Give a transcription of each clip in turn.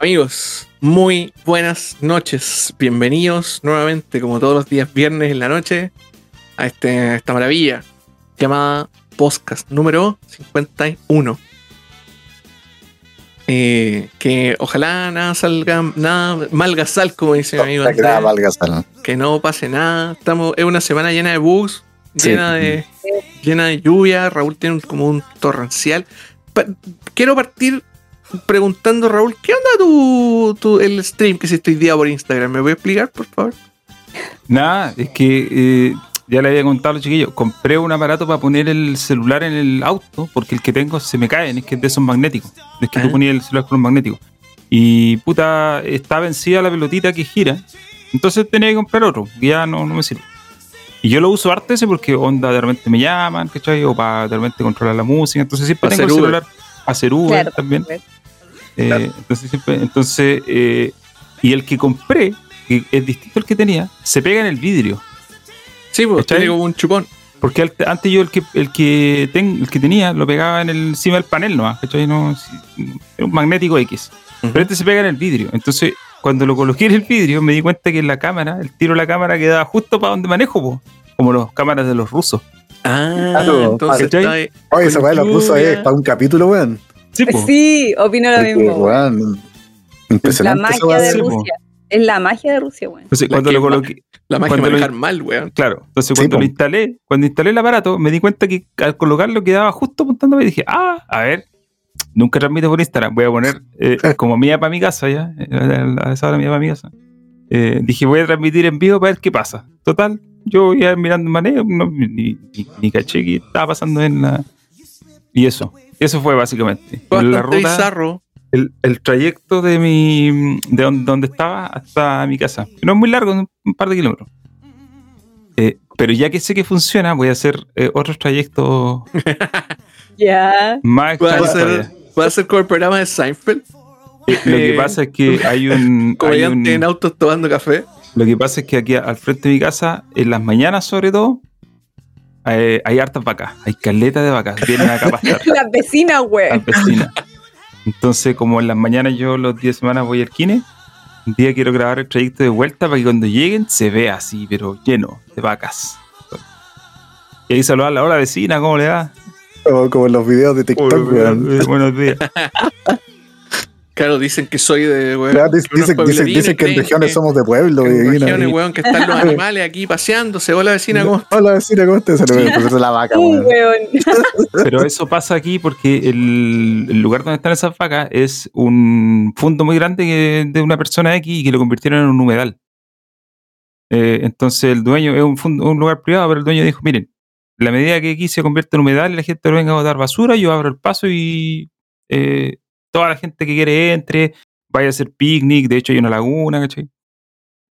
Amigos, muy buenas noches. Bienvenidos nuevamente, como todos los días viernes en la noche, a, este, a esta maravilla llamada Podcast número 51. Eh, que ojalá nada salga, nada malga sal, como dice mi amigo. Que nada no pase nada. Estamos, es una semana llena de bugs, Sí. llena de llena de lluvia. Raúl tiene un- como un torrencial. Pa- quiero partir preguntando, Raúl, ¿qué onda tu, tu- el stream que hiciste hoy día por Instagram? ¿Me voy a explicar, por favor? Nada, es que eh, ya le había contado a los chiquillos, compré un aparato para poner el celular en el auto, porque el que tengo se me cae, es que es de esos magnéticos. Es que Ah. tú ponías el celular con un magnético. Y puta, está vencida la pelotita que gira. Entonces tenía que comprar otro, que ya no, no me sirve. Y yo lo uso harto ese porque onda de repente me llaman, ¿cachai? O para de repente controlar la música. Entonces siempre Pa' tengo el Uber. celular para hacer Uber Claro, también. Eh, Claro. Entonces, siempre- entonces eh, y el que compré, que es distinto al que tenía, se pega en el vidrio. Sí, pues tiene como un chupón. Porque al- antes yo el que el que, ten- el que tenía lo pegaba en el, encima del panel nomás, ¿cachai? No, era un magnético X. Pero este se pega en el vidrio. Entonces, cuando lo coloqué en el vidrio, me di cuenta que la cámara, el tiro de la cámara quedaba justo para donde manejo, po, como las cámaras de los rusos. Ah, Claro, entonces ¿cachai? está ahí. Oye, Con esa weá lo puso lluvia. es para un capítulo, weón. Sí. Sí, opino lo mismo. La magia de. Rusia. Es la magia de Rusia, weón. Entonces, La cuando lo coloqué, La magia de lo- manejar mal, weón. Claro, entonces Sí, cuando po. lo instalé, cuando instalé el aparato, me di cuenta que al colocarlo quedaba justo apuntándome y dije, ah, a ver, nunca transmito por Instagram, voy a poner eh, como mía para mi casa ya, eh, a esa hora mía para mi casa. Eh, dije, voy a transmitir en vivo para ver qué pasa. Total, yo iba mirando manejo, no, ni, ni- ni caché que estaba pasando en la... Y eso, eso fue básicamente. Fue la ruta, bizarro. el, el trayecto de mi de don- donde estaba hasta mi casa. No es muy largo, un, un par de kilómetros. Eh, pero ya que sé que funciona, voy a hacer eh, otros trayectos Ya. más ser, todavía. puede ser como el programa de Seinfeld. Lo que eh, pasa es que hay un, hay Comediante un- en autos tomando café. lo que pasa es que aquí al frente de mi casa, en las mañanas sobre todo, eh, hay hartas vacas, hay caletas de vacas, vienen acá a pastar. Las vecinas, las weón. vecinas. Entonces, como en las mañanas yo los días de semana voy al kine, un día quiero grabar el trayecto de vuelta para que cuando lleguen se vea así, pero lleno de vacas. Y ahí saludar a la hora vecina, ¿cómo le va? Como, como en los videos de TikTok, Buenos días. Claro, dicen que soy de, weón. Claro, Dicen, dicen, pueblerines dicen que en regiones que- somos de pueblo, que en regiones, weón, que están los animales aquí paseándose. Hola, vecina, ¿cómo estás? Hola vecina, ¿cómo estás? Se la vaca, Uh, weón. weón. Pero eso pasa aquí porque el, el lugar donde están esas vacas es un fondo muy grande que- de una persona X y que lo convirtieron en un humedal. Eh, entonces el dueño es un, fondo- un lugar privado, pero el dueño dijo, miren, la medida que aquí se convierte en humedal y la gente no venga a botar basura, yo abro el paso y eh, toda la gente que quiere entre, vaya a hacer picnic, de hecho hay una laguna, ¿cachai?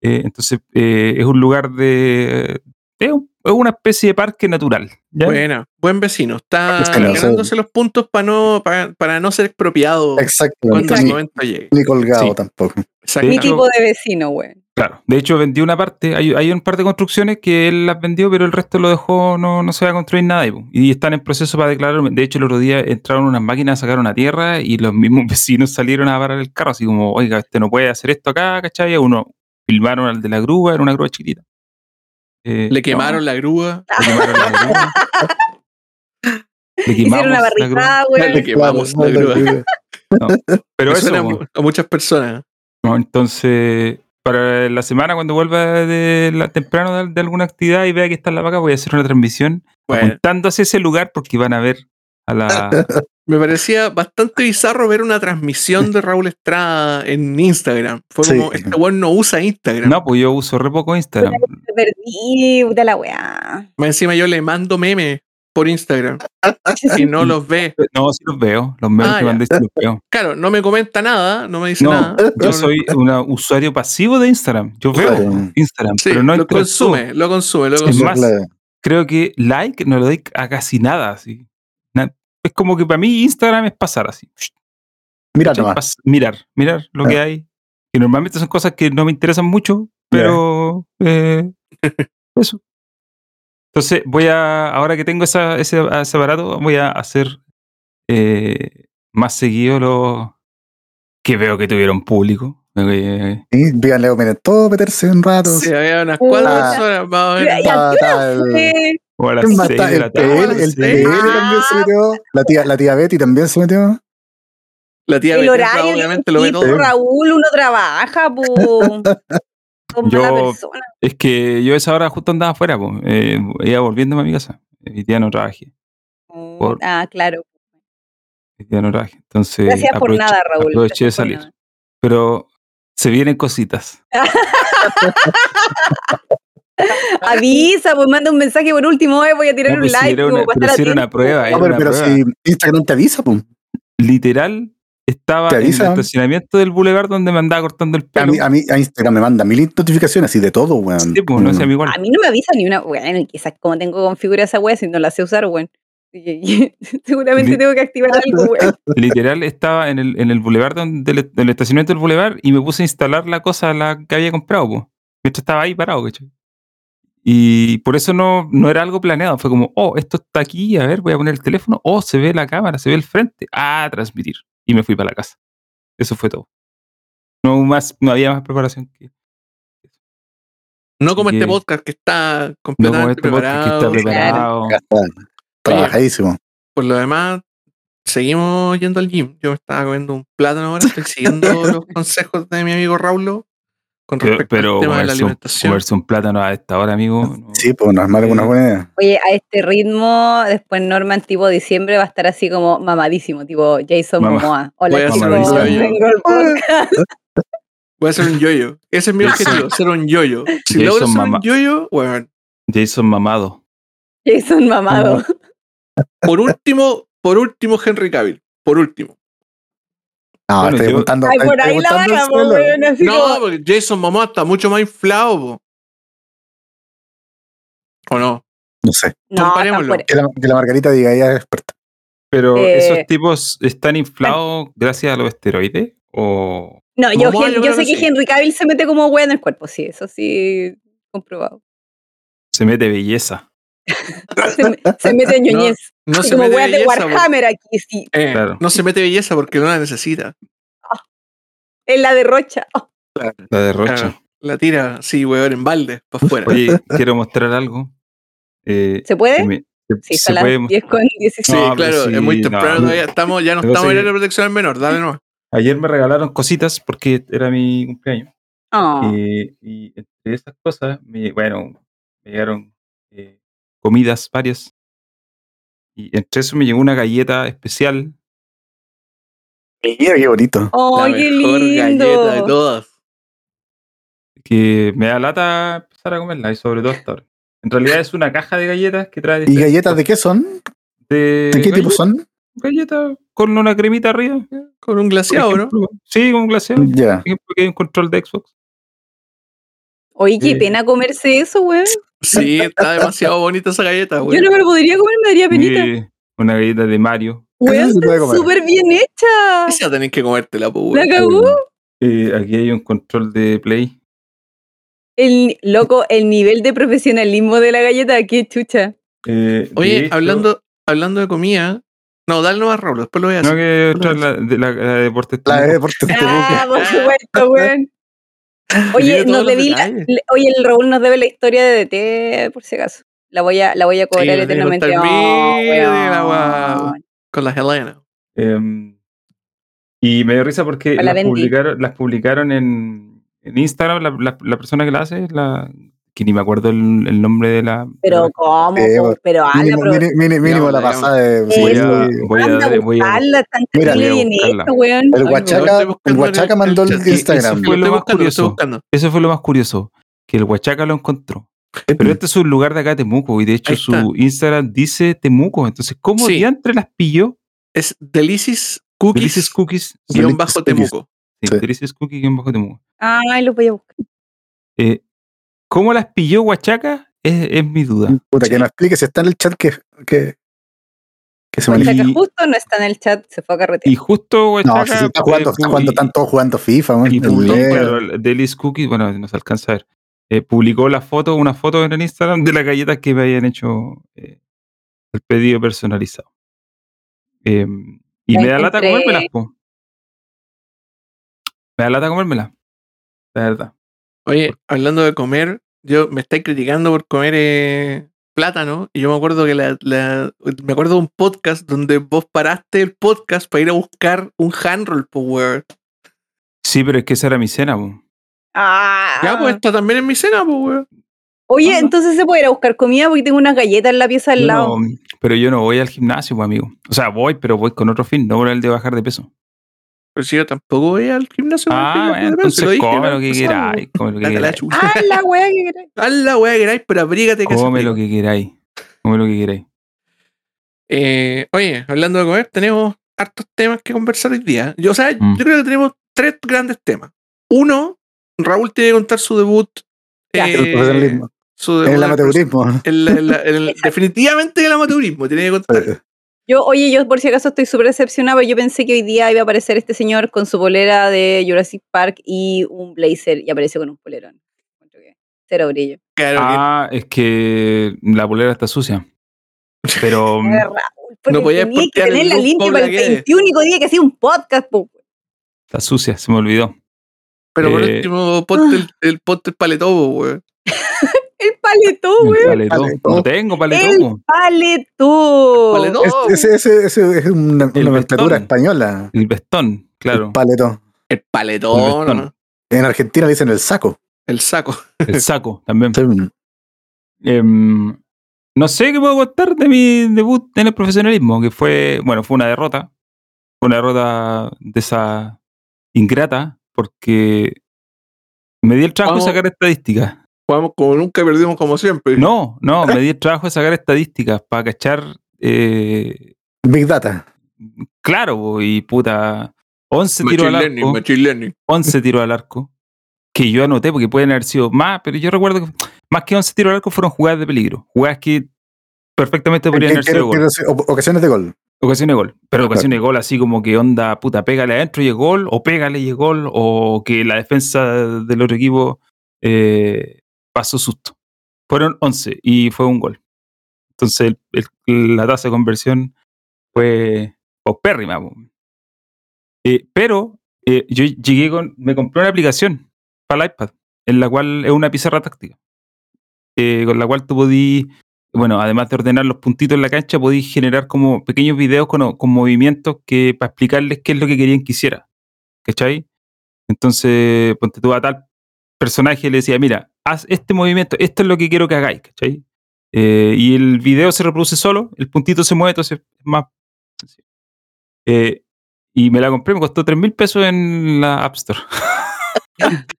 Eh, entonces eh, es un lugar de... Es, un- es una especie de parque natural. ¿ya? Buena, buen vecino. Está ganándose los puntos para no, para, para no ser expropiado Exactamente. cuando el Ni, momento llegue. ni colgado Sí. tampoco. Mi tipo de vecino, weón. Claro, de hecho vendió una parte, hay, hay un par de construcciones que él las vendió, pero el resto lo dejó, no, no se va a construir nada y están en proceso para declarar, de hecho el otro día entraron unas máquinas, sacaron a tierra y los mismos vecinos salieron a parar el carro, así como, oiga, este no puede hacer esto acá, ¿cachai? Uno filmaron al de la grúa, era una grúa chiquitita. Eh, Le quemaron la grúa. le quemaron la grúa. Le Hicieron quemamos una la grúa. barricada, Le weón. quemamos la grúa. Pero eso, a muchas personas. No, entonces, para la semana, cuando vuelva de la, temprano de, de alguna actividad y vea que está la vaca, voy a hacer una transmisión Bueno, apuntando hacia ese lugar porque van a ver a la. me parecía bastante bizarro ver una transmisión de Raúl Estrada en Instagram. Fue Sí. como, este weón no usa Instagram. No, pues yo uso re poco Instagram. Me perdí, puta la weá. Más encima yo le mando memes por Instagram y no los ve. No, sí los veo. Los memes Ah, que mandé sí los veo. Claro, no me comenta nada, no me dice No, nada. yo soy un usuario pasivo de Instagram. Yo veo Claro. Instagram, Sí, pero no lo consume, lo consume, lo Es consume. más, Claro. Creo que like no le doy a casi nada. Así. Es como que para mí Instagram es pasar así. Mira ¿cachai? nomás. Pas- mirar, mirar lo Ah. que hay. Que normalmente son cosas que no me interesan mucho, pero eh, eso. Entonces voy a, ahora que tengo esa, ese, ese aparato, voy a hacer eh, más seguido los... que veo que tuvieron público. Eh, Sí, Vivan Leo Menem, todo meterse un rato. Sí, había unas cuatro personas más o menos. ¿Y a Estaba- qué hora estaba el- o a las ¿Quién más seis de la El tarde. El Sí. PL también se Ah. metió. La tía, la tía Betty también se metió. La tía El Becerra, horario obviamente lo ve todo. Raúl, uno trabaja, po. Yo-. Es que yo a esa hora justo andaba afuera, pues. Eh, iba volviéndome a mi casa. Hoy día no trabajé. por- Ah, claro. Hoy día no trabajé. Entonces, Gracias por nada, Raúl. Aproveché de salir. nada. Pero se vienen cositas. Avisa, pues manda un mensaje por último, eh, voy a tirar No, un si like. una- pero si era una prueba, No, pero, una pero prueba. si Instagram te avisa, pues. Literal, estaba en el estacionamiento del boulevard donde me andaba cortando el A pelo. mí, a mí a Instagram me manda mil notificaciones así de todo, weón. Sí, pues, no sé, a mí igual. A mí no me avisa ni una. Bueno, y quizás como tengo configurada esa wea, si no la sé usar, weón. Seguramente Li- tengo que activar algo, weón. Literal estaba en el, en el boulevard donde, del, del estacionamiento del boulevard y me puse a instalar la cosa la que había comprado, pues. Mientras estaba ahí parado, ¿cachai? Y por eso no, no era algo planeado. Fue como, oh, esto está aquí, a ver, voy a poner el teléfono. Oh, se ve la cámara, se ve el frente. Ah, transmitir. Y me fui para la casa. Eso fue todo. No, más, no había más preparación que. No como este podcast que está No como completamente este podcast que está preparado. preparado. Trabajadísimo. Por lo demás, seguimos yendo al gym. Yo me estaba comiendo un plátano ahora, estoy siguiendo los consejos de mi amigo Raulo con Pero, respecto pero al tema de la comerse, un, alimentación. comerse un plátano a esta hora, amigo. no- Sí, pues no es malo, una buena idea. Oye, a este ritmo, después Norman, tipo diciembre, va a estar así como mamadísimo, tipo Jason Mama- Momoa. Hola, chicos, vengo al podcast. Voy a hacer un yoyo. Ese es mi objetivo, ser un yoyo. Si Jason logro ser Mama- un yoyo, bueno, Jason mamado. Jason mamado. por último, por último, Henry Cavill. Por último. No, Bueno, estoy apuntando. Ay, por ahí la No, como- porque Jason Momoa está mucho más inflado, po. ¿O no? No sé. No, Comparémoslo. Que la, que la Margarita diga, ella es experta. Pero Eh, esos tipos están inflados gracias a los esteroides o No, yo, Momoa, Hen- yo yo creo sé que sí. Henry Cavill se mete como wea en el cuerpo, sí, eso sí, comprobado. se mete belleza. Se, me- se mete ñoñez. No Así se como mete weas de belleza. porque- Warhammer aquí, sí. eh, Claro. No se mete belleza porque no la necesita. En la derrocha. Oh, La derrocha. Claro, La tira, sí, weón, en balde, para afuera. Oye, quiero mostrar algo. Eh, ¿Se puede? me- Sí, se las puede mostrar. 10 con 16. Sí, No, pero claro, sí, es muy no. temprano todavía. Estamos, ya no estamos en sí. la protección al menor, dale no. Ayer me regalaron cositas porque era mi cumpleaños. Oh, Eh, y entre esas cosas, me, bueno, me llegaron comidas varias. Y entre eso me llegó una galleta especial. Mira qué bonito. Oh, la qué mejor galleta de lindo. todas. que me da lata empezar a comerla y sobre todo hasta ahora. En realidad es una caja de galletas que trae ¿Y galletas de qué son? de, ¿De qué tipo son? Galletas con una cremita arriba. Con un glaseado, ¿no? Sí, con un glaseado. Por Ya. ejemplo, que hay un control de Xbox. Oye, qué Eh, pena comerse eso, weón. Sí, está demasiado bonita esa galleta, Yo weón. no me lo podría comer, me daría penita. Una galleta de Mario. Puede está súper bien hecha. Esa tenés que comértela, pues, La weón. cagó. Eh, aquí hay un control de Play. El, loco, el nivel de profesionalismo de la galleta, qué chucha. Eh, de Oye, hecho- hablando, hablando de comida. No, dale nomás, Raúl, después lo voy a No, hacer. que otra, la, de la, la de Deportes La deportes. Ah, por supuesto, weón. Oye, nos debí la- oye, el Raúl nos debe la historia de DT, por si acaso. La voy a, la voy a cobrar eternamente. Oh. Con la Helena. Em, y me dio risa porque las publicaron, las publicaron en, en Instagram. La, la- la persona que la hace, la, que ni me acuerdo el, el nombre de la. Pero cómo, pero habla, Mínimo, pero mínimo la pasada de. Voy a, voy a, voy a- Mira. El Huachaca, el Huachaca el- mandó el. Instagram. Eso fue lo más curioso. Eso fue lo más curioso. Que el Huachaca lo encontró. Pero este es un lugar de acá, Temuco, y de hecho su Instagram dice Temuco. Entonces, ¿cómo Sí. diantre las pilló? Es Delicious Cookies Delicious Cookies. guion bajo. Temuco. Sí. Delicious Cookies guion bajo Temuco. Ay, lo voy a buscar. Eh, ¿Cómo las pilló Huachaca? Es, es mi duda. Puta, que nos explique si está en el chat que, que, que se. Huachaca y- justo no está en el chat, se fue a carretear. Y justo No, Huachaca. si se está jugando, está jugando, están todos jugando FIFA. Y el Delis Cookies, bueno, no se alcanza a ver. eh, publicó la foto, una foto en el Instagram de las galletas que me habían hecho eh, el pedido personalizado. Eh, y me da lata comérmelas, po. Me da lata comérmela. La verdad. Oye, hablando de comer, yo me estáis criticando por comer eh, plátano. Y yo me acuerdo que la, la- me acuerdo de un podcast donde vos paraste el podcast para ir a buscar un handroll, pues weón. Sí, pero es que esa era mi cena, po. Ah. Ya, pues está también en mi cena, pues weón. Oye, Ah. entonces se puede ir a buscar comida porque tengo unas galletas en la pieza al Yo lado. no- pero yo no voy al gimnasio, pues, amigo. O sea, voy, pero voy con otro fin, no por el de bajar de peso. Pero si yo tampoco voy al gimnasio. el Ah, bueno, entonces lo dije come lo que queráis, come lo que queráis. Ah, la wea que querés. Haz la weá que queráis, pero abrígate Come lo que queráis. Come lo que queráis. Eh, oye, hablando de comer, tenemos hartos temas que conversar hoy día. Yo, o sea, Mm. yo creo que tenemos tres grandes temas. Uno, Raúl tiene que contar su debut. Ya. eh, El En el amateurismo. la- en el- definitivamente en el amateurismo, tiene que contar. Yo, oye, yo por si acaso estoy súper decepcionada, porque yo pensé que hoy día iba a aparecer este señor con su polera de Jurassic Park y un blazer, y apareció con un polerón. Cero brillo. Claro que Ah, es que la polera está sucia. Pero No podías tenía que tenerla limpia para el Guedes. 21 día que hacía un podcast. po. está sucia, se me olvidó. Pero por eh, último, ponte el, el, ponte el paletobo, weón. El paletó, El güey. paletó. paletó. No tengo paletó. El po. paletó. Paletó. es- Ese, ese, ese es una, nomenclatura española. El vestón, claro. El paletón. El paletón, El vestón. ¿no? En Argentina le dicen el saco. el saco. El saco también. Sí. Em, no sé qué puedo contar de mi debut en el profesionalismo, que fue, bueno, fue una derrota. Fue una derrota de esa ingrata, porque me di el trabajo de sacar estadísticas. Jugamos como nunca y perdimos como siempre. No, no, me di el trabajo de sacar estadísticas para cachar, eh, Big Data. claro, y puta, 11 tiros al arco. machine learning. 11 tiros al arco, que yo anoté porque pueden haber sido más, pero yo recuerdo que más que 11 tiros al arco fueron jugadas de peligro, jugadas que perfectamente podrían haber sido gol. Ocasiones de gol. Ocasiones de gol, pero Claro. ocasiones de gol así como que onda, puta, pégale adentro y es gol, o pégale y es gol, o que la defensa del otro equipo eh, pasó susto. Fueron 11 y fue un gol. Entonces la tasa de conversión fue paupérrima. Eh, pero eh, yo llegué con, me compré una aplicación para el iPad, en la cual es una pizarra táctica, eh, con la cual tú podías bueno, además de ordenar los puntitos en la cancha, podéis generar como pequeños videos con, con movimientos que para explicarles qué es lo que querían que hiciera. ¿Cachai? Entonces, ponte tú a tal personaje le decía, mira, haz este movimiento, esto es lo que quiero que hagáis, ¿cachai? Eh, y el video se reproduce solo, el puntito se mueve, entonces es más. Eh, y me la compré, me costó 3 mil pesos en la App Store.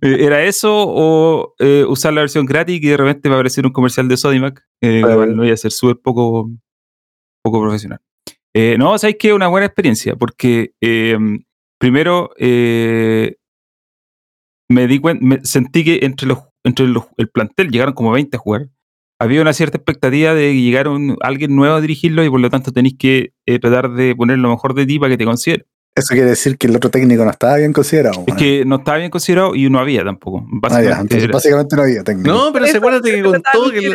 ¿Era eso o eh, usar la versión gratis y de repente va a aparecer un comercial de Sodimac? Eh, Claro. igual no voy a ser súper poco, poco profesional. Eh, no, sabéis que es una buena experiencia porque eh, primero eh, me di cuenta, me sentí que entre, los, entre los- el plantel llegaron como 20 a jugar. Había una cierta expectativa de que llegara un- alguien nuevo a dirigirlo y por lo tanto tenéis que eh, tratar de poner lo mejor de ti para que te considere. Eso quiere decir que el otro técnico no estaba bien considerado. Es bueno. que no estaba bien considerado y no había tampoco. Ah, ya, Básicamente entonces básicamente no había técnico. No, pero se acuérdate que contó que, el,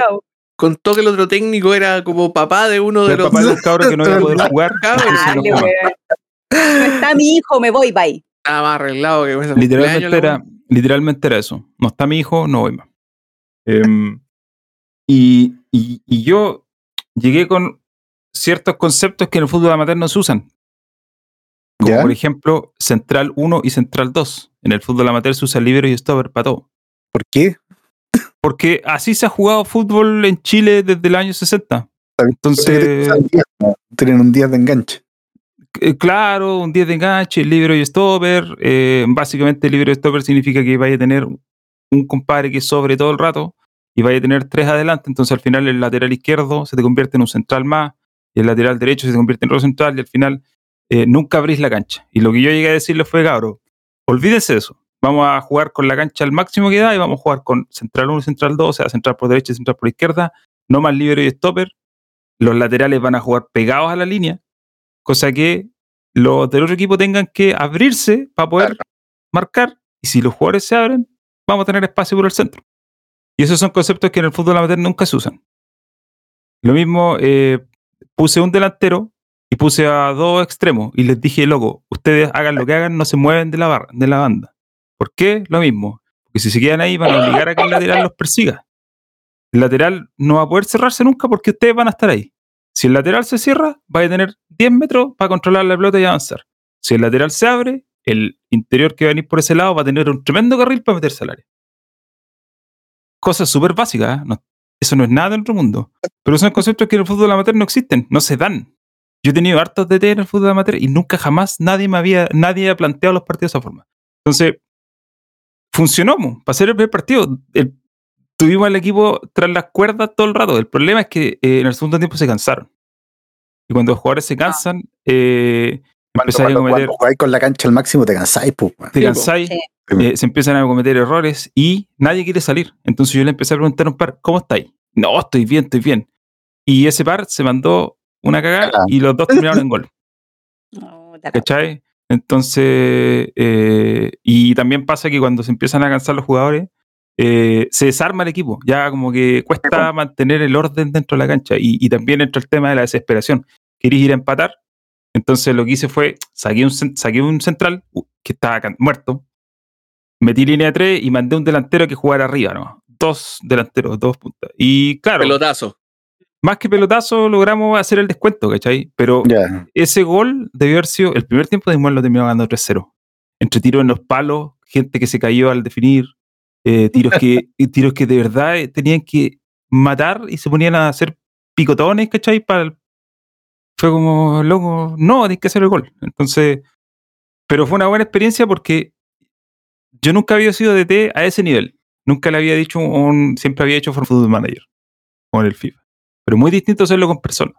contó que el otro técnico era como papá de uno de el los papá de un cabro que no iba a poder jugar. Cabros, no Dale. No está mi hijo, me voy, bye. Estaba más arreglado que literalmente era, literalmente era eso. No está mi hijo, no voy más. Em, y, y- y yo llegué con ciertos conceptos que en el fútbol amateur no se usan. Como ¿Ya? por ejemplo, central 1 y central 2. En el fútbol amateur se usa libero y stopper para todo. ¿Por qué? Porque así se ha jugado fútbol en Chile desde el año 60. Entonces, Tienen un día de enganche. Eh, claro, un 10 de enganche, libero y stopper. eh, básicamente, libero y stopper significa que vaya a tener un compadre que sobre todo el rato y vaya a tener tres adelante. Entonces, al final, el lateral izquierdo se te convierte en un central más y el lateral derecho se te convierte en otro central y al final eh, nunca abrís la cancha. Y lo que yo llegué a decirle fue, cabro, olvídense de eso. Vamos a jugar con la cancha al máximo que da y vamos a jugar con central 1 y central 2, o sea, central por derecha y central por izquierda, no más libero y stopper. Los laterales van a jugar pegados a la línea cosa que los del otro equipo tengan que abrirse para poder marcar y si los jugadores se abren, vamos a tener espacio por el centro. Y esos son conceptos que en el fútbol amateur nunca se usan. Lo mismo, eh, puse un delantero y puse a dos extremos y les dije, loco, ustedes hagan lo que hagan, no se mueven de la, barra, de la banda. ¿Por qué? Lo mismo. Porque si se quedan ahí van a obligar a que el lateral los persiga. El lateral no va a poder cerrarse nunca porque ustedes van a estar ahí. Si el lateral se cierra, va a tener 10 metros para controlar la pelota y avanzar. Si el lateral se abre, el interior que va a venir por ese lado va a tener un tremendo carril para meterse al área. Cosas súper básicas, ¿eh? no, eso no es nada en otro mundo. Pero son conceptos que en el fútbol amateur no existen, no se dan. Yo he tenido hartos DT en el fútbol amateur y nunca jamás nadie me había, nadie ha planteado los partidos de esa forma. Entonces, funcionó mo, para hacer el primer partido. Tuvimos al equipo tras las cuerdas todo el rato. El problema es que eh, en el segundo tiempo se cansaron. Y cuando los jugadores se cansan, eh, Cuando, empezáis a cuando, cometer, cuando jugáis con la cancha al máximo te cansáis, pues. te cansáis, Sí. eh, se empiezan a cometer errores y nadie quiere salir. Entonces yo le empecé a preguntar a un par, ¿cómo estáis? No, estoy bien, estoy bien. Y ese par se mandó una cagada y los dos terminaron en gol. No, ¿Cachai? Entonces, eh, y también pasa que cuando se empiezan a cansar los jugadores, eh, se desarma el equipo. Ya como que cuesta mantener el orden dentro de la cancha. Y, y también entra el tema de la desesperación. Querís ir a empatar. Entonces lo que hice fue, saqué un, saqué un central uh, que estaba muerto, metí línea de tres y mandé un delantero que jugara arriba, ¿no? Dos delanteros, dos puntas. Y claro, Pelotazo. más que pelotazo logramos hacer el descuento, ¿cachai? Pero ese gol debió haber sido el primer tiempo de Igual lo terminó ganando 3-0. Entre tiros en los palos, gente que se cayó al definir, eh, tiros, que, tiros que de verdad eh, tenían que matar y se ponían a hacer picotones, ¿cachai? Para fue como, loco, no, tienes que hacer el gol. Entonces, pero fue una buena experiencia porque yo nunca había sido DT a ese nivel. Nunca le había dicho un, siempre había hecho Football Manager con el FIFA. Pero muy distinto hacerlo con personas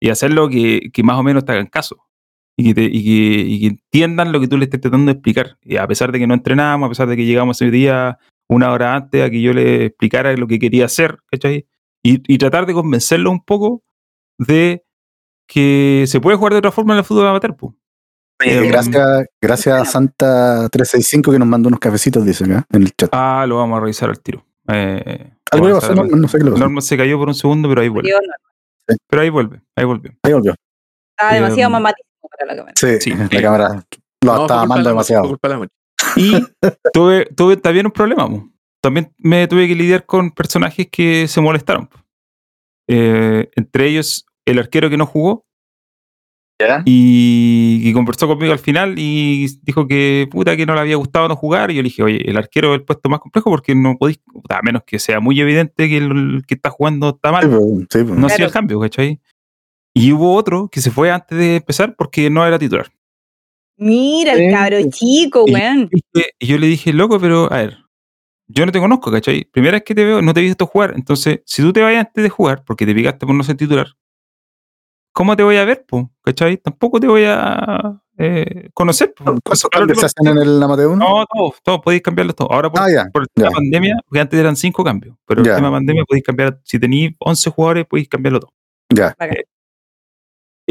y hacerlo que, que más o menos te hagan caso y que, te- y que- y que entiendan lo que tú le estés tratando de explicar. Y a pesar de que no entrenamos, a pesar de que llegamos ese día una hora antes a que yo le explicara lo que quería hacer, ¿cachai? Y, y tratar de convencerlo un poco de que se puede jugar de otra forma en el fútbol amateur. Em, gracias, gracias a Santa365 que nos mandó unos cafecitos, dice acá en el chat. Ah, lo vamos a revisar al tiro. Eh, Algo le vamos a pasó, no, revisar. no sé qué le pasó. Norma se cayó por un segundo, pero ahí vuelve. Pero ahí vuelve, ahí volvió. Ahí volvió. Estaba demasiado Em, para la cámara. Sí, Sí. la cámara lo No, estaba amando demasiado. Y tuve, tuve también un problema. También me tuve que lidiar con personajes que se molestaron. Eh, entre ellos, el arquero que no jugó ¿Ya? y, y conversó conmigo al final y dijo que puta que no le había gustado no jugar. Y yo le dije, oye, el arquero es el puesto más complejo porque no podéis, a menos que sea muy evidente que el que está jugando está Sí, mal. pues, sí, pues. No hacía Claro. el cambio, ¿cachai? Y hubo otro que se fue antes de empezar porque no era titular. Mira el cabro chico, weón. Y yo le dije, loco, pero a ver, yo no te conozco, ¿cachai? Primera vez que te veo, no te he visto jugar. Entonces, si tú te vayas antes de jugar, porque te picaste por no ser titular, ¿cómo te voy a ver, po? ¿cachai? Tampoco te voy a eh, conocer. po. ¿Cuántos cambios no- se hacen en el Amateur 1? No, todos, todos podéis cambiarlos todos. Ahora por, Ah, ya, por tema pandemia, porque antes eran cinco cambios, pero Ya. el tema pandemia podéis cambiar, si tenéis 11 jugadores, podéis cambiarlo todo. Ya.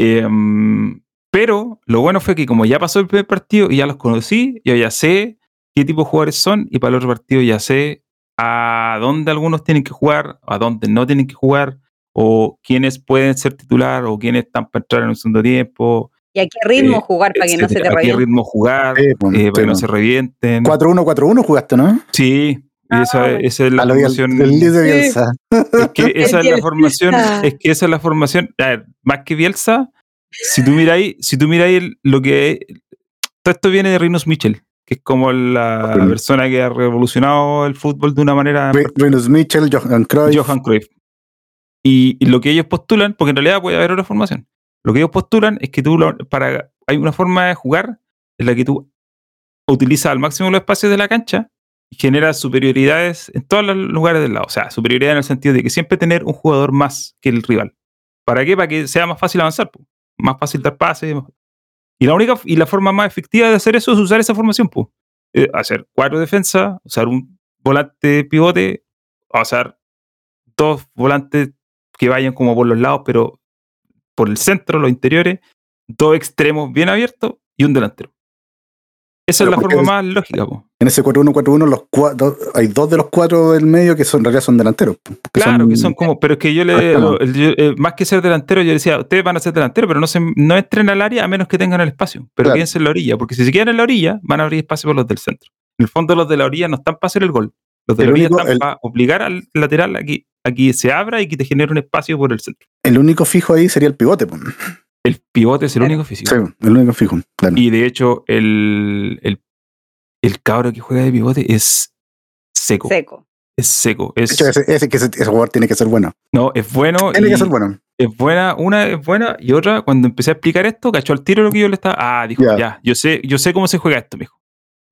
Em, pero lo bueno fue que como ya pasó el primer partido y ya los conocí, yo ya sé qué tipo de jugadores son y para el otro partido ya sé a dónde algunos tienen que jugar, a dónde no tienen que jugar, o quiénes pueden ser titular, o quiénes están para entrar en un segundo tiempo, ¿Y a qué ritmo eh, jugar para que no se te etcétera, a qué reviente? ritmo jugar, Sí, pues, eh, para que no se revienten. 4-1, 4-1 jugaste, ¿no? Sí, y Ah, esa, esa es la formación. del Sí. Bielsa. Es que esa es la Bielsa. formación, es que esa es la formación, a ver, más que Bielsa, si tú miráis, si tú miráis lo que todo esto viene de Rinus Mitchell, que es como la Ok. persona que ha revolucionado el fútbol de una manera Rinus Mitchell, Johan Cruyff. Johan Cruyff. Y, y lo que ellos postulan, porque en realidad puede haber otra formación, lo que ellos postulan es que tú para hay una forma de jugar en la que tú utilizas al máximo los espacios de la cancha y generas superioridades en todos los lugares del lado. O sea, superioridad en el sentido de que siempre tener un jugador más que el rival. ¿Para qué? Para que sea más fácil avanzar, más fácil dar pases. Y la única y la forma más efectiva de hacer eso es usar esa formación, po. Eh, hacer cuatro defensas, usar un volante pivote, usar dos volantes que vayan como por los lados, pero por el centro, los interiores, dos extremos bien abiertos y un delantero. Esa Pero es la forma más lógica, po. En ese 4-1-4-1, los cuatro, hay dos de los cuatro del medio que son, en realidad son delanteros. que Claro, que son como, pero es que yo le, yo, eh, más que ser delantero, yo decía, ustedes van a ser delanteros, pero no se, no entren al área a menos que tengan el espacio, pero Claro. quédense en la orilla, porque si se quedan en la orilla, van a abrir espacio por los del centro. En el fondo, los de la orilla no están para hacer el gol, los de El la orilla único- están el- para obligar al lateral a que, a que se abra y que te genere un espacio por el centro. El único fijo ahí sería el pivote. po. El pivote es el único físico. Sí, el único fijo. Claro. Y de hecho, el, el, el cabro que juega de pivote es seco. Seco. Es seco. De Es, hecho, ese, ese, que ese, ese jugador tiene que ser bueno. no, es bueno. Tiene y- que ser bueno. es buena, una es buena y otra, cuando empecé a explicar esto, cachó al tiro lo que yo le estaba. Ah, dijo, Ya. ya, yo sé, yo sé cómo se juega esto, mijo.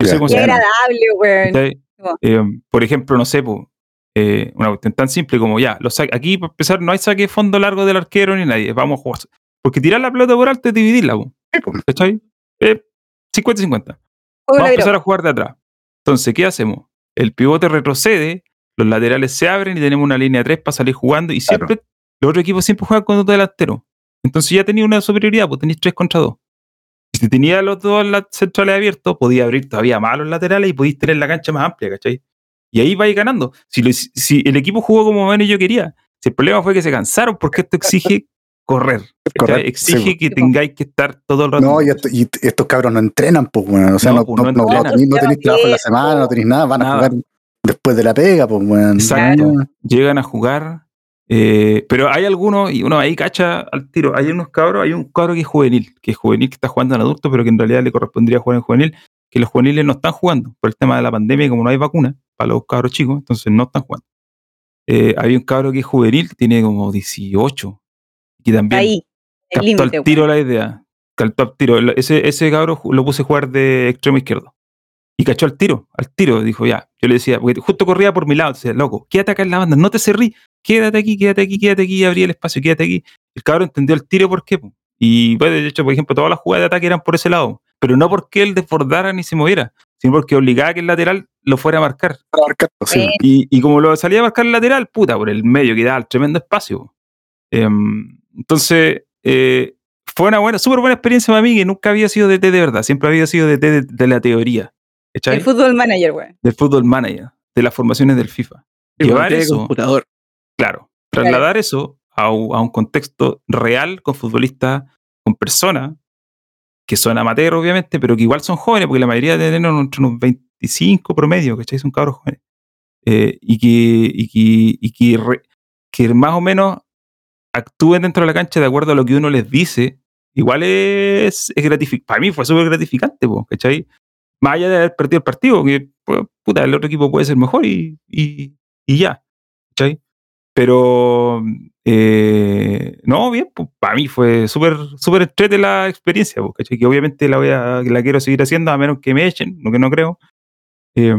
Yo sé cómo Qué se juega. agradable, weón. Eh, por ejemplo, no sé, po, eh, una cuestión tan simple como ya, los aquí para empezar no hay saque de fondo largo del arquero ni nadie, vamos a jugar. Porque tirar la pelota por alto es dividirla, po. ¿cachai? Eh, 50-50. Juego Vamos a empezar a jugar de atrás. Entonces, ¿qué hacemos? El pivote retrocede, los laterales se abren y tenemos una línea 3 para salir jugando. Y Claro. siempre, los otros equipos siempre juegan con dos delanteros. Entonces ya tenía una superioridad, pues tenéis 3 contra 2. Y si tenía los dos centrales abiertos, podía abrir todavía más los laterales y podéis tener la cancha más amplia, ¿cachai? Y ahí vais ganando. Si, lo- si el equipo jugó como menos yo quería, si el problema fue que se cansaron, porque esto exige correr. Correcto, Exige sí, que tengáis que estar todo el rato. No, y, esto- y estos cabros no entrenan, pues, bueno. O sea, No, no, no, no no- no entrenan. tenéis- tenéis trabajo en la semana, no tenéis nada, van a jugar después de la pega, pues, bueno. Exacto. Llegan a jugar. eh, pero hay algunos, y uno ahí cacha al tiro. Hay unos cabros, hay un cabro que es juvenil, que es juvenil, que está jugando en adulto, pero que en realidad le correspondría jugar en juvenil, que los juveniles no están jugando por el tema de la pandemia y como no hay vacuna para los cabros chicos, entonces no están jugando. Eh, hay un cabro que es juvenil, que tiene como 18, y también Ahí. El captó límite, al tiro la idea. Captó al tiro. Ese, ese cabro lo puse a jugar de extremo izquierdo. Y cachó al tiro, al tiro. Dijo, ya. Yo le decía, porque justo corría por mi lado. Decía, loco, quédate acá en la banda, no te cerrí. Quédate aquí, quédate aquí, quédate aquí. Y abrí el espacio, quédate aquí. El cabro entendió el tiro por qué. Y pues, de hecho, por ejemplo, todas las jugadas de ataque eran por ese lado. Pero no porque él desbordara ni se moviera, sino porque obligaba a que el lateral lo fuera a marcar. abarcar, pues, sí. Eh, Y, y como lo salía a marcar el lateral, puta, por el medio que daba el tremendo espacio. Em, entonces, eh, fue una buena, súper buena experiencia para mí, que nunca había sido DT de verdad, siempre había sido DT de, de la teoría, ¿cachai? El fútbol manager, weón. Del fútbol manager, de las formaciones del FIFA. Llevar eso, computador. claro, trasladar eso a, un- a un contexto real con futbolistas, con personas que son amateur, obviamente, pero que igual son jóvenes, porque la mayoría tienen entre unos 25 promedio, ¿cachai? Son cabros jóvenes. Eh, y que, y que, y que, re- que más o menos actúen dentro de la cancha de acuerdo a lo que uno les dice, igual es, es gratificante. Para mí fue súper gratificante, ¿cachai? Más allá de haber perdido el partido, que pues, puta, el otro equipo puede ser mejor y, y, y ya, ¿cachai? Pero, eh, no, bien, pues, para mí fue súper súper entrete la experiencia, ¿cachai? Que obviamente la, voy a, la quiero seguir haciendo a menos que me echen, lo que no creo. Eh,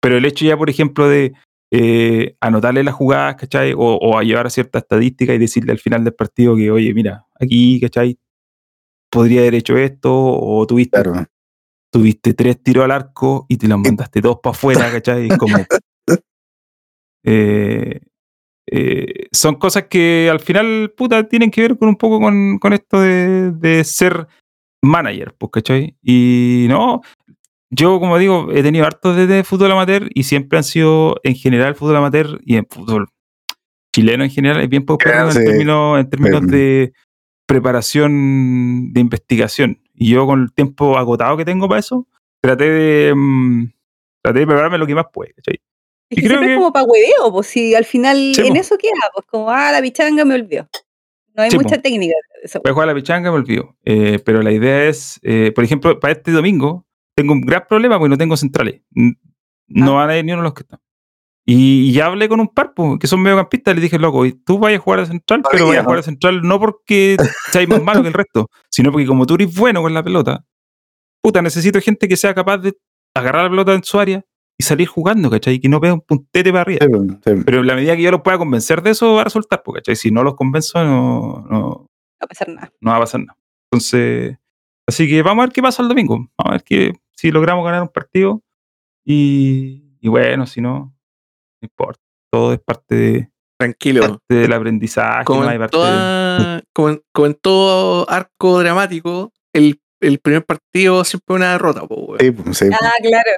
pero el hecho ya, por ejemplo, de eh, anotarle las jugadas, ¿cachai? O, o a llevar a cierta estadística y decirle al final del partido que, oye, mira, aquí, ¿cachai? Podría haber hecho esto, o tuviste, Claro. tuviste tres tiros al arco y te los mandaste dos para afuera, ¿cachai? Como. Eh, eh, son cosas que al final, puta, tienen que ver con un poco con, con esto de, de ser manager, pues, ¿cachai? Y no, yo, como digo, he tenido hartos de, de fútbol amateur y siempre han sido, en general, fútbol amateur y en fútbol chileno en general, es bien poco en términos, en términos de preparación de investigación. Y yo, con el tiempo agotado que tengo para eso, traté de, mm, traté de prepararme lo que más puede. Es Y que creo siempre que- es como para hueveo, pues si al final Sí, en po. eso queda, pues como, ah, la pichanga me olvidó. No hay Sí, mucha po. técnica. Voy a jugar a la pichanga, me olvido. Eh, pero la idea es, eh, por ejemplo, para este domingo, tengo un gran problema porque no tengo centrales. No Ah. van a ir ni uno de los que están. Y, ya hablé con un par, po, que son mediocampistas, les dije, loco, tú vayas a jugar a central, pero Todavía, vayas a jugar a central no porque seas más malo que el resto, sino porque como tú eres bueno con la pelota, puta, necesito gente que sea capaz de agarrar la pelota en su área y salir jugando, ¿cachai? Y que no vea un puntete para arriba. Sí, pues, sí. Pero en la medida que yo los pueda convencer de eso, va a resultar, po, ¿cachai? Si no los convenzo, no, no, No va a pasar nada. no va a pasar nada. Entonces, así que vamos a ver qué pasa el domingo. Vamos a ver que, si logramos ganar un partido. Y, y bueno, si no, no importa. Todo es parte, de, Tranquilo. parte del aprendizaje. Como ¿no? Hay en, parte de- toda- como en- como en todo arco dramático, el el primer partido siempre es una derrota, po. Sí, pues, sí. Ah, claro.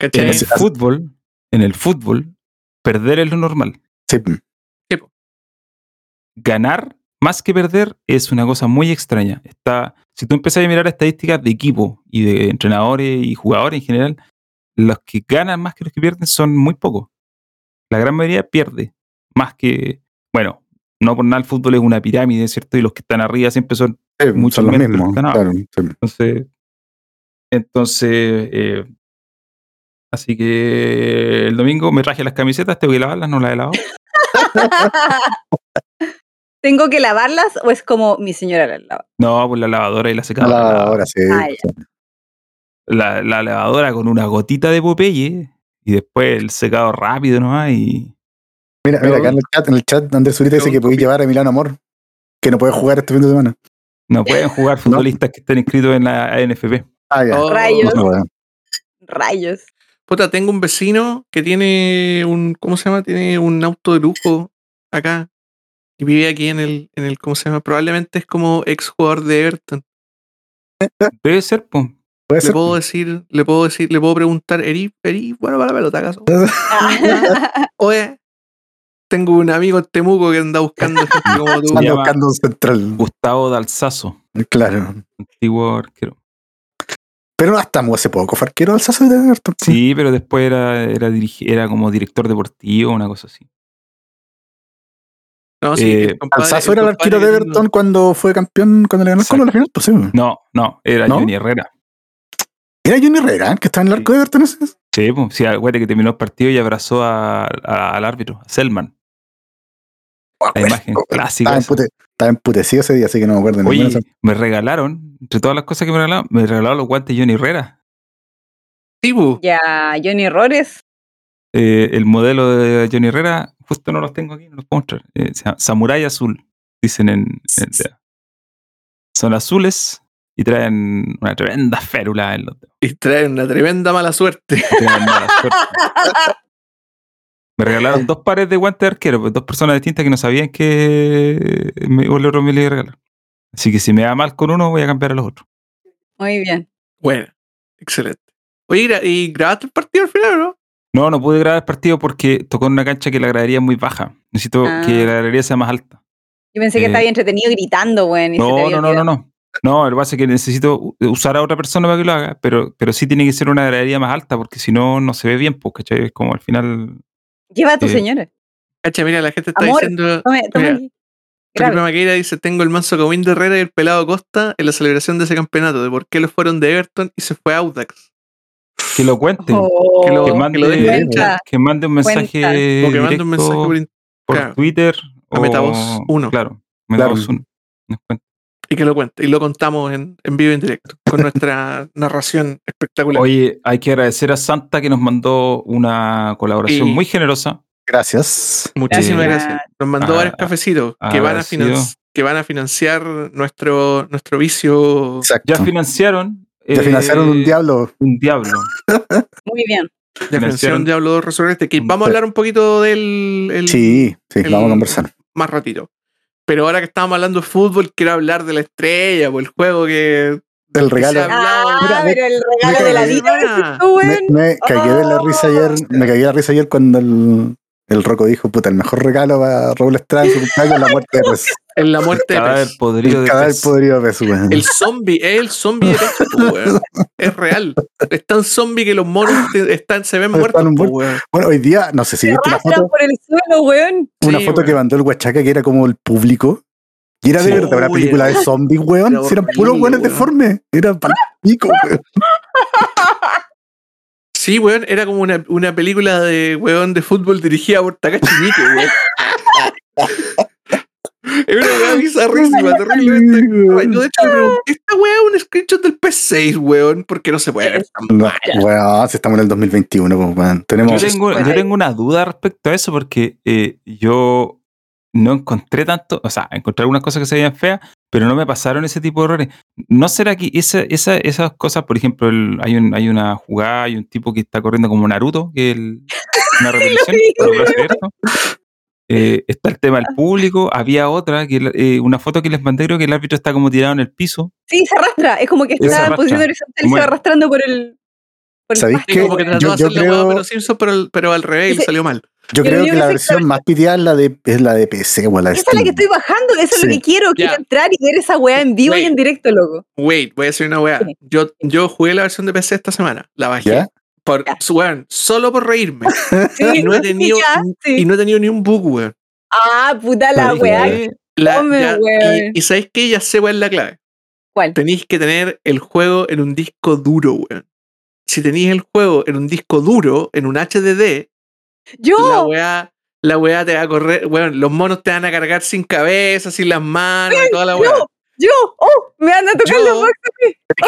En el fútbol, en el fútbol, perder es lo normal. Sí, pues. Ganar más que perder es una cosa muy extraña. Está, si tú empiezas a mirar estadísticas de equipo y de entrenadores y jugadores en general, los que ganan más que los que pierden son muy pocos. La gran mayoría pierde más que, bueno, no por nada el fútbol es una pirámide, ¿cierto? Y los que están arriba siempre son Sí, Mucho son los menos mismos. ganado. Claro, sí. Entonces, entonces eh, así que el domingo me traje las camisetas, tengo que lavarlas, no las he lavado. ¿Tengo que lavarlas o es como mi señora las lava? No, por la lavadora y la secadora. la La, hora, sí. Ah, la- la lavadora con una gotita de Popeye y después el secado rápido nomás y Mira, mira, acá en el chat, en el chat Andrés Zurita dice que podéis llevar a Emiliano Amor, que no puede jugar este fin de semana. no pueden jugar futbolistas que estén inscritos en la ANFP. Ah, ya. Oh, Rayos. No. Rayos. Puta, tengo un vecino que tiene un, ¿cómo se llama? Tiene un auto de lujo acá. Y vive aquí en el, en el, ¿cómo se llama? Probablemente es como ex jugador de Everton. Debe ser, pues. Puede Le ser. puedo decir, le puedo decir, le puedo preguntar, Eri, Eri, bueno para la pelota, ¿acaso? Oye, tengo un amigo en Temuco que anda buscando gente como tú. Anda buscando un central. Gustavo Dalsazo, Claro. antiguo arquero. Pero no estamos hace poco, fue arquero del Sasso de Everton. Sí, pero después era, era, dirigi- era como director deportivo, una cosa así. No, sí, Eh, el compadre- Alzazo era el arquero de Everton cuando fue campeón, cuando le ganó el Colo al final. Pues sí. No, no, era ¿No? Johnny Herrera. Era Johnny Herrera, que estaba en el arco de Everton. ese. Sí, pues, sí, acuérdate que terminó el partido y abrazó a- a- al árbitro, a Selman. La imagen clásica. Estaba, empute- emputecido ese día, así que no me acuerdo. ni Oye, ninguna me regalaron, entre todas las cosas que me regalaron, me regalaron los guantes Johnny Herrera. Sí, ya, Johnny Errores. Eh, el modelo de Johnny Herrera, justo no los tengo aquí, no los puedo mostrar. Eh, se llama Samurai Azul, dicen en, en- Son azules y traen una tremenda férula en los dedos. Y trae una tremenda mala suerte. Traen mala suerte. Me regalaron dos pares de guantes de arquero, pues, dos personas distintas que no sabían que me, el otro me le iba a regalar. Así que si me da mal con uno, voy a cambiar a los otros. Muy bien. Bueno, excelente. Oye, ¿y grabaste el partido al final o no? No, no pude grabar el partido porque tocó en una cancha que la gradería es muy baja. Necesito Ah. que la gradería sea más alta. Yo pensé que Eh, estaba bien entretenido gritando, güey. No, no, no, no, no. No, lo que pasa es que necesito u- usar a otra persona para que lo haga, pero, pero sí tiene que ser una gradería más alta porque si no, no se ve bien, pues, ¿cachai? Es como al final. Lleva a tu Eh, señora. Cacha, mira, la gente está Amor, diciendo. Tome, tome mira, aquí. Felipe Grave. Maqueira dice: Tengo el manso comín de Herrera y el pelado Costa en la celebración de ese campeonato, de por qué lo fueron de Everton y se fue a Audax. Que lo cuente. Oh, que lo- que, que mande, lo que mande un mensaje. O que mande un mensaje directo por. Twitter. A o- Metavoz uno. Claro, Metavoz uno. Nos cuenta. y que lo cuente. Y lo contamos en, en vivo y en directo, con nuestra narración espectacular. Oye, hay que agradecer a Santa que nos mandó una colaboración muy generosa. Gracias. Muchísimas eh, gracias. Nos mandó ah, varios cafecitos que van, a agradecido. finan- que van a financiar nuestro, nuestro vicio. Exacto. Ya financiaron. Ya eh, financiaron un diablo. Un diablo. Muy bien. de financiaron financiaron- Diablo 2 Resurrected. Que vamos a hablar un poquito del. el- Sí, sí, el- vamos a conversar. Más ratito. Pero ahora que estábamos hablando de fútbol, quiero hablar de la estrella, por el juego que. El regalo. Ah, Mira, me- pero el me regalo de la cagué. vida. Tú, Me, güey. me cagué de la risa ayer, me cagué de la risa ayer cuando el, el Rocco dijo, puta, el mejor regalo para Raúl Estrada en su cumpleaños es la muerte de. En la muerte de Cadáver Pez. podrido El de cadáver pez. podrido de Pez, weón. El zombie, es el zombie de Pez, po, weón. Es real. Es tan zombie que los monos te- están, se ven Están muertos, po, weón. Bueno, hoy día, no sé si viste una foto, por el suelo, weón. una Sí, foto que mandó el Huachaca que era como el público. Y era de Sí. verdad una película de zombies, weón. era Si eran puros weones deformes. Era pico, weón. Sí, weón, era como una, una película de weón de fútbol dirigida por Takashi Miike, weón. Es una weá bizarrísima, terriblemente. Yo de hecho me pregunté, esta weá es un screenshot del P6, weón, porque no se puede ver tan No, mal. weón, si estamos en el 2021, pues, weón. Tenemos. Yo tengo, yo tengo una duda respecto a eso porque eh, yo no encontré tanto, o sea, encontré algunas cosas que se veían feas, pero no me pasaron ese tipo de errores. ¿No será que esa, esa- esas cosas, por ejemplo, el- hay, un, hay una jugada, hay un tipo que está corriendo como Naruto, que el, una repetición, el? Eh, está el tema del público. Había otra, que eh, una foto que les mandé, creo que el árbitro está como tirado en el piso. Sí, se arrastra. Es como que Se está en posición horizontal y se va arrastrando por el. Por el ¿Sabéis pasto. Sí, como que trató Yo- de hacer yo la hueá creo- pero Simpson, pero, pero al revés y Ese- salió mal. Yo creo que la versión más piteada es la de, es la de PC, o la de Esa es la que estoy bajando, eso es lo que quiero. Quiero entrar y ver esa weá en vivo y en directo, loco. Wait, voy a decir una weá. Yo, yo jugué la versión de PC esta semana. La bajé. ¿Ya? Por, weón, solo por reírme. Sí, Y no he tenido, y no he tenido ni un bug, weón. Ah, puta la weá. La- y, y sabéis que ya sé cuál es la clave. ¿Cuál? Tenéis que tener el juego en un disco duro, weón. Si tenéis el juego en un disco duro, en un HDD, la Yo, weá, la weá te va a correr, weón, los monos te van a cargar sin cabeza, sin las manos, y toda la weá. yo, yo, oh, me anda a tocar Yo- los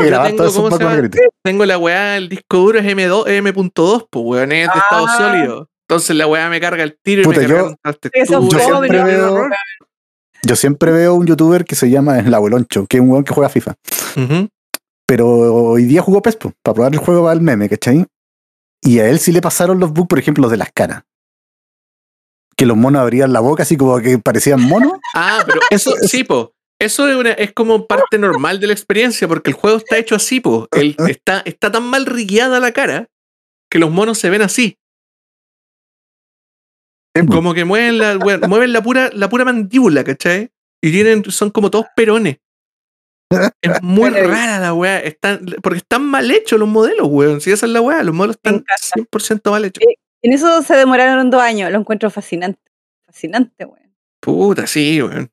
grabar tengo, ¿cómo se llama? Tengo la weá, el disco duro es M2, M.2, pues weón, es de estado Ah. sólido. Entonces la weá me carga el tiro Puta, y me yo- carga Yo siempre veo-. Yo siempre veo un youtuber que se llama El Abueloncho, que es un weón que juega FIFA. Pero hoy día jugó PESPO para probar el juego para el meme, ¿cachai? Y a él sí le pasaron los bugs, por ejemplo, los de las caras. Que los monos abrían la boca así como que parecían monos. Ah, pero eso sí, po. Eso es, una- es como parte normal de la experiencia, porque el juego está hecho así, po. El- está, está tan mal rigueada la cara que los monos se ven así. Como que mueven la, mueven la pura, la pura mandíbula, ¿cachai? Y tienen, son como todos perones. Es muy rara la weá. Están, porque están mal hechos los modelos, weón. Si esa es la weá, los modelos están encanta. 100% mal hechos. En eso se demoraron dos años. Lo encuentro fascinante. Fascinante, weón. Puta, sí, weón.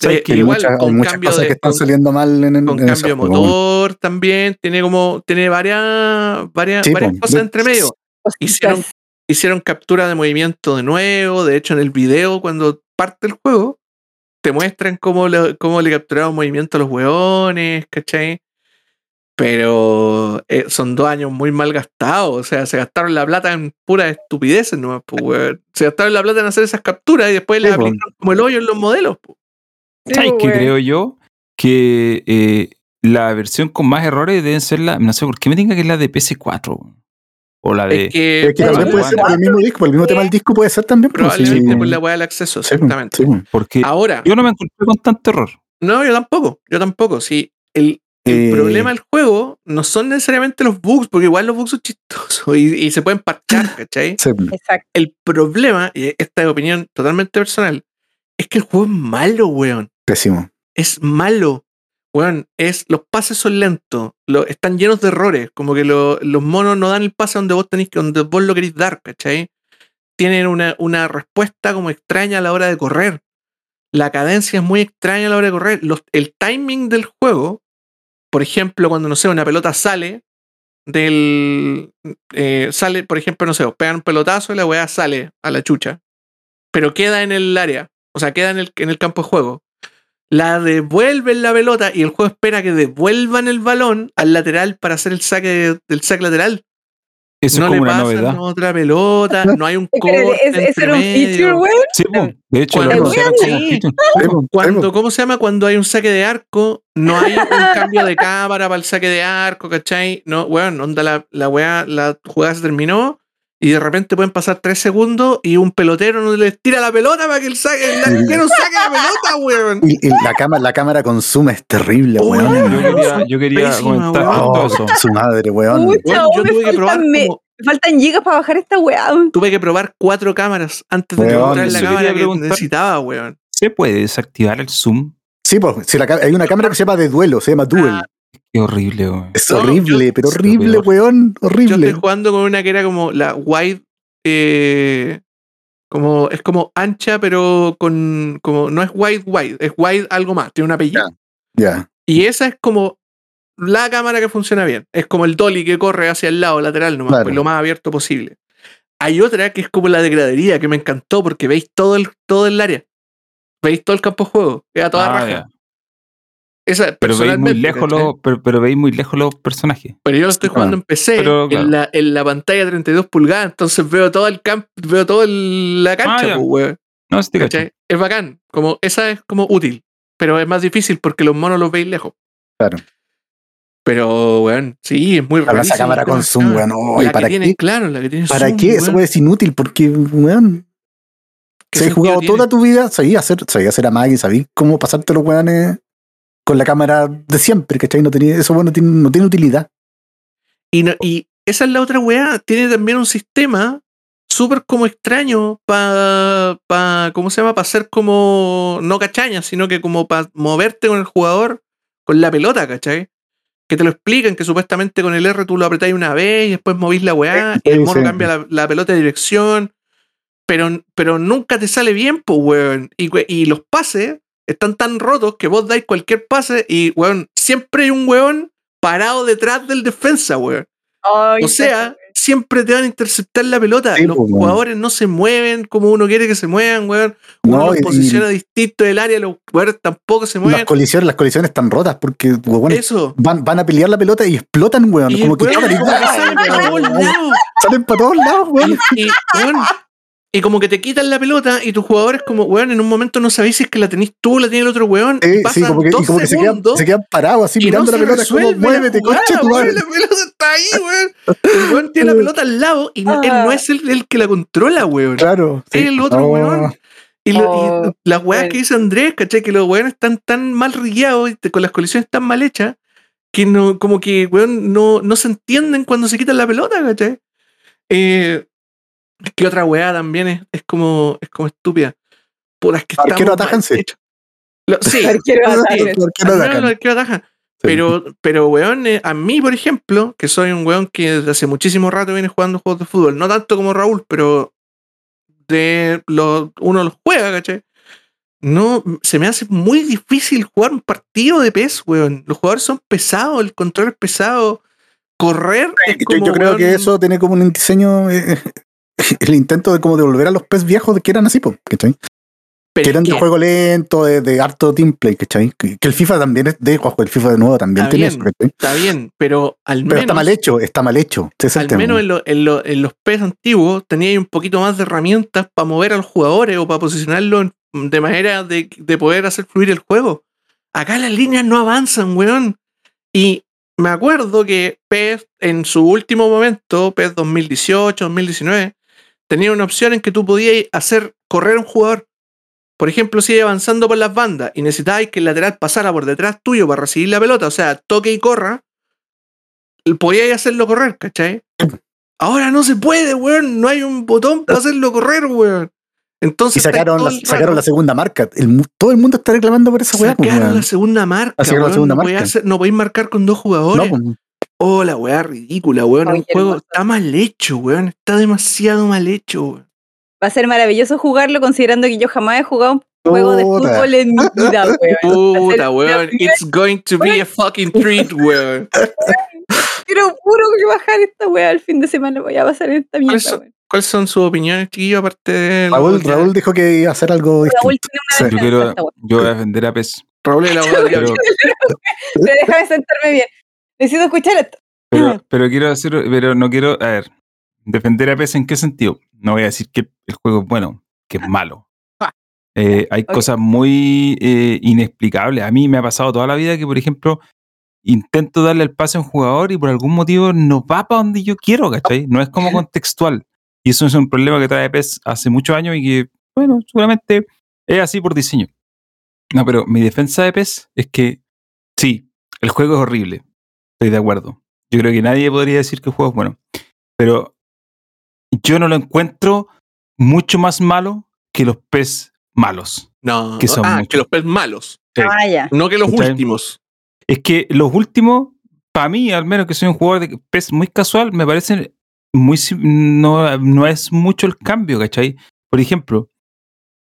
Igual, muchas, hay con muchas cosas de- que están con- saliendo mal en, en, con en cambio de juego. motor también, tiene como, tiene varias, varias, Sí, varias po. cosas entre medio. Hicieron-. Hicieron captura de movimiento de nuevo, de hecho en el video cuando parte el juego, te muestran cómo le, cómo le capturaron movimiento a los hueones, ¿cachai? Pero eh, son dos años muy mal gastados, o sea, se gastaron la plata en puras estupideces nomás, pues. Se gastaron la plata en hacer esas capturas y después les Sí, po. aplicaron como el hoyo en los modelos, pues. Sí, ¿Sabes weón. creo yo? Que eh, la versión con más errores deben ser la. No sé por qué me tenga que es la de PC4. O la de. Es que Es que también puede ser por el mismo disco, por el mismo tema del disco puede ser también. pues, probablemente sí. por la weá del acceso, exactamente. sí. Porque Ahora, yo no me encontré con tanto error. No, yo tampoco, yo tampoco. Sí, el, el Eh. problema del juego no son necesariamente los bugs, porque igual los bugs son chistosos y, y se pueden parchar, ¿cachai? Sí, Exacto. El problema, y esta es opinión totalmente personal, es que el juego es malo, weón. Pésimo. Es malo. Weón, es, los pases son lentos, lo- están llenos de errores, como que lo- los monos no dan el pase donde vos tenéis que, donde vos lo queréis dar, ¿cachai? Tienen una, una respuesta como extraña a la hora de correr. La cadencia es muy extraña a la hora de correr. Los- el timing del juego, por ejemplo, cuando no sé, una pelota sale del. eh, sale, por ejemplo, no sé, pegan un pelotazo y la weá sale a la chucha. Pero queda en el área. O sea, queda en el, en el campo de juego. La devuelven la pelota y el juego espera que devuelvan el balón al lateral para hacer el saque del saque lateral. Eso no es le como pasan novedad. otra pelota, no hay un corte ¿es- ¿Eso entre era un feature, weón? Sí, de hecho, Cuando- lo Sí. Cuando, ¿cómo se llama? Cuando hay un saque de arco, no hay un cambio de cámara para el saque de arco, ¿cachai? No, weón, onda la, la weá, la jugada se terminó y de repente pueden pasar tres segundos y un pelotero no les tira la pelota para que el saque, el arquero saque la pelota, weón. Y, y la, cámara, la cámara consume es terrible, Oh, weón. Yo quería, yo quería Pésima, comentar Oh, su madre, weón. Yo me tuve que probar faltan me- como- faltan gigas para bajar esta weá. tuve que probar cuatro cámaras antes de encontrar la cámara que necesitaba, weón. ¿Se puede desactivar el zoom? Sí, pues, si la hay una cámara que se llama de duelo, se llama Duel. Ah, Qué horrible, weón. es no, horrible, pero horrible, weón. Yo Horrible. estoy jugando con una que era como la wide. eh, como, es como ancha, pero con. como No es wide wide, es wide algo más, tiene un apellido. Ya. Y esa es como la cámara que funciona bien. Es como el dolly que corre hacia el lado lateral nomás, Claro. pues lo más abierto posible. Hay otra que es como la de gradería, que me encantó porque veis todo el, todo el área. Veis todo el campo de juego. Es a toda Ah, raja. Esa, Pero veis muy lejos los, pero, pero veis muy lejos los personajes. Pero yo lo estoy Ah, jugando en PC, pero claro. en, la, en la pantalla 32 pulgadas, entonces veo todo el campo, veo toda la cancha, Ah, pues, weón, No, sí. Es bacán, como, esa es como útil, pero es más difícil porque los monos los veis lejos. Claro. Pero, weón, sí, es muy Ahora esa cámara el consume, claro. weón. oh, ¿y La para que tiene, qué? claro, la que tiene ¿Para zoom, qué? Eso weón. es inútil porque, weón. ¿Qué Si has jugado tiene? toda tu vida, sabías hacer, sabías hacer amague y sabías cómo pasarte los weones con la cámara de siempre, ¿cachai? No tenía, eso bueno, tiene, no tiene utilidad. Y, no- y esa es la otra weá. Tiene también un sistema súper como extraño para, pa, ¿cómo se llama? Para hacer como, no cachañas, sino que como para moverte con el jugador, con la pelota, ¿cachai? Que te lo explican, que supuestamente con el R tú lo apretáis una vez y después movís la weá y el mono sí. cambia la, la pelota de dirección. Pero, pero nunca te sale bien, pues, weón. Y, y los pases están tan rotos que vos dais cualquier pase y, weón, siempre hay un weón parado detrás del defensa, weón. Ay, O sea, siempre te van a interceptar la pelota. Sí, Los pues, weón. jugadores no se mueven como uno quiere que se muevan, weón. Uno No, los y- posiciona distinto del área, los jugadores tampoco se Las mueven. colisiones, las colisiones están rotas porque Eso. van, van a pelear la pelota y explotan, weón. Y, como que weón, que salen para todos lados. salen para todos lados, weón. Y, y, weón, y como que te quitan la pelota y tus jugadores como, weón, en un momento no sabéis si es que la tenés tú o la tiene el otro weón. Eh, sí, pasan como que, y dos como que se, quedan, segundos se quedan parados así mirando no la pelota. Como, muévete, jugada, concha tu weón, madre. La pelota está ahí, weón. El weón tiene la pelota al lado y no- él no es el, el que la controla, weón. Claro. sí. Es el otro Oh, weón. Y, lo- y Oh, las weas bueno. que dice Andrés, ¿cachai? Que los weones están tan mal rigueados y te- con las colisiones tan mal hechas que no, como que weón, no, no se entienden cuando se quitan la pelota, ¿cachai? Eh, que otra wea también es, es como es como estúpida. Puras que Arquero. Lo- sí, arqueros atajan. Sí. Pero, pero, weón, eh, a mí, por ejemplo, que soy un weón que desde hace muchísimo rato viene jugando juegos de fútbol, no tanto como Raúl, pero de los, uno los juega, ¿cachai? No, se me hace muy difícil jugar un partido de PES, weón. Los jugadores son pesados, el control es pesado. Correr es Yo, como, yo creo weón, que eso tiene como un diseño, eh, el intento de como de volver a los pez viejos que eran así, ¿cachai? pero Que eran de juego lento, de, de harto teamplay, ¿cachai? Que, que el FIFA también es de ojo, el FIFA de nuevo también Está tiene bien, eso, ¿cachai? Está bien, pero al Pero menos. está mal hecho, está mal hecho. es al tema. menos en, lo- en lo- en los PES antiguos tenía un poquito más de herramientas para mover a los jugadores o para posicionarlos de manera de, de poder hacer fluir el juego. Acá las líneas no avanzan, weón. Y me acuerdo que PES en su último momento, PES 2018, 2019, tenía una opción en que tú podías hacer correr a un jugador. Por ejemplo, si avanzando por las bandas y necesitabas que el lateral pasara por detrás tuyo para recibir la pelota, o sea, toque y corra, podíais hacerlo correr, ¿cachai? Ahora no se puede, weón. No hay un botón para hacerlo correr, weón. Entonces Y sacaron, la, sacaron la segunda marca. El todo el mundo está reclamando por esa weá. pues, Sacaron weón. la segunda marca. Sacaron la segunda no, podéis marca. no podéis marcar con dos No, jugadores. pues, Oh, la weá ridícula, weón. Un qué juego hermoso. está mal hecho, weón. Está demasiado mal hecho, weón. Va a ser maravilloso jugarlo considerando que yo jamás he jugado un juego de fútbol en mi vida, weón. Puta, la weón. It's going to be a fucking treat, weón. Quiero puro que bajar esta weá el fin de semana. Voy a pasar en esta mierda, weón. ¿Cuáles son sus opiniones, chiquillos, aparte de Raúl, Raúl dijo que iba a hacer algo Raúl distinto. tiene Sí. una Yo defensa quiero, yo voy a defender a PES. Raúl es el Pero, diablo. Pero déjame sentarme bien. Necesito escuchar esto. pero, pero quiero hacer, pero no quiero, a ver, defender a PES en qué sentido. No voy a decir que el juego es bueno, que es malo. Eh, hay cosas muy eh, inexplicables. A mí me ha pasado toda la vida que, por ejemplo, intento darle el pase a un jugador y por algún motivo no va para donde yo quiero, ¿cachai? No es como contextual. Y eso es un problema que trae PES hace muchos años y que, bueno, seguramente es así por diseño. No, pero mi defensa de PES es que, sí, el juego es horrible. Estoy de acuerdo. Yo creo que nadie podría decir que el juego es bueno. Pero yo no lo encuentro mucho más malo que los PES malos. No, Que son ah, muchos. que los pez malos. Sí. Ah, ya. No que los últimos. Es que los últimos, para mí, al menos que soy un jugador de PES muy casual, me parecen muy. No, no es mucho el cambio, ¿cachai? Por ejemplo,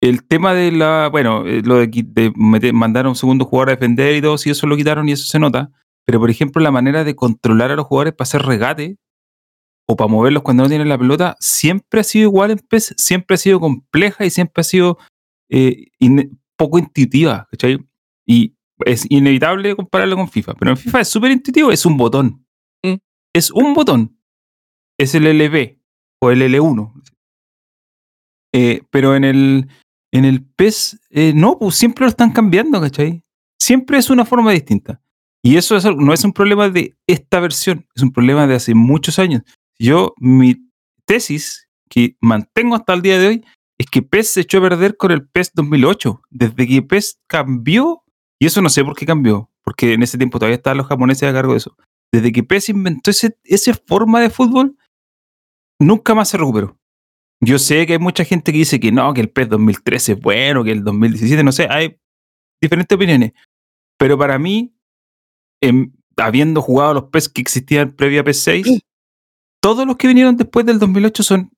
el tema de la. Bueno, eh, lo de, de meter- mandar a un segundo jugador a defender y todo, si eso lo quitaron y eso se nota. Pero, por ejemplo, la manera de controlar a los jugadores para hacer regate o para moverlos cuando no tienen la pelota, siempre ha sido igual en PES, siempre ha sido compleja y siempre ha sido eh, in- poco intuitiva, ¿cachai? Y es inevitable compararlo con FIFA, pero en FIFA es súper intuitivo, es un botón. Mm. Es un botón. Es el LB o el L1. Eh, pero en el, en el PES, eh, no, pues siempre lo están cambiando, ¿cachai? Siempre es una forma distinta. Y eso no es un problema de esta versión, es un problema de hace muchos años. Yo, mi tesis, que mantengo hasta el día de hoy, es que PES se echó a perder con el PES 2008. Desde que PES cambió, y eso no sé por qué cambió, porque en ese tiempo todavía estaban los japoneses a cargo de eso. Desde que PES inventó ese, esa forma de fútbol, nunca más se recuperó. Yo sé que hay mucha gente que dice que no, que el PES 2013 es bueno, que el 2017, no sé, hay diferentes opiniones. Pero para mí, em, habiendo jugado los PES que existían previa a PES 6, todos los que vinieron después del 2008 son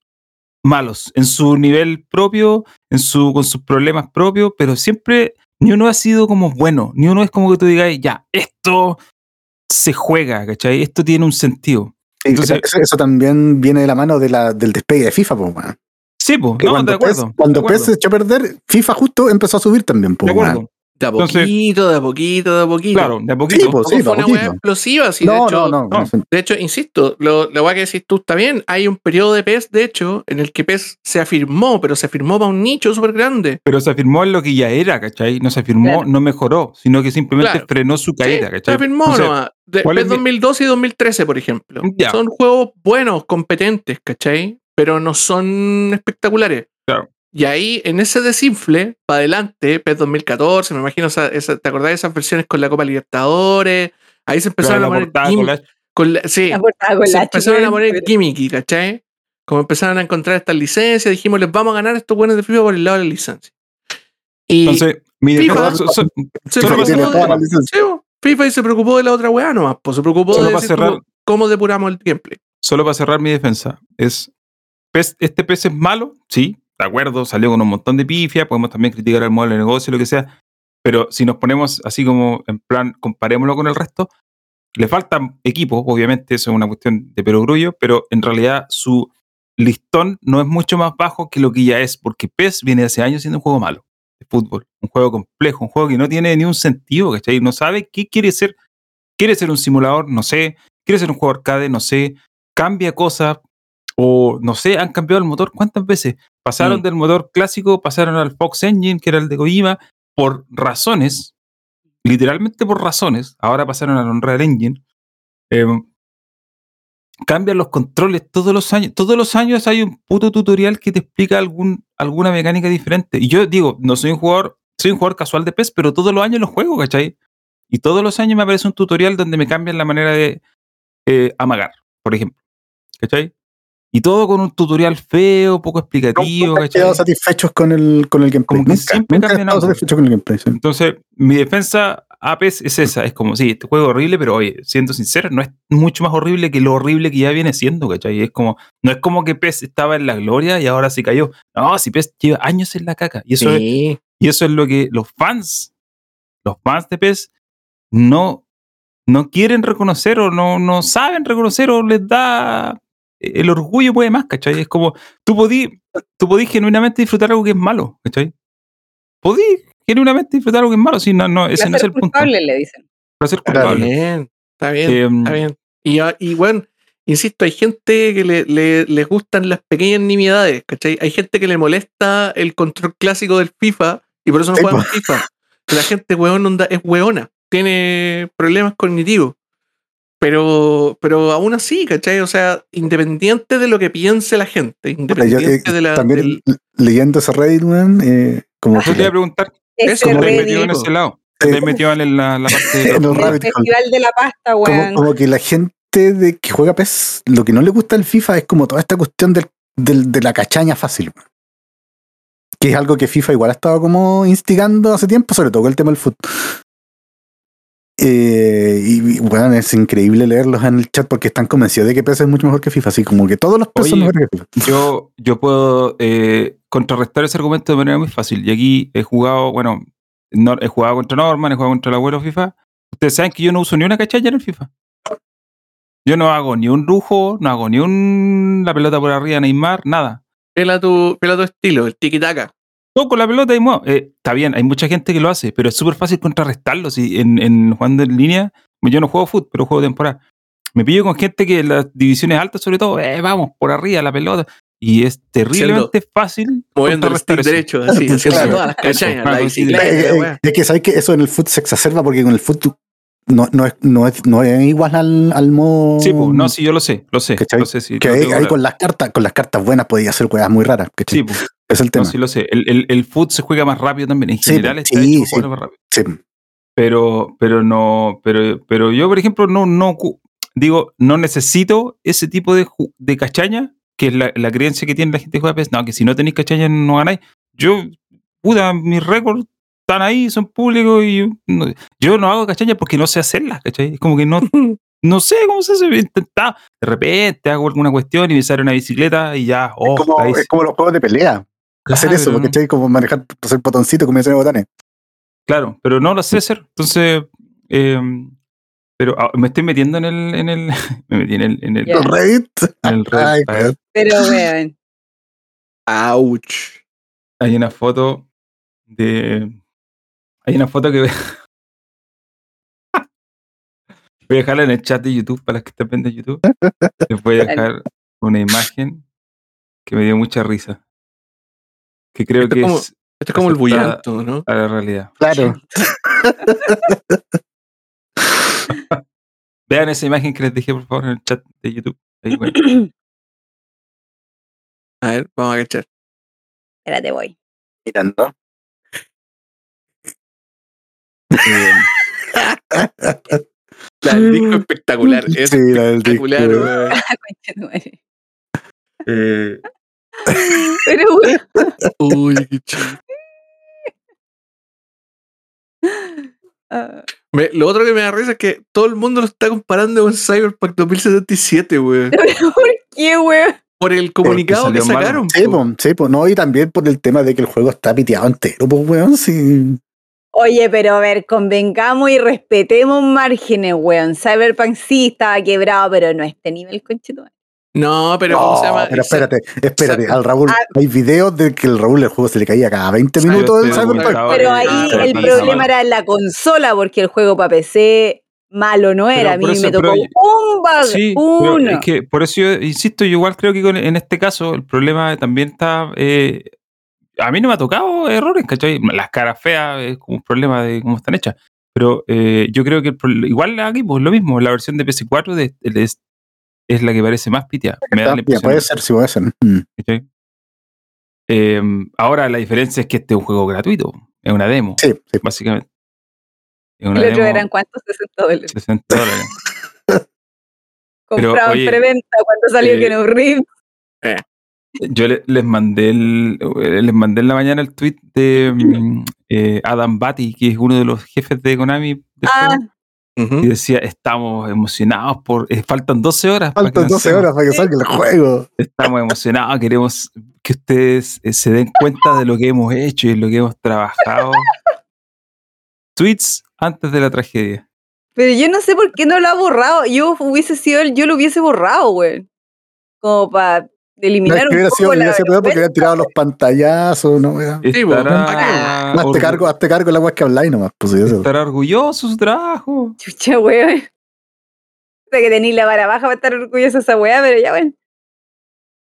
malos en su nivel propio, en su, con sus problemas propios, pero siempre ni uno ha sido como bueno, ni uno es como que tú digas, ya, esto se juega, ¿cachai? Esto tiene un sentido. Entonces- eso, eso también viene de la mano de la, del despegue de FIFA, pues. Sí, pues, no, cuando de acuerdo. PES, cuando de PES se echó a perder, FIFA justo empezó a subir también, de acuerdo. De a Entonces- poquito, de a poquito, de a poquito. Claro, de a Sí, poquito. pues, sí, fue de una explosiva, sí, de No, hecho, no, no. De hecho, insisto, lo, la weá que decís tú está bien. Hay un periodo de PES, de hecho, en el que PES se afirmó, pero se afirmó para un nicho súper grande. Pero se afirmó en lo que ya era, ¿cachai? No se afirmó, Claro. no mejoró, sino que simplemente Claro. frenó su caída, Sí, ¿cachai? se afirmó Entonces, nomás. De, ¿cuál PES es mi- 2012 y 2013, por ejemplo. Ya. Son juegos buenos, competentes, ¿cachai? Pero no son espectaculares. Claro. Y ahí, en ese desinfle, para adelante, PES 2014, me imagino, esa- esa- ¿te acordás de esas versiones con la Copa Libertadores? Ahí se empezaron la a poner portada con gim- la- con la- sí, La se la empezaron a poner gimmicky, ¿cachai? Como empezaron a encontrar estas licencias, dijimos, les vamos a ganar a estos buenos de FIFA por el lado de la licencia. Y Entonces, mi FIFA- defensa, so- so- se solo para preocupó la de, licencia. sí, FIFA se preocupó de la otra weá nomás, pues se preocupó Solo de decir cerrar- cómo, cómo depuramos el gameplay. solo para cerrar mi defensa, es este PES es malo, sí, de acuerdo, salió con un montón de pifia, podemos también criticar el modelo de negocio, lo que sea, pero si nos ponemos así como en plan, comparémoslo con el resto, le faltan equipos, obviamente, eso es una cuestión de perogrullo, pero en realidad su listón no es mucho más bajo que lo que ya es, porque PES viene hace años siendo un juego malo de fútbol, un juego complejo, un juego que no tiene ni un sentido, ¿cachai? No sabe qué quiere ser, quiere ser un simulador, no sé, quiere ser un juego arcade, no sé, cambia cosas, o no sé, han cambiado el motor cuántas veces. Pasaron Mm. del motor clásico, pasaron al Fox Engine, que era el de Kojima, por razones, literalmente por razones. Ahora pasaron al Unreal Engine. Eh, cambian los controles todos los años. Todos los años hay un puto tutorial que te explica algún, alguna mecánica diferente. Y yo digo, no soy un jugador, soy un jugador casual de PES, pero todos los años los juego, ¿cachai? Y todos los años me aparece un tutorial donde me cambian la manera de eh, amagar, por ejemplo. ¿Cachai? Y todo con un tutorial feo, poco explicativo, ¿cachai? quedado satisfechos con el, con el gameplay. Como que Nunca, siempre nunca cambian satisfechos con el gameplay. sí. Entonces, mi defensa a PES es esa. Es como, sí, este juego es horrible, pero oye, siendo sincero, no es mucho más horrible que lo horrible que ya viene siendo, ¿cachai? Es como, no es como que PES estaba en la gloria y ahora se cayó. No, si PES lleva años en la caca. Y eso, es, Sí. y eso es lo que los fans, los fans de PES, no, no quieren reconocer o no, no saben reconocer o les da el orgullo puede más, ¿cachai? Es como, tú podí, tú podí genuinamente disfrutar algo que es malo, ¿cachai? Podí genuinamente disfrutar algo que es malo, sí, no, no, ese no es el punto. culpable, le dicen. Placer culpable. bien, está bien, Eh, está bien. Y, ah, y bueno, insisto, hay gente que le, le- les gustan las pequeñas nimiedades, ¿cachai? Hay gente que le molesta el control clásico del FIFA y por eso no juegan. FIFA. La gente weón onda, es weona, tiene problemas cognitivos. Pero, pero aún así, ¿cachai? O sea, independiente de lo que piense la gente, yo, independiente eh, de la. también del- leyendo ese Reddit, weón, eh, como Yo te iba a preguntar, Eso, ¿cómo Ese te Reddit. metido en ese lado? Te metió en la, la parte de En los- el hole. festival de la pasta, como, weón. como que la gente de que juega PES, lo que no le gusta al FIFA es como toda esta cuestión del, del- de la cachaña fácil. weón. Que es algo que FIFA igual ha estado como instigando hace tiempo, sobre todo con el tema del fútbol. Eh, y bueno, es increíble leerlos en el chat porque están convencidos de que PES es mucho mejor que FIFA, así como que todos los PES son mejores que FIFA. yo, yo puedo eh, contrarrestar ese argumento de manera muy fácil. Y aquí he jugado, bueno, no- he jugado contra Norman, he jugado contra el abuelo FIFA. Ustedes saben que yo no uso ni una cachalla en el FIFA. Yo no hago ni un lujo, no hago ni un la pelota por arriba, Neymar, nada. Pela tu, pela tu estilo, el tiki-taka. Toco la pelota y muevo. Eh, está bien, hay mucha gente que lo hace, pero es súper fácil contrarrestarlo. Si en, en jugando en línea, yo no juego fútbol, pero juego temporada. Me pillo con gente que en las divisiones altas, sobre todo, eh, vamos, por arriba la pelota. Y es terriblemente fácil Moviendo el contrarrestar stick eso. derecho, así, haciendo Claro. todas las cachañas, Eso, la bicicleta, la weá. es que sabes que eso en el fútbol se exacerba porque con el fútbol no, no, es, no, es, no es igual al, al modo. Sí, pues, no, sí, yo lo sé, lo sé. ¿Cachai? Lo sé sí, que lo ahí, claro. con las cartas, con las cartas buenas podía hacer cosas muy raras. Sí, pues. Es el No, tema. sí lo sé. El, el, el foot se juega más rápido también. En Sí, general está sí, hecho sí. más rápido. Sí. Pero, pero no, pero, pero yo, por ejemplo, no, no digo, no necesito ese tipo de, de cachaña, que es la, la creencia que tiene la gente que juega PES. No, que si no tenéis cachaña no ganáis. Yo, puta, mis récords están ahí, son públicos y yo no, yo no hago cachaña porque no sé hacerlas, ¿cachai? Es como que no, no sé cómo se hace. De repente hago alguna cuestión y me sale una bicicleta y ya, oh, es, como, es como los juegos de pelea. Hacer Claro, eso, no. porque como manejar, hacer botoncito, combinación de botones. Claro, pero no lo sé hacer. Entonces, eh, pero ah, me estoy metiendo en el, en el, me metí en el, en el. Los Reddit. en el Reddit Ay. Pero, weón. Ouch. Hay una foto de, hay una foto que voy a dejarla en el chat de YouTube para los que estén viendo YouTube. Les voy a dejar una imagen que me dio mucha risa. Que creo Esto que es como- es Esto es como el bullanto, ¿no? a la realidad. Claro. Vean esa imagen que les dejé, por favor, en el chat de YouTube. Ahí, bueno. A ver, vamos a cachar. Espérate, voy. Mirando. La del disco espectacular. Es Sí, la del disco, espectacular, eh, Pero, weón. Uy, qué chido. Ah, Me- Lo otro que me da risa es que todo el mundo lo está comparando con Cyberpunk 2077, weón. ¿Pero por qué, weón? Por el comunicado que sacaron. Sí, po. sí, po, no, y también por el tema de que el juego está piteado entero, pues, weón, sí. Oye, pero a ver, convengamos y respetemos márgenes, weón. Cyberpunk sí estaba quebrado, pero no a este nivel, conchito. No, pero ¿cómo se No, llama? pero espérate, espérate, al Raúl, Ah. hay videos de que el Raúl el juego se le caía cada 20 Cyber- minutos del Pero Cyberpunk. Pero Ah, ahí el problema era la consola, porque el juego para PC malo no era. a mí eso- me tocó pero- un bug, Sí, pero uno. es que por eso yo insisto, yo igual creo que con- en este caso el problema también está. eh, a mí no me ha tocado errores, ¿cachai? Las caras feas es como un problema de cómo están hechas. Pero eh, yo creo que el igual aquí, pues lo mismo, la versión de PS4 de- es, es la que parece más piteada. Me da la También, impresión. puede ser, sí puede ser. Mm. Eh, ahora la diferencia es que este es un juego gratuito, es una demo, Sí, sí. básicamente. Es una el otro eran cuántos 60 dólares. 60 dólares. En preventa cuando salió eh, que no Reeves. Yo le- les mandé el, eh, les mandé en la mañana el tweet de mm, eh, Adam Batty, que es uno de los jefes de Konami Ah, juego, Y decía, estamos emocionados por, eh, faltan 12 horas. para que Faltan 12 lancemos. horas para que salga el juego. Estamos emocionados, queremos que ustedes eh, se den cuenta de lo que hemos hecho y lo que hemos trabajado. Tweets antes de la tragedia. pero yo no sé por qué no lo ha borrado. Yo hubiese sido él, yo lo hubiese borrado, güey. Como para No, eliminar es que un hubiera poco sido, la hubiera sido peor porque habían tirado los pantallazos, ¿no? weón? Sí, pues, Estará, ¿para Hazte orgu- cargo, hazte cargo de la weá que habláis nomás, pues eso. estará orgulloso de su trabajo. Chucha, sea que tenéis la vara baja para estar orgulloso de esa weá, pero ya, bueno.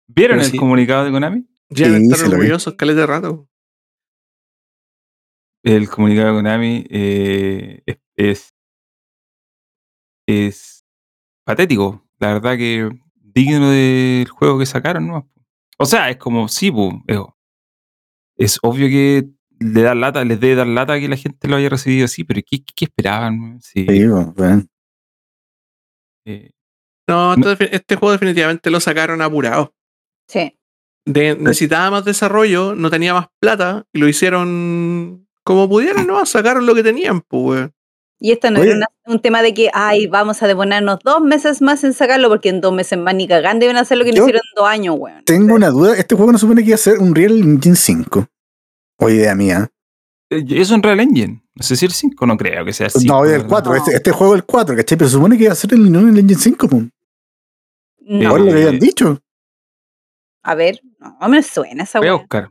¿Vieron Pero el sí. comunicado de Konami? Ya de Sí, vi. orgullosos, caleta de rato. El comunicado de Konami eh, es, es, es patético. La verdad que digno del juego que sacaron, ¿no? O sea, es como, sí, pu, es, es obvio que le da lata, les debe dar lata que la gente lo haya recibido así, pero ¿qué, qué esperaban? Sí, Sí, pues, weón. eh, No, este juego definitivamente lo sacaron apurado. Sí. De- necesitaba más desarrollo, no tenía más plata y lo hicieron como pudieron, ¿no? Sacaron lo que tenían, pues. Y esto no Oye. era una- un tema de que, ay, vamos a deponernos dos meses más en sacarlo, porque en dos meses más ni cagando iban a hacer lo que no Yo hicieron en dos años, weón. Tengo una duda, este juego no supone que iba a ser un Real Engine 5. O idea mía. eh, es un Real Engine. No sé si el 5, no creo que sea el 5. no, el 4, este, este juego es el 4, ¿cachai? Pero se supone que iba a ser el Unreal Engine 5, pues. No, Ahora lo que Eh, habían dicho. a ver, no, me suena esa Voy a buscar.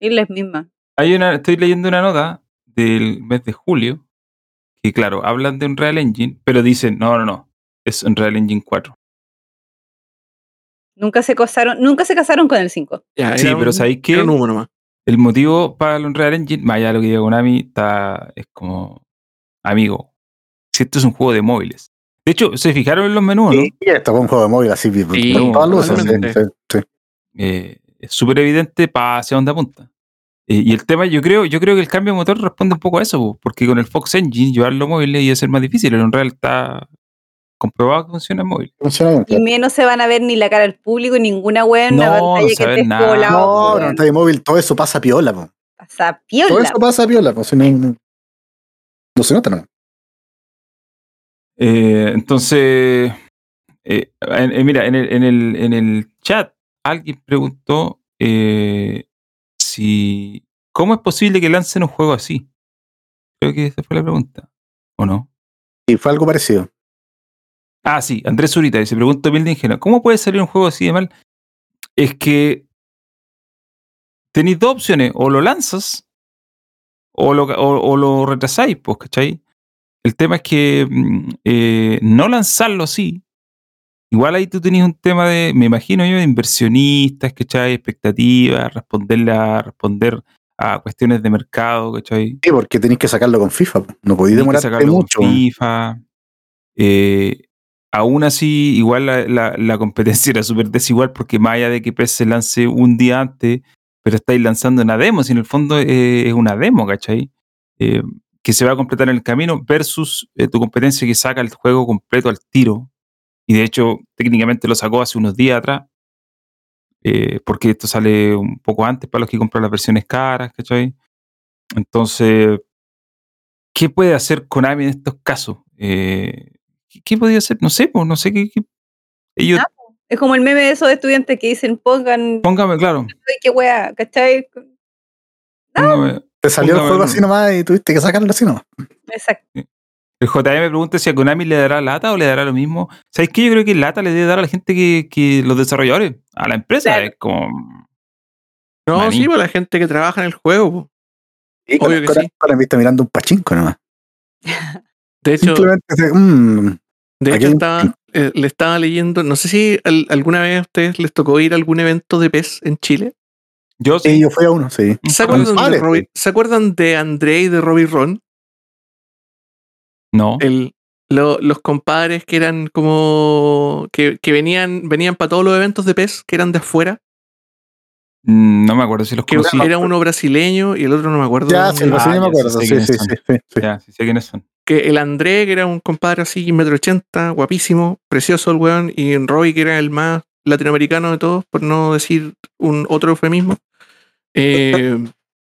Irles misma. Hay una, estoy leyendo una nota del mes de julio que, claro, hablan de un Real Engine, pero dicen, no, no, no, es un Real Engine 4. Nunca se casaron, nunca se casaron con el 5. Ya, Sí, pero un- ¿sabéis qué? Era un humo nomás. El motivo para el Unreal Engine, más allá de lo que diga Konami, está, es como, amigo, si esto es un juego de móviles. De hecho, se fijaron en los menús, ¿no? Sí, esto fue un juego de móvil así, Sí, luces, sí, sí, sí. Eh, es súper evidente para hacia dónde apunta. Eh, y el tema, yo creo, yo creo que el cambio de motor responde un poco a eso, po, porque con el Fox Engine llevarlo móvil iba a ser más difícil. El Unreal está comprobado que funciona en móvil. Y menos se van a ver ni la cara al público, ninguna wea en No, no pantalla se que esté nada. No, no, pantalla móvil, todo eso pasa piola, po. Pasa Todo piola. eso pasa piola, pues si no, no, no se nota, ¿no? Eh, entonces, eh, mira, en el, en, el, en el chat alguien preguntó eh, si cómo es posible que lancen un juego así. Creo que esa fue la pregunta, ¿o no? Y fue algo parecido. Ah, sí, Andrés Zurita dice, pregunto mil de ingenuo, ¿cómo puede salir un juego así de mal? Es que tenéis dos opciones, o lo lanzas o lo, o, o lo retrasáis, pues, ¿cachai? El tema es que mm, eh, no lanzarlo así, igual ahí tú tenías un tema de, me imagino yo, de inversionistas, ¿cachai? Expectativas, responderle a, responder a cuestiones de mercado, ¿cachai? Sí, porque tenéis que sacarlo con FIFA, no podéis Tienes que demorarte sacarlo con mucho. FIFA. Eh, aún así, igual la, la- la competencia era súper desigual porque más allá de que PES se lance un día antes, pero estáis lanzando una demo, si en el fondo eh, es una demo, ¿cachai? Eh, que se va a completar en el camino versus eh, tu competencia que saca el juego completo al tiro. Y de hecho, técnicamente lo sacó hace unos días atrás, eh, porque esto sale un poco antes para los que compran las versiones caras, ¿cachai? Entonces, ¿qué puede hacer Konami en estos casos? Eh, ¿qué, qué podía hacer? No sé, pues, no sé qué. qué- Ellos, Es como el meme de esos estudiantes que dicen pongan póngame, claro, qué wea, ¿cachai? póngame. Te salió el juego así nomás y tuviste que sacarlo así nomás. Exacto. El JM pregunta si a Konami le dará lata o le dará lo mismo. ¿Sabes qué? Yo creo que lata le debe dar a la gente que, que los desarrolladores, a la empresa. Claro. Es como. No, Maní. sí, por la gente que trabaja en el juego. po. Y Obvio que sí. me está mirando un pachinko nomás. De hecho, mm, de hecho estaba, eh, le estaba leyendo, no sé si al- alguna vez a ustedes les tocó ir a algún evento de PES en Chile. Yo sí, sí. yo fui a uno, sí. ¿Se acuerdan, Vale, de, Robbie- ¿se acuerdan de André y de Robbie Ron? No. El, lo- los compadres que eran como. que, que venían, venían para todos los eventos de PES, que eran de afuera. Mm, No me acuerdo si los Que conocí. era uno brasileño y el otro no me acuerdo. Ya, sí, el brasileño me ya, sí acuerdo. Sí, sí, sí, sí, sí. Ya, sí sé quiénes son. que el André, que era un compadre así, metro ochenta, guapísimo, precioso el weón, y Roy, que era el más latinoamericano de todos, por no decir un otro eufemismo. Eh,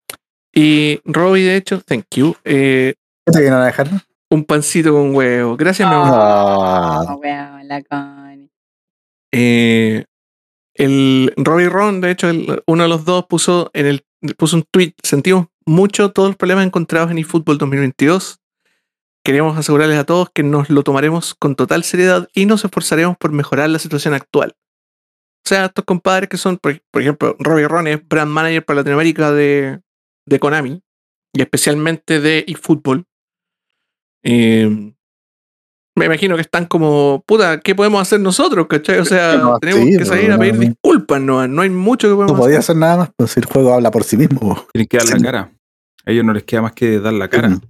y Roy, de hecho, thank you, eh, ¿Qué te vienen a dejar? Un pancito con huevo. Gracias, mi amor. Ah. Oh, weón, la Connie. Eh, el Robbie Ron, de hecho, el- uno de los dos puso en el puso un tweet. Sentimos mucho todos los problemas encontrados en eFootball 2022. Queremos asegurarles a todos que nos lo tomaremos con total seriedad y nos esforzaremos por mejorar la situación actual. O sea, estos compadres que son, por, por ejemplo, Robbie Ron es brand manager para Latinoamérica de, de Konami y especialmente de eFootball. Eh, me imagino que están como, puta, ¿qué podemos hacer nosotros? ¿Cachai? O sea, No, tenemos sí, que salir a no, pedir no. disculpas, no, no hay mucho que No podemos podía hacer. hacer nada más, pues si el juego habla por sí mismo. Tienen que dar la Sí. cara. A ellos no les queda más que dar la cara.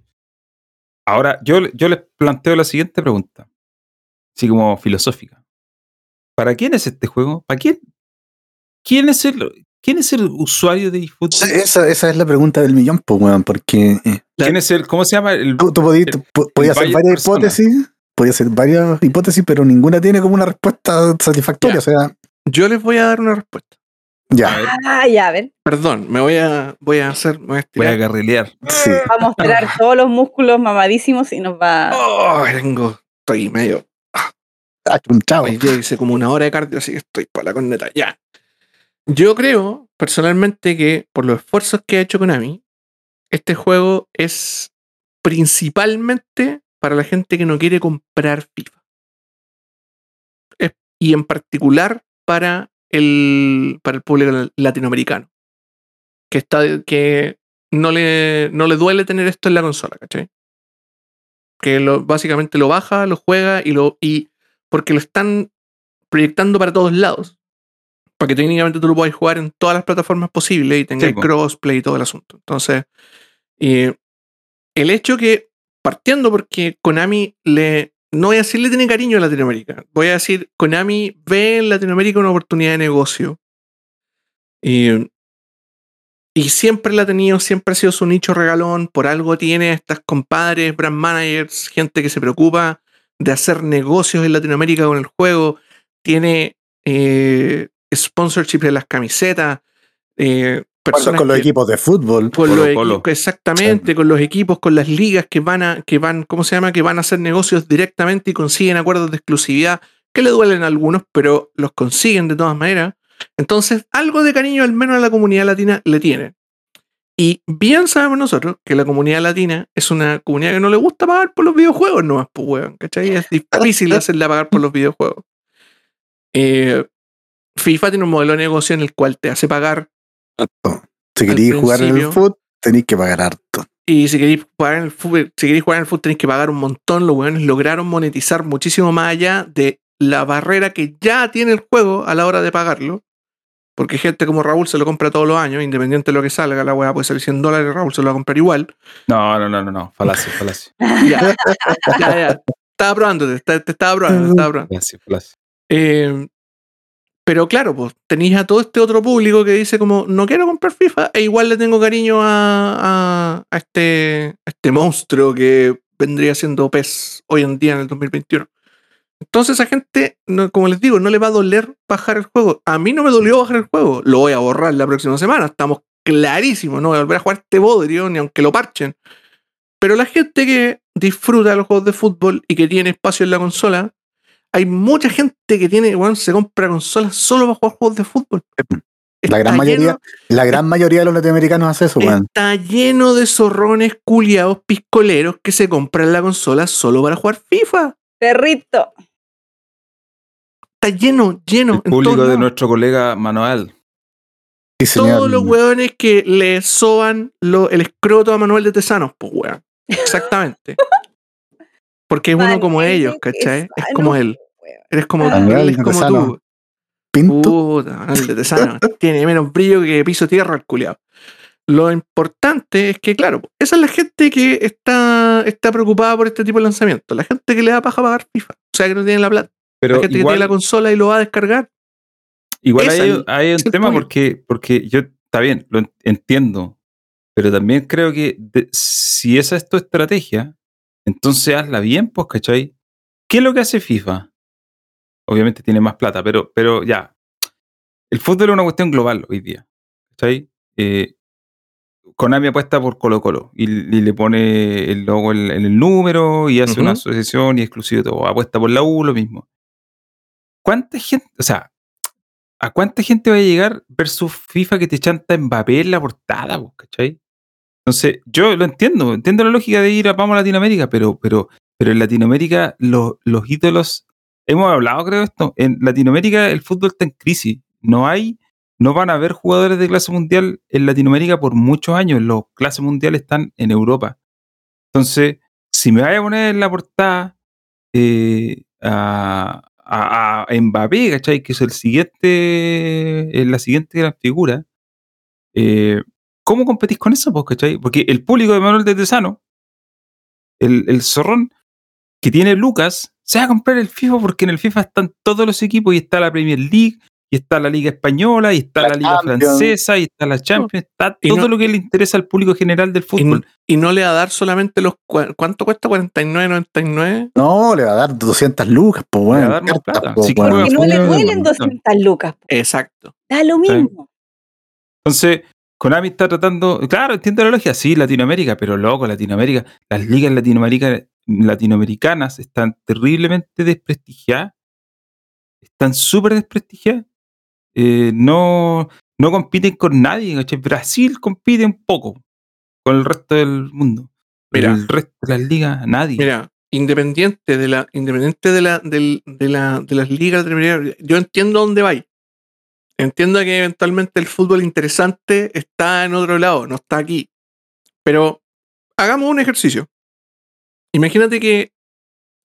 Ahora, yo, yo les planteo la siguiente pregunta, así como filosófica. ¿Para quién es este juego? ¿Para quién? ¿Quién es el, quién es el usuario de eFootball? Sí, Esa, esa es la pregunta del millón, pues, weón, porque eh, ¿Quién es el, cómo se llama? El, tú, tú podías, hacer varias persona. hipótesis, podías hacer varias hipótesis, pero ninguna tiene como una respuesta satisfactoria. Ya. O sea, Yo les voy a dar una respuesta. Ya, Ah, ya, a ver. Perdón, me voy a, voy a hacer. Me voy a voy a garrilear. sí. Va a mostrar todos los músculos mamadísimos y nos va. Oh, tengo. Estoy medio. Ah, un chavo. Hoy día hice como una hora de cardio, así que estoy para la corneta. Ya. Yo creo, personalmente, que por los esfuerzos que ha hecho Konami, este juego es principalmente para la gente que no quiere comprar FIFA. Y en particular para el, para el público la- latinoamericano. Que, está, que no, le, no le duele tener esto en la consola, ¿cachai? Que básicamente lo baja, lo juega y lo. Y porque lo están proyectando para todos lados. Para que técnicamente tú lo puedas jugar en todas las plataformas posibles y tengas Sí, crossplay y todo el asunto. Entonces, eh, el hecho que, partiendo porque Konami le. No voy a decir le tiene cariño a Latinoamérica. Voy a decir, Konami ve en Latinoamérica una oportunidad de negocio. Y, y siempre la ha tenido, siempre ha sido su nicho regalón. Por algo tiene a estas compadres, brand managers, gente que se preocupa de hacer negocios en Latinoamérica con el juego. Tiene eh, sponsorship de las camisetas. eh, Con, personas con los que- equipos de fútbol. con Colo los Colo. equipos, exactamente, con los equipos, con las ligas que van a, que van, ¿cómo se llama? Que van a hacer negocios directamente y consiguen acuerdos de exclusividad que le duelen a algunos, pero los consiguen de todas maneras. Entonces, algo de cariño al menos a la comunidad latina le tiene. Y bien sabemos nosotros que la comunidad latina es una comunidad que no le gusta pagar por los videojuegos nomás, pues, weón, ¿cachai? Es difícil hacerla pagar por los videojuegos. Eh, FIFA tiene un modelo de negocio en el cual te hace pagar Si queréis jugar en el fútbol, tenéis que pagar harto. Y si queréis jugar en el fútbol, si queréis jugar en el fútbol tenéis que pagar un montón. Los weones lograron monetizar muchísimo más allá de la barrera que ya tiene el juego a la hora de pagarlo. Porque gente como Raúl se lo compra todos los años, independiente de lo que salga, la weá puede salir 100 dólares, Raúl se lo va a comprar igual. No, no, no, no, no. Falacia, falacia. Ya, ya, ya. Estaba probándote, te, te estaba probando, te estaba probando. Falacia, falacia. Eh, pero claro, pues tenéis a todo este otro público que dice como, no quiero comprar FIFA, e igual le tengo cariño a, a, este, este monstruo que vendría siendo PES hoy en día en el 2021. Entonces a gente, como les digo, no le va a doler bajar el juego. A mí no me dolió bajar el juego, lo voy a borrar la próxima semana, estamos clarísimos, no voy a volver a jugar este bodrio ni aunque lo parchen. Pero la gente que disfruta los juegos de fútbol y que tiene espacio en la consola, hay mucha gente que tiene, weón, se compra consolas solo para jugar juegos de fútbol. La gran mayoría, lleno- la gran mayoría de los latinoamericanos hace eso, weón. Está lleno de zorrones culiados piscoleros que se compran la consola solo para jugar FIFA. Perrito. Está lleno, lleno. El público de nuestro colega Manuel. Sí. Todos los weones que le soban lo- el escroto a Manuel de Tesanos, pues weón. Exactamente. Porque es uno como ellos, ¿cachai? Es como él. Eres como, él es como tú. Pinto. Puta, Manuel de Tesano. Tiene menos brillo que piso tierra el culiado. Lo importante es que, claro, esa es la gente que está, está preocupada por este tipo de lanzamiento. La gente que le da paja pagar FIFA. O sea, que no tiene la plata. Pero la gente que tiene la consola y lo va a descargar. igual esa hay, hay un tema punto. porque, porque yo, está bien, lo en- entiendo, pero también creo que de- si esa es tu estrategia, entonces hazla bien, pues, ¿cachai? ¿Qué es lo que hace FIFA? Obviamente tiene más plata, pero, pero ya. El fútbol es una cuestión global hoy día. ¿Cachai? Eh, Konami apuesta por Colo Colo y, y le pone el logo en, el número y hace una asociación y exclusivo todo. Apuesta por la U, lo mismo. ¿Cuánta gente, o sea, a cuánta gente va a llegar versus FIFA que te chanta Mbappé en la portada, vos, ¿cachai? Entonces, yo lo entiendo, entiendo la lógica de ir a vamos a Latinoamérica, pero, pero, pero en Latinoamérica los, los ídolos, hemos hablado creo esto, en Latinoamérica el fútbol está en crisis, no hay, no van a haber jugadores de clase mundial en Latinoamérica por muchos años, los clases mundiales están en Europa. Entonces, si me vaya a poner en la portada eh, a, a, a Mbappé, ¿cachai? Que es el siguiente, es la siguiente gran figura. eh, ¿Cómo competís con eso, pues, cachai? Porque el público de Manuel de Tesano, el, el zorrón que tiene Lucas, se va a comprar el FIFA porque en el FIFA están todos los equipos y está la Premier League, y está la Liga Española, y está la, La Liga Champions. Francesa, y está la Champions, está Y todo no- lo que le interesa al público general del fútbol. y no le va a dar solamente los. ¿Cuánto cuesta? ¿49.99? No, le va a dar 200 lucas, pues, Le va a dar más Cartas, plata. po, Sí, Que no le duelen no. 200 lucas. po. Exacto. Da lo Sí. mismo. Entonces, Konami está tratando, claro, entiendo la lógica, sí, Latinoamérica, pero loco, Latinoamérica, las ligas latinoamericanas, latinoamericanas están terriblemente desprestigiadas, están súper desprestigiadas, eh, no, no compiten con nadie. Brasil compite un poco con el resto del mundo, pero Mira. el resto de las ligas, nadie. Mira, independiente de la, independiente de la, del- de la, de las ligas yo entiendo dónde vais. Entiendo que eventualmente el fútbol interesante está en otro lado, no está aquí. Pero hagamos un ejercicio. Imagínate que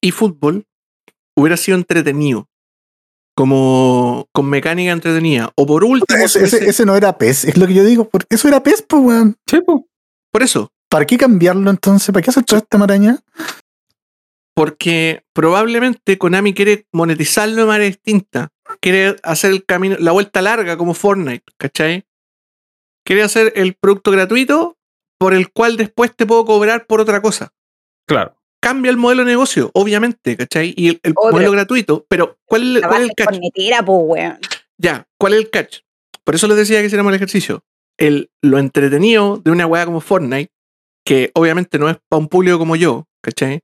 eFootball hubiera sido entretenido. Como con mecánica entretenida. O por último, Ese, ese- tuviese- ese no era PES, es lo que yo digo, porque eso era PES, pues, weón. Sí, po. por eso. ¿Para qué cambiarlo entonces? ¿Para qué hacer toda esta maraña? Porque probablemente Konami quiere monetizarlo de manera distinta. Quiere hacer el camino, la vuelta larga como Fortnite, ¿cachai? Quiere hacer el producto gratuito por el cual después te puedo cobrar por otra cosa. Claro. Cambia el modelo de negocio, obviamente, ¿cachai? Y el, el modelo gratuito, pero ¿cuál, cuál es el catch? Ya, ¿cuál es el catch? Por eso les decía que hiciéramos el ejercicio. El, lo entretenido de una weá como Fortnite, que obviamente no es para un público como yo, ¿cachai?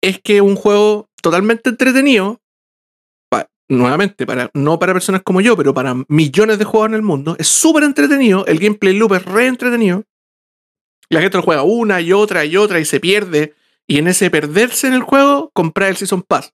Es que es un juego totalmente entretenido, nuevamente, para, no para personas como yo, pero para millones de juegos en el mundo, es súper entretenido, el gameplay loop es re entretenido. La gente lo juega una y otra y otra y se pierde. Y en ese perderse en el juego, comprar el Season Pass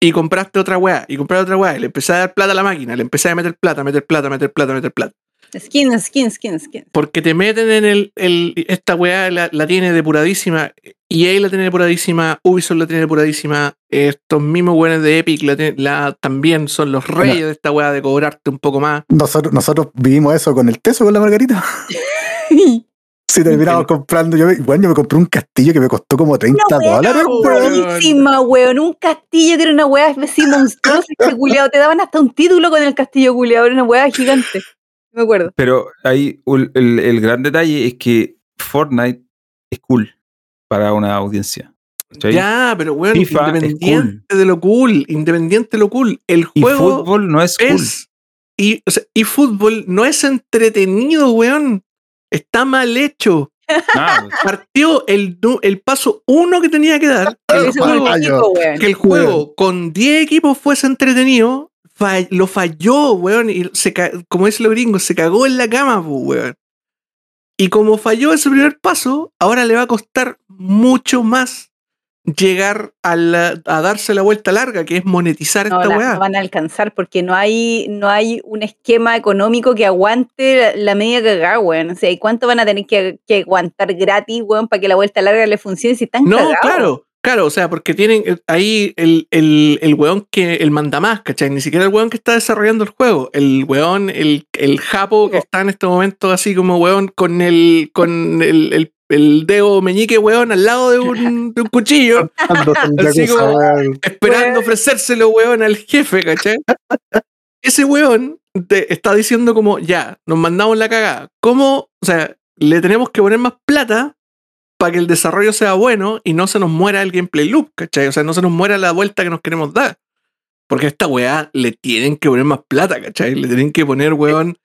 y compraste otra weá, y compraste otra weá, y le empecé a dar plata a la máquina, le empecé a meter plata, meter plata, meter plata, meter plata. Skin, skin, skin, skin. Porque te meten en el. el- esta weá la, la tiene depuradísima, EA la tiene depuradísima, Ubisoft la tiene depuradísima, estos mismos weones de Epic la, también son los reyes de esta weá de cobrarte un poco más. Nosotros, nosotros vivimos eso con el teso, con la margarita. Si terminamos comprando, yo, me- bueno, yo me compré un castillo que me costó como 30 Una wea dólares. Buenísima, weón. Un castillo que era una weá así monstruosa, este culiao. Te daban hasta un título con el castillo culiao. Era una weá gigante. Me acuerdo. Pero ahí el, el gran detalle es que Fortnite es cool para una audiencia. Ya, pero FIFA es independiente de lo cool, independiente de lo cool. El y juego fútbol no es cool. Y, o sea, y fútbol no es entretenido, weón. Está mal hecho. Nada, Partió el, el paso uno que tenía que dar. que el juego- equipo, que el juego con 10 equipos fuese entretenido, lo falló, weón. Y se como dicen los gringos, se cagó en la cama, po, weón. Y como falló ese primer paso, ahora le va a costar mucho más llegar a, la- a darse la vuelta larga, que es monetizar No, esta weá. no van a alcanzar porque no hay, no hay un esquema económico que aguante la, la media cagada, weón. O sea, ¿y cuánto van a tener que, que aguantar gratis, weón, para que la vuelta larga le funcione si están No, cagados? claro, claro, o sea, porque tienen eh, ahí el, el, el weón que, el mandamás, ¿cachai? Ni siquiera el weón que está desarrollando el juego, el weón, el, el japo que está en este momento así como weón con el, con el, el, el dedo meñique weón al lado de un, de un cuchillo, Así como- weón. esperando ofrecérselo weón al jefe, ¿cachai? Ese weón te está diciendo como, ya, nos mandamos la cagada. ¿Cómo? O sea, le tenemos que poner más plata para que el desarrollo sea bueno y no se nos muera el gameplay loop, ¿cachai? O sea, no se nos muera la vuelta que nos queremos dar. Porque a esta weá le tienen que poner más plata, ¿cachai? Le tienen que poner, weón,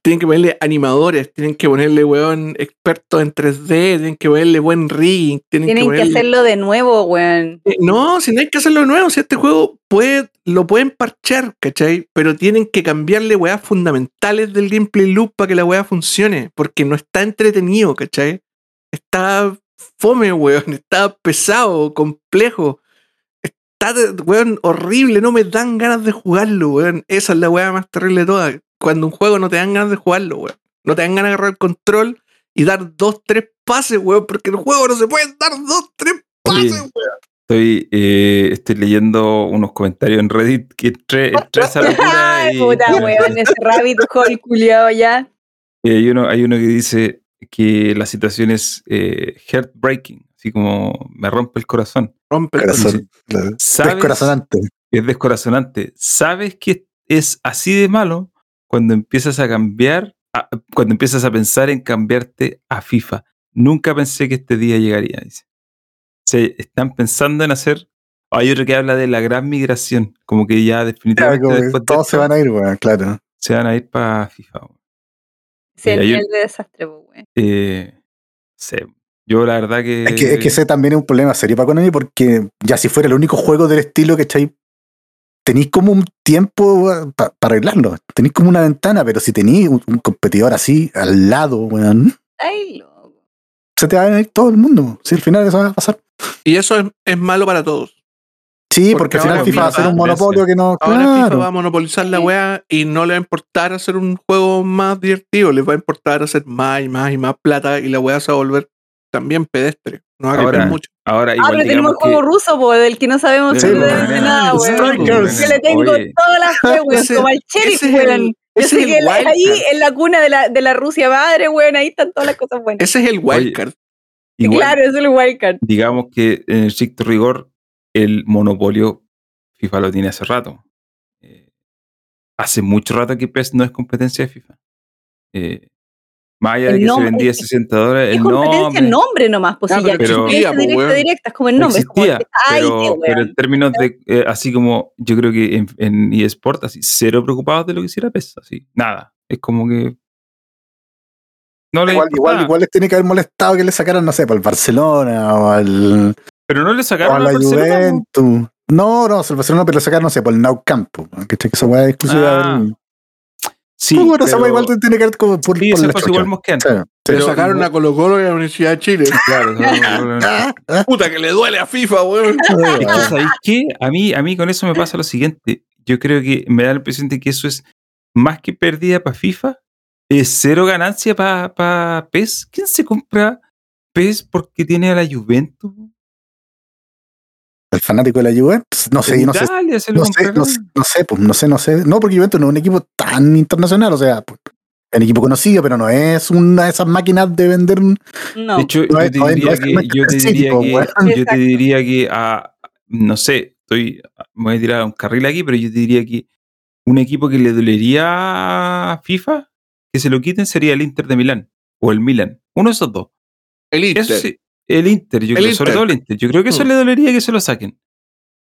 tienen que ponerle animadores, tienen que ponerle, weón, expertos en 3D, tienen que ponerle buen rigging, tienen, Tienen que, ponerle... hacerlo de nuevo, weón. Eh, No, si no hay que hacerlo de nuevo, si este juego puede, lo pueden parchar, ¿cachai? Pero tienen que cambiarle weas fundamentales del gameplay loop para que la wea funcione, porque no está entretenido, ¿cachai? Está fome, weón, está pesado, complejo, está, weón, horrible, no me dan ganas de jugarlo, weón. Esa es la wea más terrible de todas. Cuando un juego no te dan ganas de jugarlo, weón. No te dan ganas de agarrar el control y dar dos, tres pases, weón, porque el juego no se pueden dar dos, tres Oye, pases, weón. Estoy, eh, estoy leyendo unos comentarios en Reddit que entré, entré a esa locura Ay, y- puta, weón, ese rabbit hole culiao ya. y hay, uno, hay uno que dice que la situación es eh, heartbreaking, así como me rompe el corazón. Rompe el Corazón. ¿Sabes? Descorazonante. Es descorazonante. ¿Sabes que es así de malo cuando empiezas a cambiar, a- cuando empiezas a pensar en cambiarte a FIFA? Nunca pensé que este día llegaría, dice. Se están pensando en hacer. Hay otro que habla de la gran migración, como que ya Claro, definitivamente como que todos esto se van a ir, weón, claro. se van a ir para FIFA. weón. Eh, hay nivel de desastre, po, weón. Eh, sé. Yo la verdad que... Es que, es que ese también es un problema serio para Konami porque ya si fuera el único juego del estilo que estáis, tenéis como un tiempo para arreglarlo. Tenéis como una ventana, pero si tenéis un, un competidor así al lado, weón, se te va a ir todo el mundo. Si al final eso va a pasar. Y eso es, es malo para todos. Sí, Porque porque, al final FIFA va a ser un monopolio que no. Ahora claro. FIFA va a monopolizar la Sí. weá y no le va a importar hacer un juego más divertido. Les va a importar hacer más y más y más plata y la weá se va a volver también pedestre. No va a Ahora, cambiar mucho. Ahora Ah, igual pero tenemos el juego que- ruso, po, del que no sabemos Sí, weón. nada, weón. Strikers. Yo le tengo Oye. todas las fe, weón, como al sheriff, weón. Yo ese sé es el que la- ahí, wildcard. en la cuna de la, de la Rusia madre, weón, ahí están todas las cosas buenas. Ese es el wildcard. igual claro, es el wildcard. digamos que en el rigor el monopolio FIFA lo tiene hace rato. Eh, hace mucho rato que PES no es competencia de FIFA. Eh, más allá de que se nombre- vendía es que- 60 dólares, Es el competencia nombre en nombre nomás, pues Claro, si ya pero existía existía, directa, pues, directa, es como el no nombre. es como existía, ay, qué pero, pero en términos de, eh, así como yo creo que en, en eSport, así, cero preocupados de lo que hiciera PES, así, nada. Es como que. No le Igual, igual, igual les tiene que haber molestado que le sacaran, no sé, por el Barcelona o al, Pero no le o a sacaron la a Barcelona. po. Juventus. No, no, el Barcelona, pero le sacaron, no sé, por el Nou Campo. Que que esa weá es exclusiva Ah, del. Sí, Pues bueno, esa pero- weá igual tiene que ver como por, sí, por esa la igual mosqueante. Sí. Pero sacaron a Colo Colo y a la Universidad de Chile. Claro, claro. Puta que le duele a FIFA, weón. Es que, ¿sabéis qué? A mí, a mí con eso me pasa lo siguiente. Yo creo que me da la impresión de que eso es más que pérdida para FIFA, es cero ganancia para pa PES. ¿Quién se compra PES porque tiene a la Juventus? El fanático de la Juventus, no sé, no sé, no sé, comprarán. no sé, no sé, pues, no sé, no sé. No, porque Juventus no es un equipo tan internacional, o sea, pues, es un equipo conocido, pero no es una de esas máquinas de vender. No. De hecho, No yo es- te no es- diría que, yo te diría que, po, weón. yo te Exacto. diría que a, no sé, estoy, me voy a tirar a un carril aquí, pero yo te diría que un equipo que le dolería a FIFA que se lo quiten sería el Inter de Milán o el Milan. Uno de esos dos. El Inter. Eso sí, el Inter, yo El creo, sobre Inter. todo el Inter. Yo creo que eso Mm. le dolería que se lo saquen.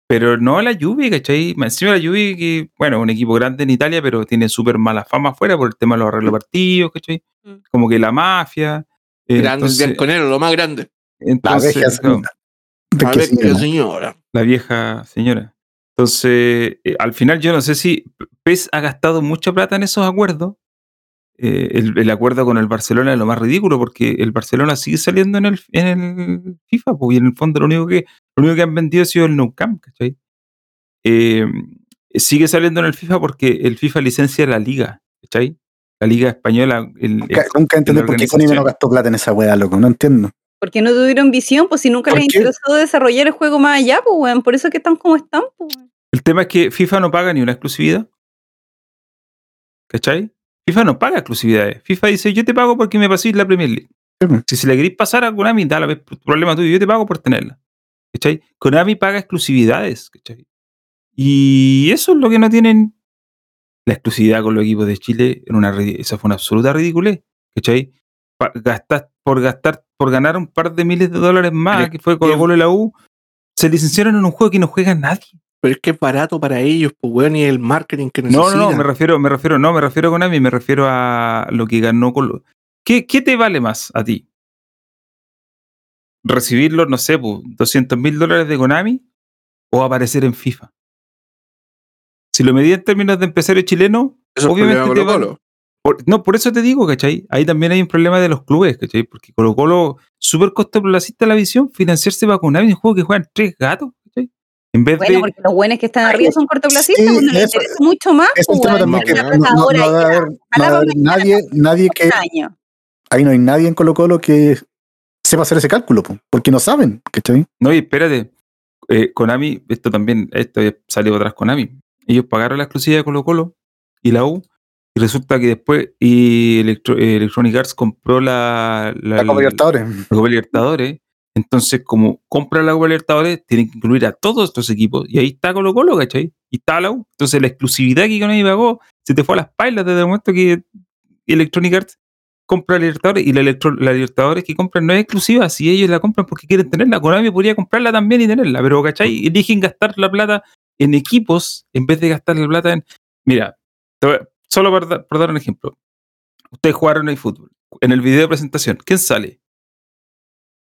Pero no a la Juve, ¿cachai? Más Encima la Juve, que, bueno, un equipo grande en Italia, pero tiene súper mala fama afuera por el tema de los arreglos de partidos, ¿cachai? Mm. Como que la mafia. eh, Grande, entonces- bianconero, lo más grande. La entonces, vieja claro, señora. A Que ver, sí, qué ¿no? señora. la vieja señora. Entonces, eh, al final yo no sé si PES ha gastado mucha plata en esos acuerdos. Eh, el, el acuerdo con el Barcelona es lo más ridículo porque el Barcelona sigue saliendo en el, en el FIFA pues, y en el fondo lo único que lo único que han vendido ha sido el Nou Camp, ¿cachai? Eh, sigue saliendo en el FIFA porque el FIFA licencia la liga, ¿cachai? La liga española. el- Nunca, el- nunca entendí por qué Konami no gastó plata en esa weá, loco. No entiendo. Porque no tuvieron visión, pues si nunca ¿Por les qué? interesó desarrollar el juego más allá, pues weón. Por eso es que están como están, pues. El tema es que FIFA no paga ni una exclusividad. ¿Cachai? FIFA no paga exclusividades. FIFA dice, yo te pago porque me paséis la Premier League. Sí. Si se le queréis pasar a Konami, da la vez problema tuyo, yo te pago por tenerla. ¿Cachai? Konami paga exclusividades. ¿Cachai? Y eso es lo que no tienen la exclusividad con los equipos de Chile. En una, esa fue una absoluta ridiculez. ¿Cachai? Pa- gastar, por gastar, por ganar un par de miles de dólares más, que fue Colo Colo y la U, se licenciaron en un juego que no juega nadie. Pero es que es barato para ellos, pues, weón, y el marketing que No, necesitan. no, no, me refiero, me refiero, no, me refiero a Konami, me refiero a lo que ganó Colo. ¿Qué, qué te vale más a ti? ¿Recibirlo, no sé, pues, 200 mil dólares de Konami o aparecer en FIFA? Si lo medí en términos de empresario chileno, Eso es obviamente te Colo vale- Colo. por- no, por eso te digo, ¿cachai? Ahí también hay un problema de los clubes, ¿cachai? Porque Colo Colo, súper cortoplacista la visión, financiarse va con Konami un juego que juegan tres gatos. En vez Bueno, de... porque los buenos que están arriba son cortoplacistas, sí, pues les interesa mucho más. Es un pues, tema también que weón. no, no- no Ahora va a ya, haber, no va a haber mañana, nadie, nadie que. año. Ahí no hay nadie en Colo Colo que sepa hacer ese cálculo, po, porque no saben, ¿cachai? No, y espérate. Eh, Konami, esto también, esto salió atrás Konami. Ellos pagaron la exclusividad de Colo Colo y la U. Y resulta que después y Electro- eh, Electronic Arts compró la, la, La Copa Libertadores. la Copa Libertadores. Entonces, como compra la Copa Libertadores, tienen que incluir a todos estos equipos. Y ahí está Colo Colo, ¿cachai? Y está la U. Entonces, la exclusividad que Konami pagó se te fue a las pailas desde el momento que Electronic Arts compra la Libertadores. Y la, Electro- la Libertadores que compran no es exclusiva. Si ellos la compran porque quieren tenerla, Konami podría comprarla también y tenerla. Pero, ¿cachai? Eligen gastar la plata en equipos en vez de gastar la plata en. Mira, solo por, dar- un ejemplo. Ustedes jugaron el fútbol. En el video de presentación, ¿quién sale?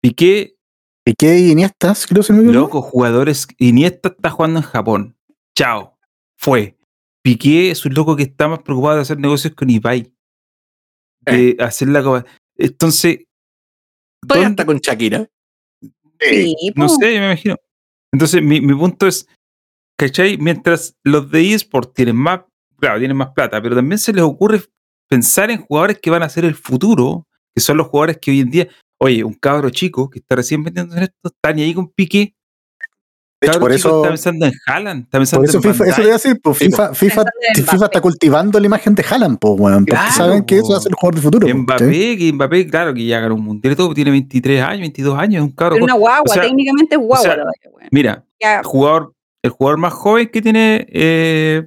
Piqué, Piqué y Iniesta, creo que se me loco, jugadores. Iniesta está jugando en Japón. Chao. Fue. Piqué es un loco que está más preocupado de hacer negocios con Ibai. De hacer la copa. Entonces. Todavía ¿dónde- está con Shakira. Sí, No sé, me imagino. Entonces, mi, mi punto es, ¿cachai? Mientras los de eSport tienen más, claro, tienen más plata, pero también se les ocurre pensar en jugadores que van a ser el futuro, que son los jugadores que hoy en día, oye, un cabro chico que está recién metiendo en esto, está ni ahí con Piqué. De hecho, por eso, está pensando en Haaland, está pensando por eso en FIFA, eso voy a decir, pues Sí, FIFA, FIFA, está cultivando la imagen de Haaland, pues, weón, porque Claro, saben que eso va a ser el jugador del futuro. ¿cachai? Mbappé, que Mbappé, claro, que ya ganó un mundial y todo, tiene 23 años, 22 años, es un cabro. Pero una guagua, o sea, técnicamente es guagua. sea, todavía, weón. Mira, Ya, jugador, el jugador más joven que tiene eh,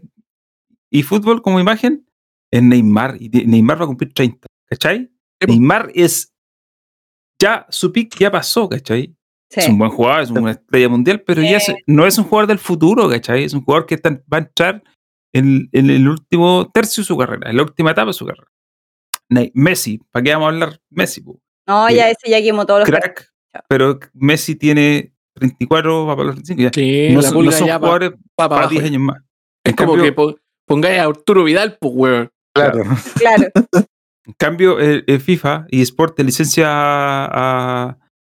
y fútbol como imagen es Neymar. Y Neymar va a cumplir 30. ¿Cachai? Neymar es. Ya, su pick ya pasó, ¿cachai? Sí. Es un buen jugador, es una estrella mundial, pero ya no es un jugador del futuro, ¿cachai? Es un jugador que está- va a entrar en, en el último tercio de su carrera, en la última etapa de su carrera. Messi, ¿para qué vamos a hablar Messi? po? No, ya ese ya quemó todos los Crack, Chao. pero Messi tiene 34, va para los 35, ya. Sí, no, la son- no son ya jugadores pa- pa para abajo. 10 años más. Es En como cambio- que po- pongáis a Arturo Vidal, pues, weón. Claro. Claro. En cambio, el, el FIFA y Sport te licencia a.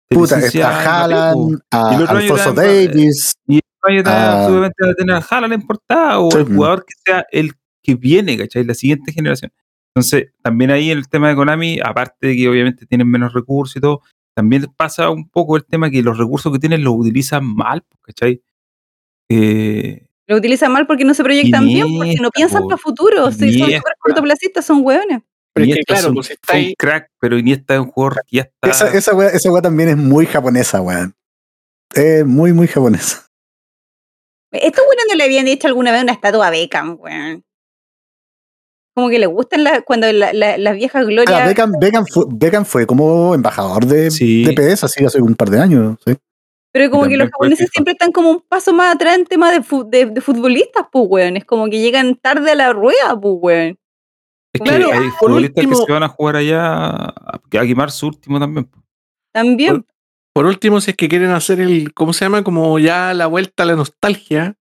te Puta, licencia está a. Haaland, a Y el año Alfonso Davis. Vaya a Ah. seguramente va a tener a Haaland en portada o Sí, el jugador que sea el que viene, ¿cachai? La siguiente generación. Entonces, también ahí en el tema de Konami, aparte de que obviamente tienen menos recursos y todo, también pasa un poco el tema que los recursos que tienen los utilizan mal, ¿cachai? Eh, Lo utilizan mal porque no se proyectan bien, porque no piensan para futuro. Sí, son súper cortoplacistas, son hueones. Pero es que, claro, es un- pues está un ahí. crack, pero Iniesta es un jugador que ya está. Esa, esa, wea, esa wea también es muy japonesa, weón. Es muy, muy japonesa. Estos buenos no le habían hecho alguna vez una estatua a Beckham, weón. Como que le gustan la- cuando la- la- las viejas Ah, glorias. Beckham, Beckham fue, Beckham fue como embajador de, Sí. de PS, así hace un par de años. ¿sí? pero como que los japoneses siempre están como un paso más atrás en de, fu- de, de futbolistas, pues, weón. Es como que llegan tarde a la rueda, pues, weón. Es que Claro, hay por futbolistas último- que se van a jugar allá a, a quemar su último también. También. Por último, si es que quieren hacer el, ¿cómo se llama? Como ya la vuelta a la nostalgia.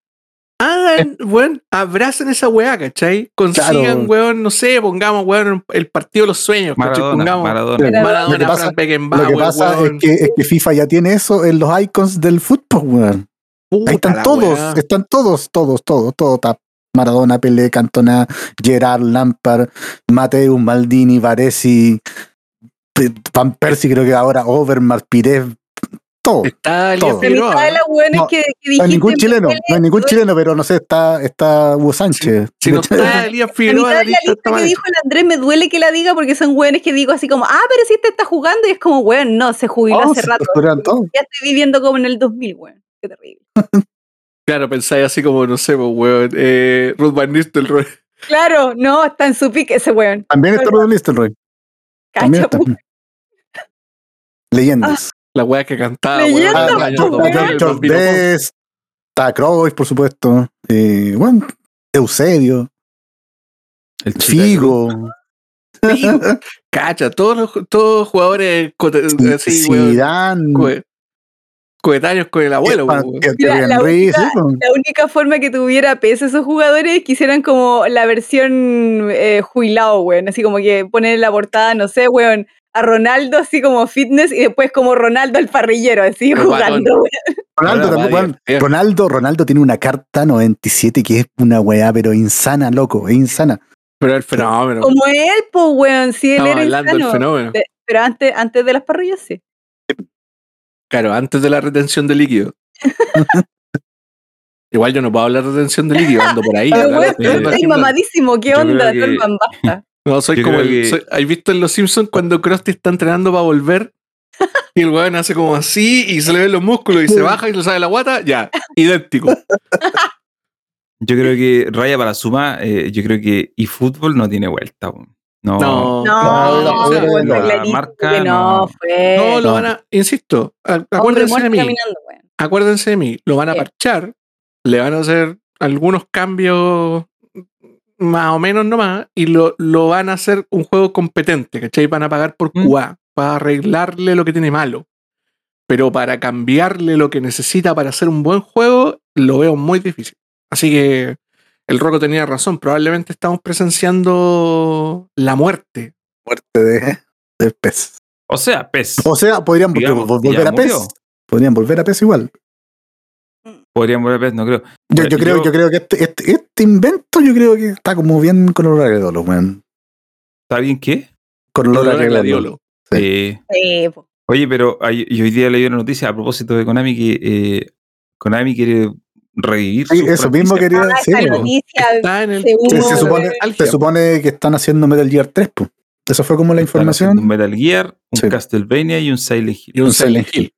Hagan, weón, abracen esa weá, ¿cachai? Consigan, Claro. weón, no sé, pongamos, weón, el partido de los sueños, ¿cachai? Maradona, Pongamos Maradona. Maradona, Lo que pasa- Beckenbauer, Lo que pasa weón. es que, es que FIFA ya tiene eso en los icons del fútbol, weón. Puta Ahí están todos, weá. están todos, todos, todos, todos. Está Maradona, Pelé, Cantona, Gerard, Lampard, Mateus, Maldini, Varesi, Van Persie, creo que ahora Overmars, Pires, todo. Está todo. La mitad de las No, que, que No hay ningún en chileno, Pelé, no hay ningún chileno, pero no sé, está, está Hugo Sánchez. Si no está Elías La Figueroa, la de la lista lista que dijo el Andrés me duele que la diga porque son weones que digo así como, ah, pero si este está jugando y es como, weón, no, se jubiló Oh, hace se rato. Ya estoy viviendo como en el 2000, weón. Qué terrible. Claro, pensáis así como, no sé, pues, weón, eh, Ruth Van Nistelrooy. Claro, no, está en su pique ese weón. También está Rudolf Nistelrooy. También está. Leyendas. La weá que cantaba, Leyenda, weón, en Ah, los años 2000, weón. el George por supuesto. Eh, bueno, Eusebio, El. Figo. Cacha, todos los todos jugadores así, weón, coetáneos con el abuelo, Mira, la Henry, única- sí. La única forma que tuviera peso esos jugadores quisieran como la versión eh, jubilado, weón. Así como que poner en la portada, no sé, weón, a Ronaldo así como fitness y después como Ronaldo el parrillero, así jugando, weón. Ronaldo, también, weón. Ronaldo, Ronaldo tiene una carta 97 que es una weá, pero insana, loco, es insana. Pero el fenómeno. Como él, pues, weón, si él Estamos era hablando del fenómeno. Pero antes, antes de las parrillas, sí. Claro, antes de la retención de líquido. Igual yo no puedo hablar de retención de líquido, ando por ahí. Eh, estás mamadísimo, ¿qué yo onda? que- basta. No, soy Yo como el. que- soy- ¿Has visto en Los Simpsons cuando Krusty está entrenando para volver? Y el weón hace como así y se le ven los músculos y se baja y le sale la guata. Ya, idéntico. Yo creo que Raya para la suma, eh, yo creo que eFootball no tiene vuelta. po. No, No, No, no, no, no, la marca que no, no. fue. No, lo van a. Insisto, acuérdense de mí. Acuérdense de mí. Lo van a Sí. parchar. Le van a hacer algunos cambios más o menos nomás. Y lo, lo van a hacer un juego competente. ¿Cachai? Van a pagar por Mm. QA. Para arreglarle lo que tiene malo. Pero para cambiarle lo que necesita para hacer un buen juego, lo veo muy difícil. Así que el Rocco tenía razón. Probablemente estamos presenciando la muerte. Muerte de, de PES. O sea, PES. O sea, podrían Digamos, volver a murió. Podrían volver a PES igual. Podrían volver a PES, no creo. Yo, creo, yo- yo creo que este, este, este invento, yo creo que está como bien con olor a gladiolo, weón. ¿Está bien qué? Con olor a gladiolo. Sí. Eh, Sí, oye, pero hay- y hoy día leí una noticia a propósito de Konami que eh, Konami quiere revivir. Sí, eso mismo quería decir. el. se Se, uno, se supone, se supone que están haciendo Metal Gear 3, pues. Esa fue como la Están haciendo Un información. Metal Gear, un Sí. Castlevania y un Silent Hill. Y un Silent Hill.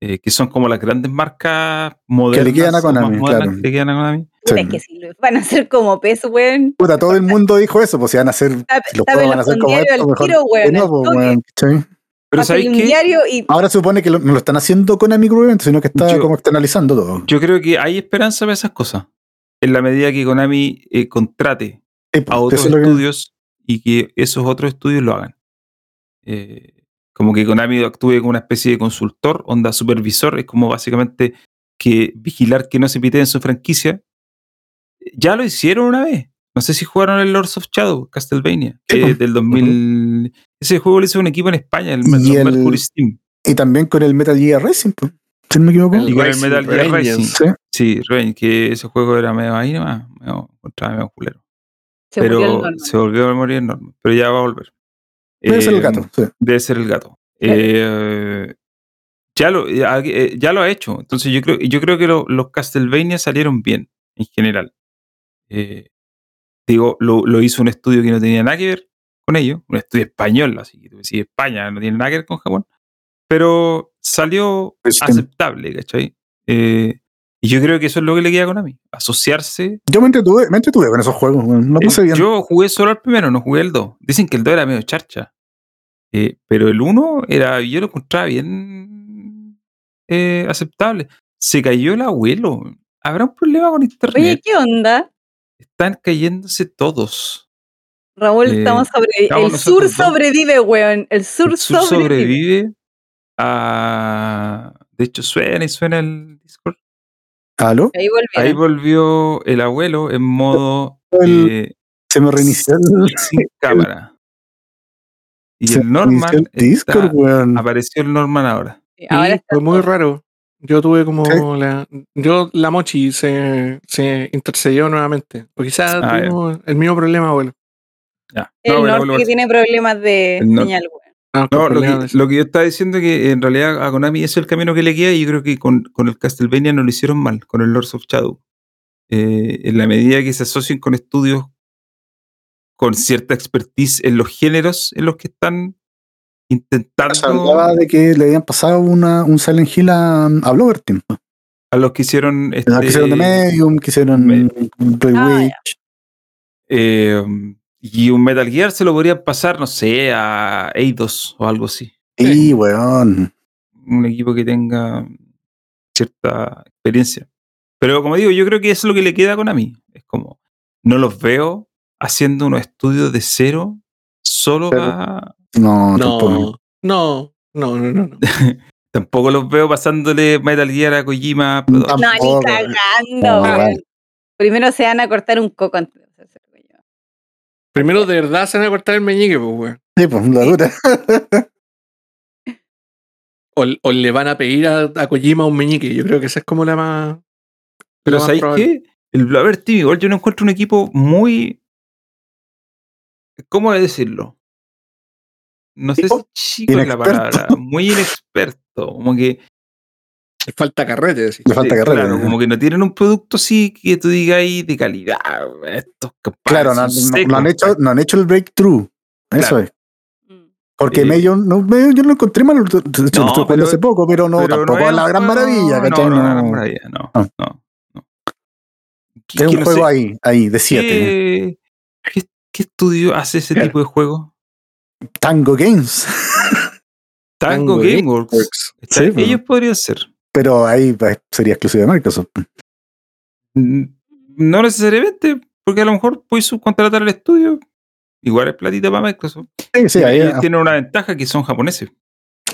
eh, que son como las grandes marcas modernas. quedan a o más Konami, claro. que le quedan a Konami. Puta, es que si lo van a hacer como pez, weón. Puta, todo el mundo dijo eso, pues si van a si los juegos van a ser como esto, mejor tiro, weón, que no, pues, weón. Pero ¿sabéis diario y Ahora se supone que lo, no lo están haciendo con Konami sino que está Yo- como externalizando todo. Yo creo que hay esperanza para esas cosas. En la medida que Konami eh, contrate Sí, pues, a otros que- estudios y que esos otros estudios lo hagan. Eh, como que Konami actúe como una especie de consultor, onda supervisor, es como básicamente que vigilar que no se pite en su franquicia. Ya lo hicieron una vez. No sé si jugaron el Lords of Shadow, Castlevania, Sí, eh, pues. del 2000. Ese juego lo hizo un equipo en España, el, Y el- Mercury Steam. Y también con el Metal Gear Racing, pues, si no me equivoco. Y con el Metal Gear Rangers. Racing. Sí. Sí, Rain, que ese juego era medio ahí nomás, medio, encontraba medio culero. se pero se volvió a morir enorme. Pero ya va a volver. Debe ser el Eh, gato, sí. Debe ser el gato. Eh, ya, lo, ya, eh, ya lo ha hecho. Entonces yo creo, yo creo que lo- los Castlevania salieron bien, en general. Eh, digo, lo, lo hizo un estudio que no tenía nada que ver con ello, un estudio español, así que tú decís, España no tiene nada que ver con Japón, pero salió Pues, aceptable, ¿cachai? Eh, y yo creo que eso es lo que le queda a Konami, asociarse Yo me entretuve, me entretuve con esos juegos, lo pasé eh, bien. Yo jugué solo el primero, no jugué el 2. Dicen que el 2 era medio charcha. Eh, pero el 1 era, yo lo encontraba bien eh, aceptable. Se cayó el abuelo. ¿Habrá un problema con Oye, internet? ¿qué onda? Están cayéndose todos. Raúl, Eh, estamos sobre... estamos El sur sobrevive, weón. El sur, El sur sobrevive. sobrevive a... De hecho, suena y suena el Discord. ¿Aló? Ahí. Ahí volvió el abuelo en modo El- eh, Se me reinició el, sin cámara. Y se el Norman el Discord, está- weón. apareció el Norman ahora. Sí, ahora Sí, está fue muy raro. Yo tuve como Sí. la. Yo, la mochi se, se intercedió nuevamente. O quizás Ah, tuvimos el mismo problema, abuelo. Ya. El No, bueno, que tiene problemas de señal. Ah, no, con lo, que, de- lo que yo estaba diciendo es que en realidad a Konami ese es el camino que le queda y yo creo que con, con el Castlevania no lo hicieron mal, con el Lords of Shadow. Eh, en la medida que se asocien con estudios con cierta expertise en los géneros en los que están Se intentando hablaba de que le habían pasado una, un Silent Hill a, a Blover a los que hicieron este, que hicieron de Medium, que hicieron. Play Ah, Witch. eh, y un Metal Gear se lo podrían pasar, no sé, a Eidos o algo así. Y, weón. un equipo que tenga cierta experiencia. Pero como digo, yo creo que eso es lo que le queda con a mí. Es como, no los veo haciendo unos estudios de cero solo Pero- para... No, tampoco. No, no, no, no, no. no. Tampoco los veo pasándole Metal Gear a Kojima. No, ni cagando, No, vale. Primero se van a cortar un coco antes de hacer ese rollo. Primero, de verdad se van a cortar el meñique, pues, weón. Sí, pues, la dura. O, o le van a pedir a, a Kojima un meñique. Yo creo que esa es como la más. Pero ¿sabéis qué? El Blover Team, igual yo no encuentro un equipo muy... ¿Cómo decirlo? No sé si chico es la palabra. Muy inexperto. Como que Le falta carrete, decís. Le falta Sí, carrera. Claro, ¿no? como que no tienen un producto así que tú digas ahí de calidad. Estos Claro, no, no- no han hecho, no han hecho el breakthrough. Eso Claro. es. Mm. Porque Eh, no, Medium yo no encontré mal, lo, pero- hace poco, pero no, Pero tampoco es la gran maravilla, No, ¿cachai? no, No, la gran maravilla, no. Ah. no, no. ¿Qué- es qué un no juego sé, ahí, ahí, de 7. ¿qué, estudio hace ese tipo de juego? Tango Games. Tango, Tango Gameworks. Sí, pues. ellos podrían ser. Pero ahí pues, sería exclusivo de Microsoft. Mm, No necesariamente, porque a lo mejor puedes subcontratar al estudio. Igual es platita para Microsoft. Sí, sí, ahí. ellos tienen una ventaja que son japoneses.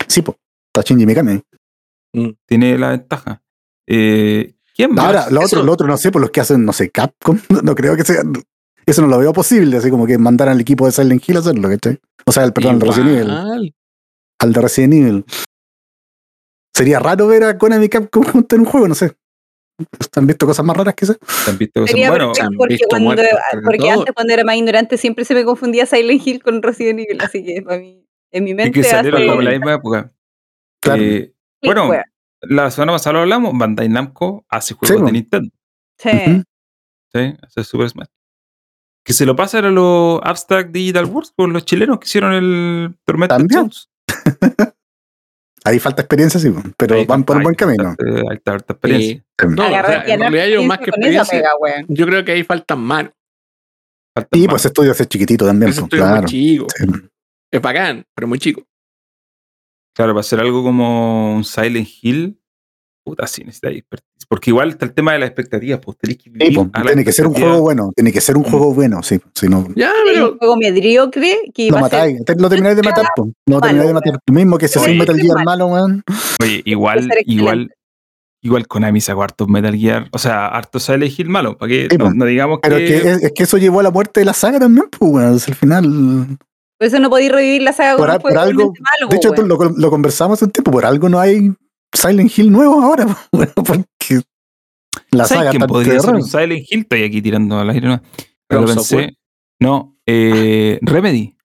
Sí, pues. Está Shinji Mikami. Tiene la ventaja. Eh, ¿Quién más? Ahora, lo otro, lo otro no sé, por los que hacen, no sé, Capcom, no, creo que sea. Eso no lo veo posible, así como que mandaran al equipo de Silent Hill a hacerlo, ¿cachai? O sea, el, perdón, el de Resident Evil. Al de Resident Evil. Sería raro ver a Konami y Capcom juntos en un juego, no sé. ¿Han visto cosas más raras que eso? ¿Han visto cosas? Sería Bueno, han porque, visto cuando, muertos, porque todo. antes cuando era más ignorante siempre se me confundía Silent Hill con Resident Evil, así que para mí, en mi mente que salieron hace- la misma época. Claro. Eh, Sí, bueno, weón. la semana pasada lo hablamos, Bandai Namco hace juegos Sí, de bueno. Nintendo. Sí. Ujú. ¿sí? Hace Super Smash. Que se lo pasan a los Abstract Digital Wars por los chilenos que hicieron el Tormented También. Ahí falta experiencia, sí, pero Ahí van por un buen falta- camino. eh, Hay harta experiencia. No, o sea, en ganar realidad yo más que experiencia pega, yo creo que ahí faltan manos. Falta Y más. pues estudio ese chiquitito también, pues, es claro. muy chico. Sí. Es bacán, pero muy chico. Claro, para hacer algo como un Silent Hill, puta, sí necesita expertise. Porque igual está el tema de las expectativas, pues que Sí, pues, a tiene que ser un juego bueno, tiene que ser un juego bueno, sí. Si no, Ya, ¿Es pero un juego mediocre que lo a ser matáis, lo termináis de matar, pues. Lo termináis de matar. Lo mismo que si haces Metal Gear malo. weón. Oye, igual, igual, igual Konami sacó hartos Metal Gear, o sea, hartos Silent Hill malo, para que Sí, no, pues. no digamos Pero que... es que, es, es que eso llevó a la muerte de la saga también, pues, weón. Al final. Por eso no podéis revivir la saga Por con a- un juego por algo- malo, De hecho, esto lo, lo conversamos hace un tiempo, por algo no hay Silent Hill nuevo ahora, porque la ¿Sabes saga quién está podría ser un Silent Hill? Estoy aquí tirando al aire, ¿no? Pero pensé, Software. no, eh, Remedy.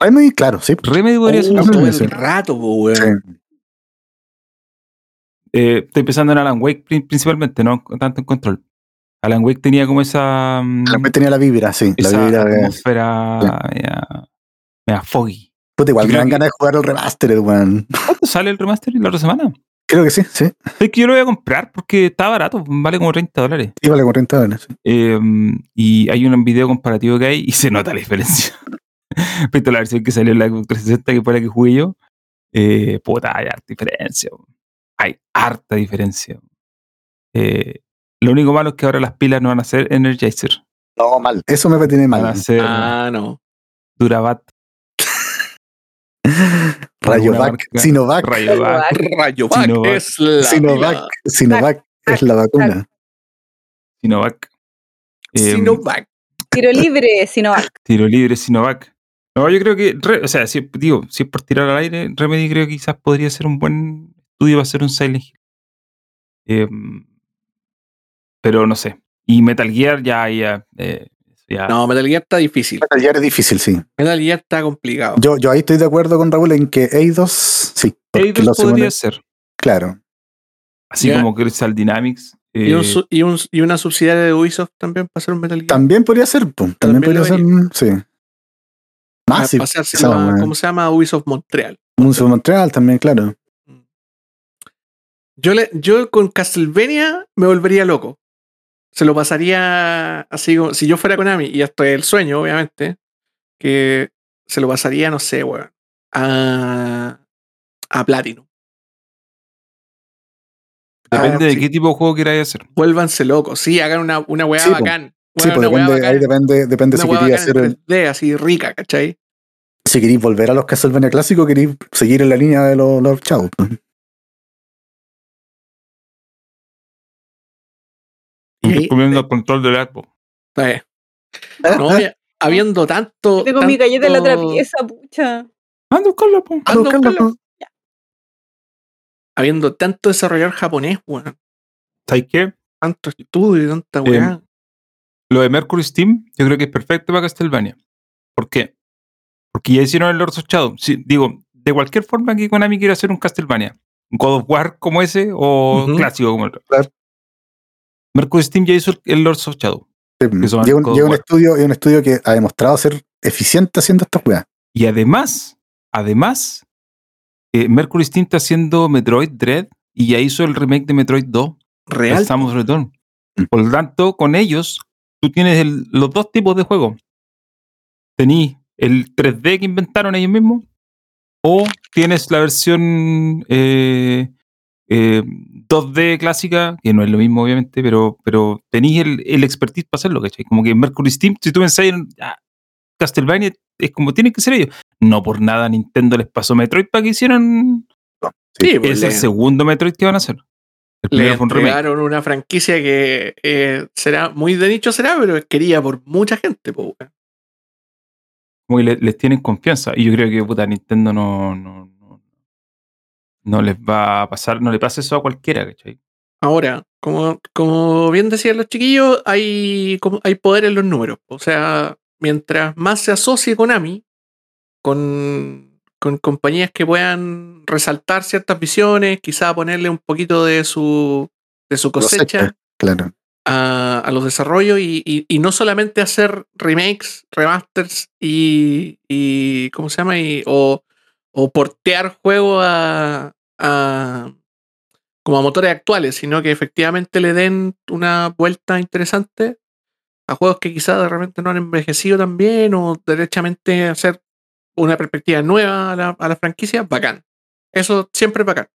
Remedy, claro, sí. Remedy podría ser un Remedy, todo el rato, weón. Sí. Eh, estoy pensando en Alan Wake pri- principalmente, no tanto en Control. Alan Wake tenía como esa... mm, También tenía la vibra, sí. La vibra de. atmósfera media, media foggy. Puta, igual me dan que- ganas de jugar el remastered, weón. ¿Cuándo sale el remaster la otra semana? Creo que sí, sí. Es que yo lo voy a comprar porque está barato, vale como 30 dólares. Sí, vale 40 dólares. sí. Eh, y hay un video comparativo que hay y se nota la diferencia. Respecto a la versión que salió en la Xbox 360, que fue la que jugué yo, eh, puta, hay harta diferencia. weón. Hay harta diferencia. Eh, lo único malo es que ahora las pilas no van a ser Energizer, No, mal. Eso me tiene van a mal. ser Ah, no. Durabat, Rayovac. Sinovac. Rayovac. Rayovac Sinovac. es la Sinovac, pila. Sinovac es la vacuna. Sinovac. Eh, Sinovac. Tiro libre, Sinovac. Tiro libre Sinovac. No, yo creo que, re- o sea, si, digo, si es por tirar al aire, Remedy creo que quizás podría ser un buen estudio para hacer un Silent Hill. Eh, pero no sé. Y Metal Gear ya, ya, eh, No, Metal Gear está difícil. Metal Gear es difícil, sí. Metal Gear está complicado. Yo, yo ahí estoy de acuerdo con Raúl en que Eidos, sí. Eidos podría ser. Claro. Así como Crystal Dynamics. y, un eh, su- y, un- y una subsidiaria de Ubisoft también para hacer un Metal Gear. También podría ser, po, también, También podría ser, sí. Más, sí. ¿Cómo se llama? Ubisoft Montreal. Museo Montreal también, claro. Yo, le, yo con Castlevania me volvería loco. Se lo pasaría así como si yo fuera Konami, y esto es el sueño, obviamente, que se lo pasaría, no sé, weón, a, a Platinum. depende Ah, de sí. qué tipo de juego queráis hacer. Vuélvanse locos, sí, hagan una, una weá Sí, bacán. Sí, Weón, pues depende, ahí depende, depende si queréis hacer el- 3D, así rica, ¿cachai? si queréis volver a los Castlevania clásicos, queréis seguir en la línea de los, los chavos. Y ahí- Comiendo el control del. Eh, no, habiendo tanto. Tengo mi galleta en la otra tanto- pieza, pucha. Anda, buscarlo, po. Ando po. Habiendo tanto desarrollador japonés, weón. ¿Sabes qué? Tanto estudio y tanta Em, weá. Lo de Mercury Steam, yo creo que es perfecto para Castlevania. ¿Por qué? Porque ya hicieron el Lords of Shadow. Sí, digo, de cualquier forma que Konami quiera hacer un Castlevania, un God of War como ese o clásico como el otro. Claro. Mercury Steam ya hizo el, el Lords of Shadow. Sí, un, estudio, lleva un estudio que ha demostrado ser eficiente haciendo estas weas. Y además, además, eh, Mercury Steam está haciendo Metroid Dread y ya hizo el remake de Metroid 2, Real. Samus Return. Mm. Por lo tanto, con ellos, tú tienes el- los dos tipos de juego. Tení el 3D que inventaron ellos mismos, o tienes la versión eh, eh, 2D clásica, que no es lo mismo, obviamente, pero, pero tenís el, el expertise para hacerlo, ¿cachai? Como que Mercury Steam, si tú pensáis en ah, Castlevania, es como tienen que ser ellos. No por nada Nintendo les pasó Metroid para que hicieron. Sí, pues Es le, el segundo Metroid que van a hacer. El le un entregaron una franquicia que eh, será muy de nicho, será, pero es querida por mucha gente, como que le- les tienen confianza. Y yo creo que puta Nintendo no, no, no, les va a pasar, no le pasa eso a cualquiera, ¿cachai? Ahora, como, como bien decían los chiquillos, hay, como- hay poder en los números. O sea, mientras más se asocie Konami con, con compañías que puedan resaltar ciertas visiones, quizá ponerle un poquito de su, de su cosecha Cosecha. Claro. a, a los desarrollos y, y- y no solamente hacer remakes, remasters y, y ¿cómo se llama? Y- o, o portear juegos a, a- como a motores actuales, sino que efectivamente le den una vuelta interesante a juegos que quizás de repente no han envejecido tan bien o derechamente hacer una perspectiva nueva a la, a la franquicia, bacán. Eso siempre es bacán.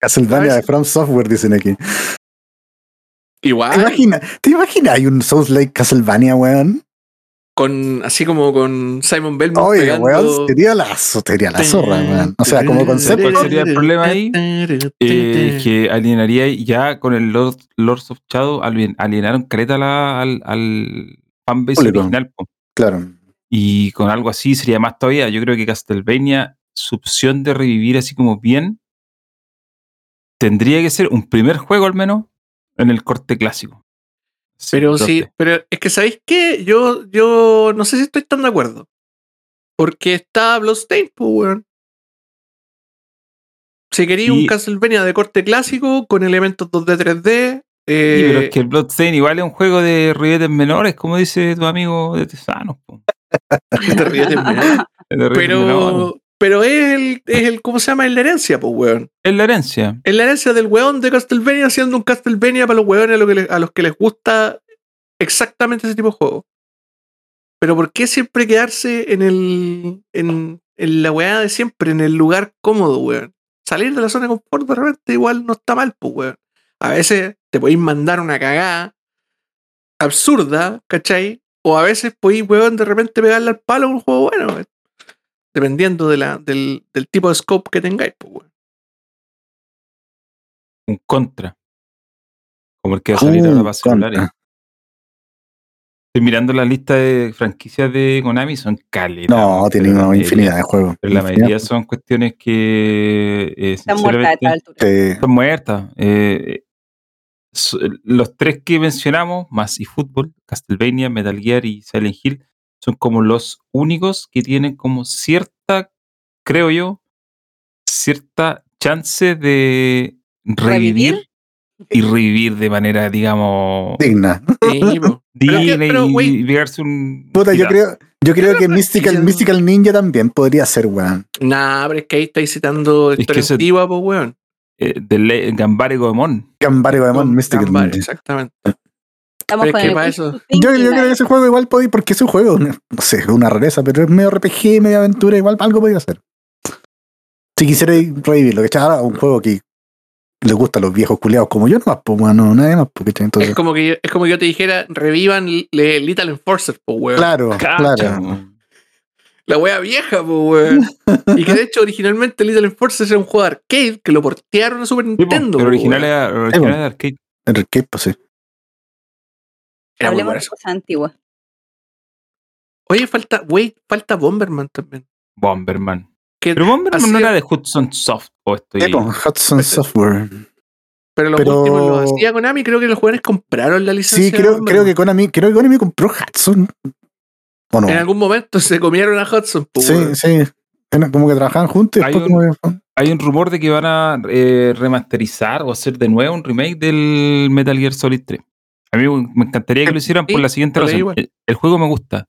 Castlevania de From Software, dicen aquí. ¿Te Igual, imaginas? ¿Te imaginas? Hay un Souls like Castlevania, weón. Con, así como con Simon Belmont Oye, pegando... weón, sería la, sería la zorra, weón. O sea, como concepto. ¿Cuál sería el problema ahí? Eh, que alienaría ya con el Lord, Lords of Shadow alien- alienaron caleta a la- al, al fanbase Público. original. po. Claro. Y con algo así sería más todavía. Yo creo que Castlevania, su opción de revivir así como bien, tendría que ser un primer juego al menos en el corte clásico. Pero Sí, pero es que ¿sabéis qué? Yo, yo no sé si estoy tan de acuerdo. Porque está Bloodstained, pues, weón. Si quería un Castlevania de corte clásico con elementos 2D, 3D. eh, Sí, pero es que el Bloodstained igual es un juego de ribetes menores, como dice tu amigo de Tesanos. De ribetes menores. pero, pero es el, es el, ¿cómo se llama? Es la herencia, pues, weón. Es la herencia. Es la herencia del weón de Castlevania haciendo un Castlevania para los weones a, que los que les gusta exactamente ese tipo de juego. Pero ¿por qué siempre quedarse en el en, en la weá de siempre, en el lugar cómodo, weón? Salir de la zona de confort de repente igual no está mal, pues, weón. A veces te podéis mandar una cagada absurda, ¿cachai? O a veces podéis, weón, de repente pegarle al palo a un juego bueno. Dependiendo de la, del, del tipo de scope que tengáis, pues, weón. Un contra. Como el que va a salir Uh, ahora para celulares. contra. Estoy mirando la lista de franquicias de Konami, son caletas. No, pero tiene la una mayoría- infinidad de juegos. Pero la Infinidad. mayoría son cuestiones que eh, Están muertas a esta altura. Están muertas. Eh, los tres que mencionamos, más eFootball, Castlevania, Metal Gear y Silent Hill, son como los únicos que tienen como cierta, creo yo, cierta chance de revivir, ¿Revivir? y revivir de manera, digamos, Digna. Pero digna pero, y, pegarse un. Puta, yo creo, yo creo que Pero Mystical, Mystical Ninja también podría ser, weón. Nah, pero es que ahí estáis citando que historia antigua, pues, weón. Eh, de Gambare Goemon. Gambare Goemon, Mystical Gambare, Ninja. Exactamente. Estamos Pero es con que el para wishful eso- Yo, creo que ese juego igual podía, porque ese juego, no sé, es una rareza, pero es medio RPG, medio aventura, igual algo podría ser. Si quisiera revivirlo, que ahora un juego que le gusta a los viejos culiados como yo, nomás, pues bueno, nadie más, porque entonces. Es como que yo, es como que yo te dijera, revivan le- Little Enforcer, pues, weón. Claro, Cacha, claro. La wea vieja, pues, weón. y que de hecho originalmente Little Enforcer era un juego de arcade que lo portearon a Super Sí, po, Nintendo. pero po, original era, original era arcade. En arcade, pues sí. Era Hablemos de cosas antiguas. Oye, falta, wey, falta Bomberman también. Bomberman. Que- Pero Bomberman así- no era de Hudson Soft. O estoy. Sí, pues, Hudson Software. pero los pero- últimos los hacía Konami, creo que los jóvenes compraron la licencia. Sí, creo, creo que Konami, creo que Konami compró Hudson. ¿O no? En algún momento se comieron a Hudson, pues, Sí, sí. Como que trabajaban juntos y Hay después un- como que- Hay un rumor de que van a eh, remasterizar o hacer de nuevo un remake del Metal Gear Solid 3. A mí me encantaría que lo hicieran por la siguiente razón. El, el juego me gusta,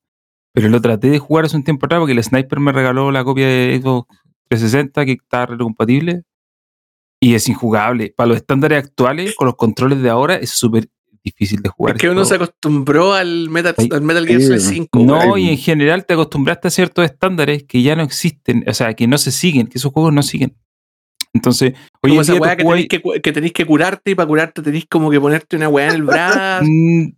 pero lo traté de jugar hace un tiempo atrás porque el Sniper me regaló la copia de Xbox 360 que está retrocompatible y es injugable. Para los estándares actuales, con los controles de ahora, es súper difícil de jugar. Es que este uno se acostumbró al Metal, Ay, al Metal Gear Solid weón. 5. No, y en general te acostumbraste a ciertos estándares que ya no existen, o sea, que no se siguen, que esos juegos no siguen. Entonces, hoy Como esa día weá que tenéis que, que tenéis que curarte y para curarte tenéis como que ponerte una weá en el brazo. Mm,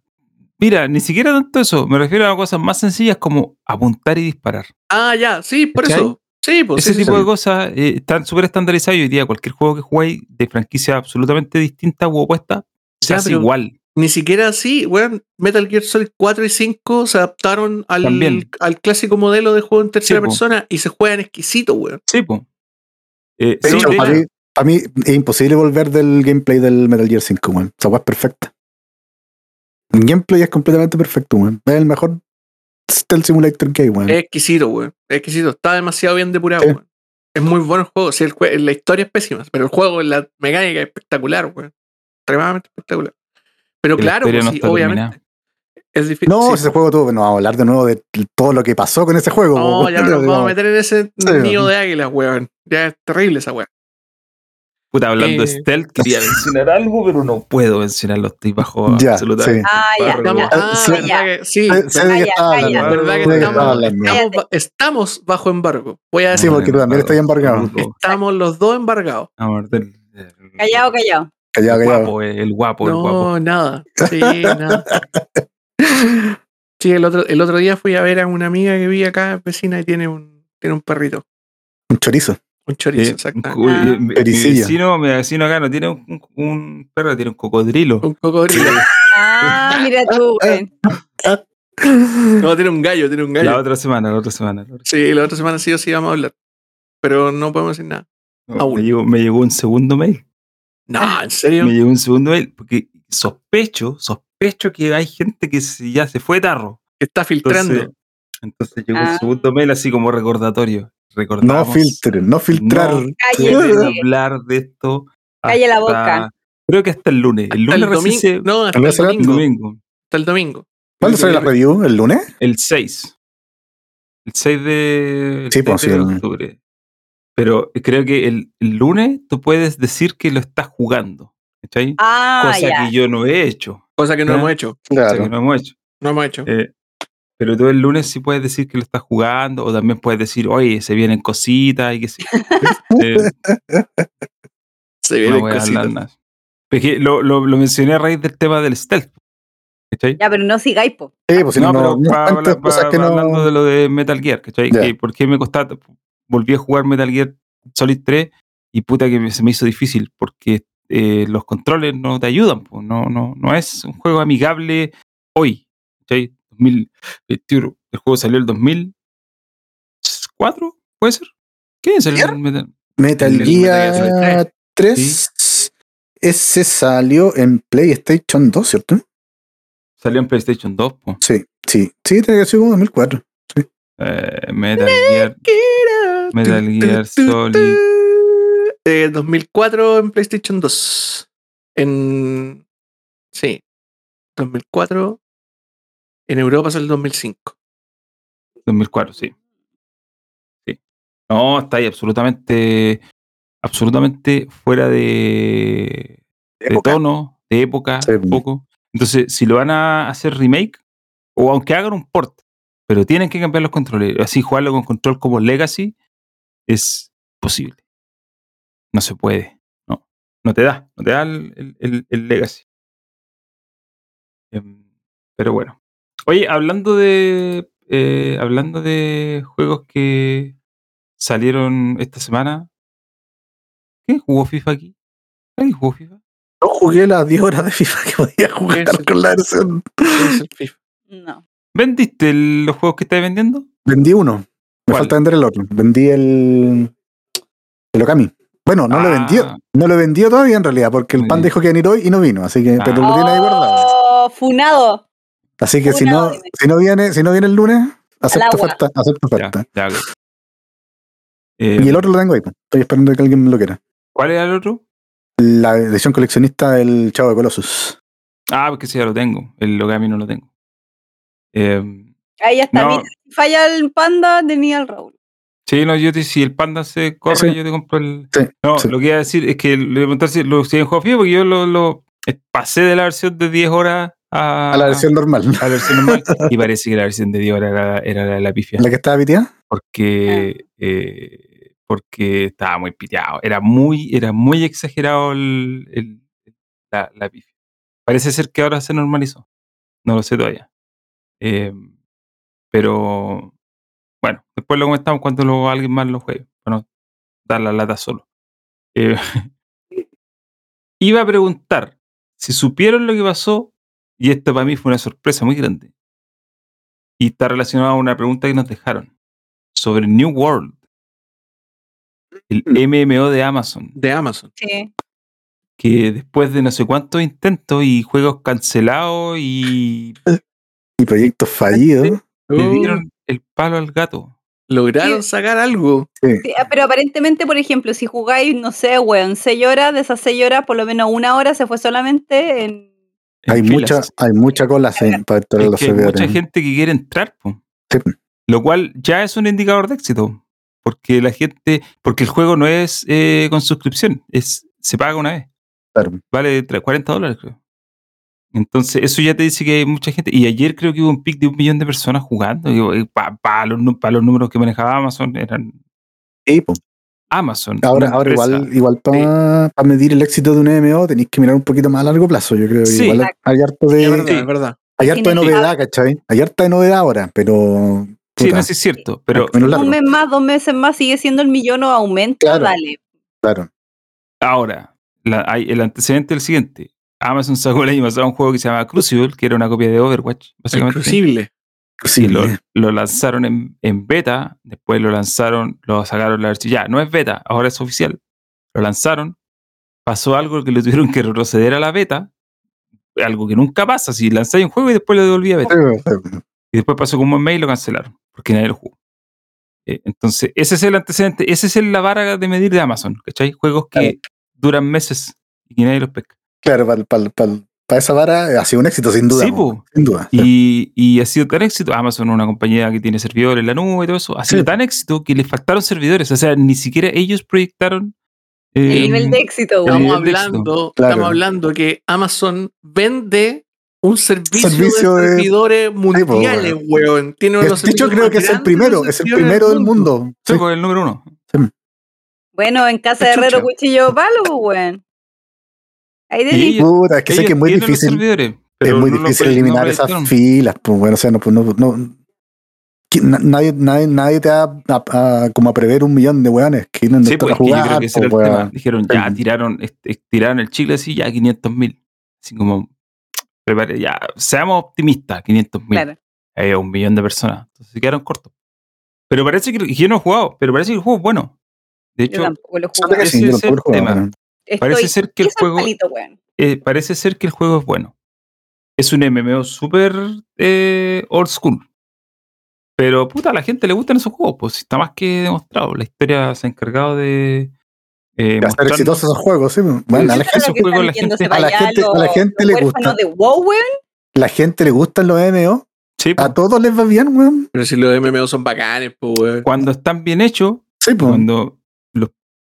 Mira, ni siquiera tanto eso. Me refiero a cosas más sencillas como apuntar y disparar. ah, ya, sí, por ¿Cachai? eso. Sí, pues Ese sí, tipo sí. de cosas eh, están súper estandarizadas y hoy día cualquier juego que jugáis de franquicia absolutamente distinta u opuesta se hace igual. Ni siquiera así, weón. Metal Gear Solid 4 y 5 se adaptaron al, También. al clásico modelo de juego en tercera Sí, po. persona y se juegan exquisito, weón. Sí, pues. Eh, sí, hecho, para, mí, para mí es imposible volver del gameplay del Metal Gear 5, weón. Esa es perfecta. El gameplay es completamente perfecto, weón. Es el mejor Stealth Simulator que hay, weón. Es exquisito, weón. Es exquisito. Está demasiado bien depurado, Sí. weón. Es muy bueno el juego. Sí, el jue- la historia es pésima, pero el juego, la mecánica es espectacular, weón. Extremadamente espectacular. Pero la claro, pues, no sí, obviamente. Es difícil. No, ese juego tuvo, no vamos a hablar de nuevo de todo lo que pasó con ese juego. No, ya no nos vamos a meter en ese Sí. nido de águilas, weón. Ya es terrible esa weá. Puta, hablando de Eh. stealth, quería mencionar algo, pero no puedo mencionarlo. Estoy bajo Ya, absolutamente. Ah, ya. Estamos, ah, Sí. verdad que- sí, de de estamos, bajo embargo. Voy a Sí, decir, porque tú también estás embargado. estamos los dos embargados. Callado, callado. Callado, El callado. guapo, eh, el guapo, el guapo. No, nada. Sí, nada. Sí, el otro, el otro día fui a ver a una amiga que vive acá, vecina, y tiene un, tiene un perrito, Un chorizo. Un chorizo, Eh, exactamente. un- Ah. eh, vecino, mi vecino acá no tiene un, un perro, tiene un cocodrilo. Un cocodrilo. Ah, mira tú, güey. No, tiene un gallo, tiene un gallo. La otra semana, la otra semana. la otra- Sí, la otra semana sí o sí vamos a hablar. Pero no podemos decir nada. Aún. me, llegó, me llegó un segundo mail. No, ¿en serio? Me llegó un segundo mail porque sospecho, sospecho que hay gente que se- ya se fue tarro. Está filtrando. Entonces, entonces llegó Ah. un segundo mail así como recordatorio. No filtren, no filtrar. no Cállate. hablar de esto. Calla la boca. Creo que hasta el lunes. El Hasta lunes el domingo. se- No, hasta ¿El el será el domingo. domingo. Hasta el domingo. ¿Cuándo sale la review? ¿El lunes? El 6. El 6 de, el Sí, 6 pues, sí, de el- octubre. Pero creo que el, el lunes tú puedes decir que lo estás jugando. ¿Cachai? Ah, Cosa ya. que yo no he hecho. Cosa que no ¿Ya? hemos hecho. Cosa que no hemos hecho. No hemos hecho. Eh, pero tú el lunes sí puedes decir que lo estás jugando, o también puedes decir, oye, se vienen cositas y que sí. Eh, Se no vienen a cositas. lo, lo, lo mencioné a raíz del tema del stealth. ¿Cachai? Ya, pero no sigáis, po. Sí, pues si no, no, no, pero no pa- cosas pa- que no. hablando de lo de Metal Gear, ¿cachai? Que ¿Por qué me costaba? Volví a jugar Metal Gear Solid 3 y puta que me- se me hizo difícil porque eh, los controles no te ayudan, pues, no, no, no es un juego amigable hoy, ¿cachai? 2021. El juego salió el 2004, ¿puede ser? ¿Qué es el. Metal? Metal Metal Gear Solid Gear 3. Ese salió en PlayStation 2, ¿cierto? Salió en PlayStation 2, pues. Sí, sí. Sí, tiene que ser como 2004. Eh, Metal Gear, Metal Gear Solid. Eh, 2004 en PlayStation 2. En. Sí. 2004. En Europa es el 2005. 2004, sí. Sí. No, está ahí absolutamente, absolutamente fuera de, de tono, de época, Sí. un poco. Entonces, si lo van a hacer remake, o aunque hagan un port, pero tienen que cambiar los controles, así jugarlo con control como Legacy, es posible. No se puede, no. No te da, no te da el, el- el- el Legacy. Em, Pero bueno. Oye, hablando de. eh, hablando de juegos que salieron esta semana. ¿Quién jugó FIFA aquí? ¿Alguien jugó FIFA? Yo jugué las 10 horas de FIFA que podía jugar con la versión. FIFA. No. ¿Vendiste el- los juegos que estás vendiendo? Vendí uno. Me ¿Cuál? falta vender el otro. Vendí el. El Okami. Bueno, no lo Ah. vendió. No lo vendió todavía en realidad, porque el pan dijo que iba a venir hoy y no vino. Así que, Ah. pero lo tiene ahí guardado. Oh, funado. Así que si no, si no viene, si no viene el lunes, acepto oferta, acepto Ya, oferta. ya. Eh, Y el otro lo tengo ahí. pues. Estoy esperando que alguien me lo quiera. ¿Cuál era el otro? La edición coleccionista del Chavo de Colossus. Ah, porque sí, ya lo tengo. El Logami no lo tengo. Eh, Ahí ya está. No. si falla el panda, tenía el Raúl. sí, no, yo te, si el panda se corre, Sí. yo te compro el. Sí, No, sí. lo que iba a decir es que le iba a preguntar si lo siguen jugando FIFA, porque yo lo, lo eh, pasé de la versión de 10 horas a, A la versión normal. a la versión normal. y parece que la versión de 10 horas era, era la, la pifia. La que estaba piteada. Porque, eh, porque estaba muy piteado. Era muy, era muy exagerado el, el- la, la pifia. Parece ser que ahora se normalizó. No lo sé todavía. Eh, pero bueno, después lo comentamos cuando lo, alguien más lo juegue. Bueno, dar la lata solo. Eh, iba a preguntar si supieron lo que pasó, y esto para mí fue una sorpresa muy grande. Y está relacionado a una pregunta que nos dejaron sobre New World, el MMO de Amazon, De Amazon. Sí. que después de no sé cuántos intentos y juegos cancelados y Y proyectos fallidos. le Uh, dieron el palo al gato. lograron Sí. sacar algo. Sí, ah, pero aparentemente, por ejemplo, si jugáis, no sé, weón, 6 horas, de esas 6 horas, por lo menos una hora se fue solamente en, en Hay filas. mucha, hay mucha cola sí, para entrar Es los que hay mucha gente que quiere entrar. Sí. lo cual ya es un indicador de éxito, porque la gente, porque el juego no es eh, con suscripción, es se paga una vez, Claro. vale tre- 40 dólares creo. Entonces eso ya te dice que hay mucha gente, y ayer creo que hubo un pic de un millón de personas jugando, para los, nu- pa los números que manejaba Amazon eran Sí. Amazon. Ahora, ahora igual, igual para medir el éxito de un MMO tenéis que mirar un poquito más a largo plazo. Yo creo Sí. igual hay harto de, Es verdad, es verdad. hay harto de novedad, ¿cachai? Hay harta de novedad ahora, pero. Sí, no, sí es cierto, pero. Un mes más, dos meses más, sigue siendo el millón o aumenta, Claro. dale. Claro. Ahora, la- hay el antecedente es el siguiente. Amazon sacó el año pasado un juego que se llama Crucible, que era una copia de Overwatch, básicamente. Exclusible. Lo, Sí, lo lanzaron en, en beta, después lo lanzaron, lo sacaron la versión. Ya, no es beta, ahora es oficial. Lo lanzaron, pasó algo que lo tuvieron que retroceder a la beta, algo que nunca pasa, si lanzáis un juego y después lo devolví a beta. Y después pasó como un mes y lo cancelaron, porque nadie lo jugó. Eh, entonces, ese es el antecedente, esa es la vara de medir de Amazon, ¿cachai? Juegos que Claro. duran meses y que nadie los pesca. Claro, para esa vara ha sido un éxito, sin duda. Sí, po, sin duda. Y, y ha sido tan éxito. Amazon es una compañía que tiene servidores en la nube y todo eso. Ha sido Sí. tan éxito que les faltaron servidores. O sea, ni siquiera ellos proyectaron. El eh, nivel de éxito, el. Estamos nivel de éxito. hablando, Claro. estamos hablando que Amazon vende un servicio, Servicio de de- servidores mundiales, weón. Tiene uno de hecho, creo que es el primero, es el primero del mundo. Sí, Sí. pues, el número uno. Bueno, en casa de. Herrero, cuchillo palo, güey. Ahí de ellos- Puta, es que sé que es muy difícil. Es muy no difícil proye- no eliminar esas filas, pues bueno, o sea, no, pues, no, nadie, nadie, nadie te va a, a- como a prever un millón de weones que no Sí, pues a es que yo jugar, creo que ese era el pues, tema. Dijeron, ya, Sí. tiraron, este, tiraron el chicle así, ya 500 mil. Así como, prepare, ya, seamos optimistas, 500 mil. Claro. Hay un millón de personas. Entonces se quedaron cortos. Pero parece que, y yo no he jugado, pero parece que el juego es bueno. De Yo hecho, tampoco lo que jugué. ese sí, yo es el lo he parece ser que el juego- Palito, eh, parece ser que el juego es bueno. Es un MMO súper eh, old school. Pero puta, a la gente le gustan esos juegos, pues está más que demostrado. La historia se ha encargado de eh, de hacer exitosos esos juegos, sí. pues. Bueno, a la, gente, juegos la a la a la le gusta. de WoW, la gente le gustan los MMO, Sí, pues, a todos les va bien, weón. Pero si los MMO son bacanes, pues, weón. cuando están bien hechos, Sí, pues. cuando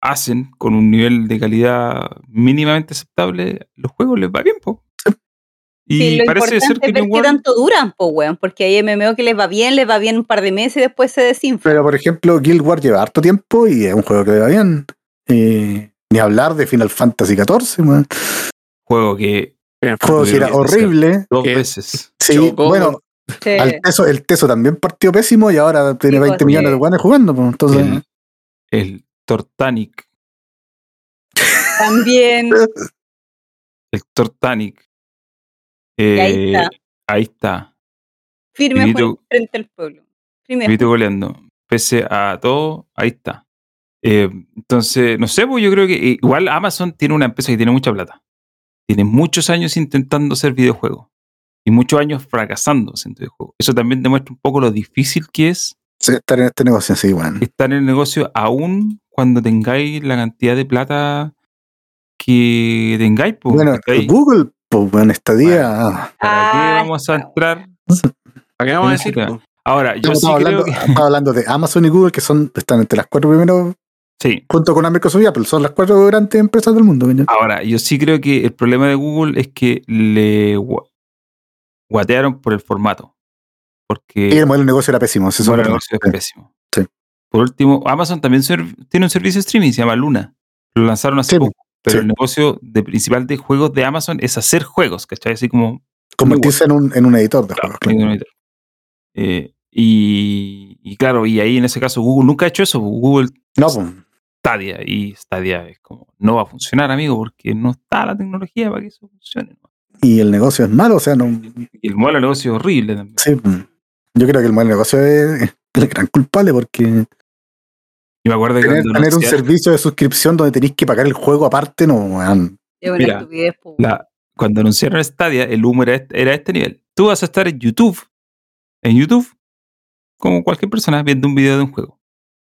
hacen con un nivel de calidad mínimamente aceptable, los juegos les va bien, po. Y Sí, lo parece importante ser que es ver New qué tanto duran, pues, weón. Porque hay MMO que les va bien, les va bien un par de meses y después se desinfla. Pero por ejemplo, Guild Wars lleva harto tiempo y es un juego que le va bien. Y ni hablar de Final Fantasy XIV, weón. juego que Juego que era horrible. dos ¿Qué? veces. Sí, Chocó. bueno, Sí. al teso, el Teso también partió pésimo y ahora tiene Sí, 20 pues, millones de weones jugando. Pues, entonces, El, el Tortanic. También. El Tortanic. Ahí Eh, está. ahí está. Firme frente al pueblo. Firme Vivito goleando. Pese a todo, ahí está. Eh, entonces, no sé, pues yo creo que eh, igual Amazon tiene una empresa que tiene mucha plata. Tiene muchos años intentando hacer videojuegos. Y muchos años fracasando haciendo videojuegos. Eso también demuestra un poco lo difícil que es sí, estar en este negocio, sí, estar en el negocio aún cuando tengáis la cantidad de plata que tengáis. pues, Bueno. Google, pues, bueno, estadía. ah. ¿Para qué Ah, vamos a está entrar? ¿Para qué vamos a decir? Ahora, yo Estamos sí creo hablando, que... estamos hablando de Amazon y Google, que son están entre las cuatro primeros, Sí, junto con Microsoft y Apple, son las cuatro grandes empresas del mundo. ¿no? Ahora, yo sí creo que el problema de Google es que le gua- guatearon por el formato. Porque Y el modelo de negocio era pésimo. es el negocio es pésimo. Por último, Amazon también tiene un servicio de streaming, se llama Luna. Lo lanzaron hace Sí, poco. Pero sí. el negocio de principal de juegos de Amazon es hacer juegos, ¿cachai? Así como Convertirse en un, en un editor de juegos. claro. Claro, eh, y, y claro, y ahí en ese caso Google nunca ha hecho eso. Google No, pues, Stadia y Stadia es como no va a funcionar, amigo, porque no está la tecnología para que eso funcione. y el negocio es malo, o sea, no. Y el modelo de negocio es horrible también. Sí, pues. yo creo que el modelo de negocio es el gran culpable porque Y me acuerdo que tener, cuando tener un servicio de suscripción donde tenéis que pagar el juego aparte, no, weón. Mira, la- cuando anunciaron Stadia, el humo era este, era este nivel. Tú vas a estar en YouTube, en YouTube, como cualquier persona viendo un video de un juego.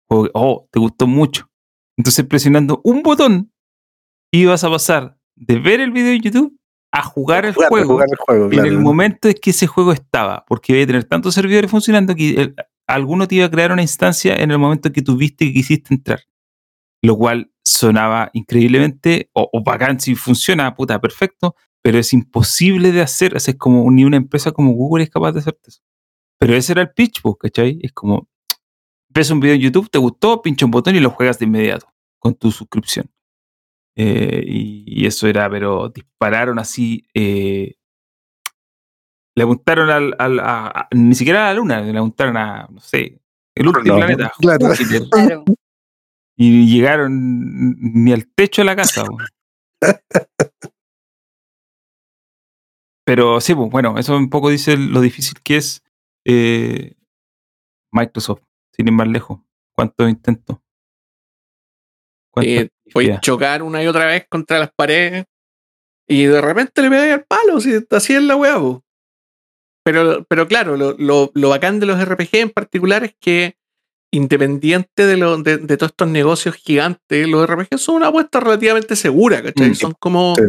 Que, oh, te gustó mucho. Entonces presionando un botón, ibas a pasar de ver el video en YouTube a jugar el Jugar- juego jugar el juego, en claro. el momento en que ese juego estaba, porque iba a tener tantos servidores funcionando que el- alguno te iba a crear una instancia en el momento en que tuviste que quisiste entrar. Lo cual sonaba increíblemente, o, bacán si funciona, puta, perfecto, pero es imposible de hacer. o como ni una empresa como Google es capaz de hacerte eso. Pero ese era el pitch, pues, ¿cachai? Es como, ves un video en YouTube, te gustó, pincha un botón y lo juegas de inmediato con tu suscripción. Eh, y, y eso era, pero dispararon así. eh, le apuntaron al, al- a- a- ni siquiera a la luna, le apuntaron a, no sé, el último No, planeta, claro. Júpiter, Claro. y llegaron ni al techo de la casa. Pero sí, pues, bueno, eso un poco dice lo difícil que es eh, Microsoft, sin ir más lejos. ¿Cuántos intentos? ¿Cuántas Eh, chocar una y otra vez contra las paredes y de repente le pegáis al palo, si así es la weá, po. Pero, pero claro, lo, lo, lo bacán de los RPG en particular es que independiente de, lo, de, de todos estos negocios gigantes, los RPG son una apuesta relativamente segura, ¿cachai? Mm. Son como Sí.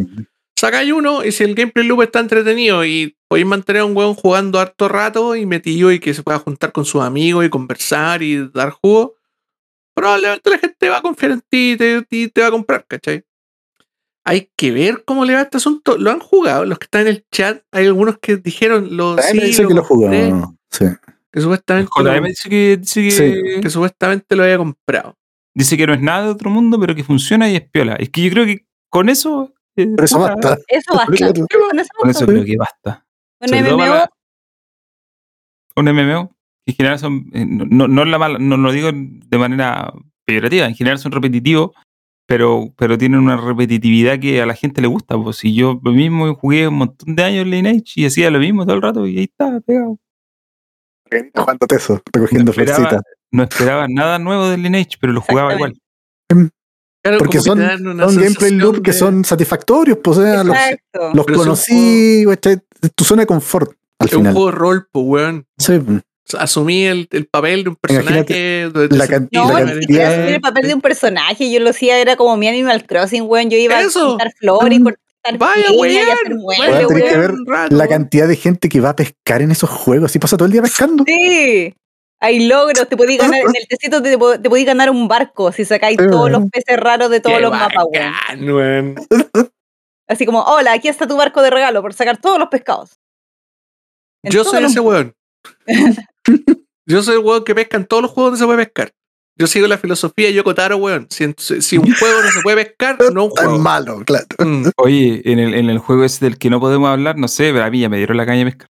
sacáis uno y si el gameplay loop está entretenido y podéis mantener a un weón jugando harto rato y metido y que se pueda juntar con sus amigos y conversar y dar jugo, probablemente la gente va a confiar en ti y te, y te va a comprar, ¿cachai? Hay que ver cómo le va este asunto. Lo han jugado, los que están en el chat, hay algunos que dijeron lo, sí, dice lo que lo jugó. Sí. que supuestamente, lo, dice que, dice que, Sí. que supuestamente lo había comprado. dice que no es nada de otro mundo, pero que funciona y es piola. Es que yo creo que con eso. eh, Pero eso basta. Eso basta. Con eso Con eso basta. creo que basta. Un Sobre MMO. un MMO, en general son, eh, no, no, no la mala- no lo digo de manera peyorativa, en general son repetitivos, pero, pero tienen una repetitividad que a la gente le gusta. Pues si yo mismo jugué un montón de años en Lineage y hacía lo mismo todo el rato y ahí está, pegado. Jugando teso, recogiendo No esperaba-. No esperaba nada nuevo del Lineage, pero lo jugaba igual. Claro, Porque son, son gameplay loop que son satisfactorios, pues, o sea, los, Exacto. los un conocí, tu zona de confort al Es un final. juego de rol, pues, weón. Sí, pues. Asumí el, el papel de un personaje. donde te la cantidad- No, la cantidad- asumir el papel de un personaje. Yo lo hacía, era como mi Animal Crossing, weón. Yo iba Eso. a cortar flores, Mm. cortar Vaya, y weón. tenés que ver la cantidad de gente que va a pescar en esos juegos. Así pasa todo el día pescando. Sí. Hay logros, te podías ganar, en el tecito te, te podías ganar un barco si sacáis Sí, todos weón. los peces raros de todos Qué los mapas, weón. Así como, hola, aquí está tu barco de regalo por sacar todos los pescados. En Yo soy los- ese weón. Yo soy el weón que pesca en todos los juegos donde se puede pescar. Yo sigo la filosofía de Yoko Taro, weón. Si, un juego no se puede pescar, no un juego. malo, claro. Mm. Oye, en el, en el juego ese del que no podemos hablar, no sé, pero a mí ya me dieron la caña de pescar.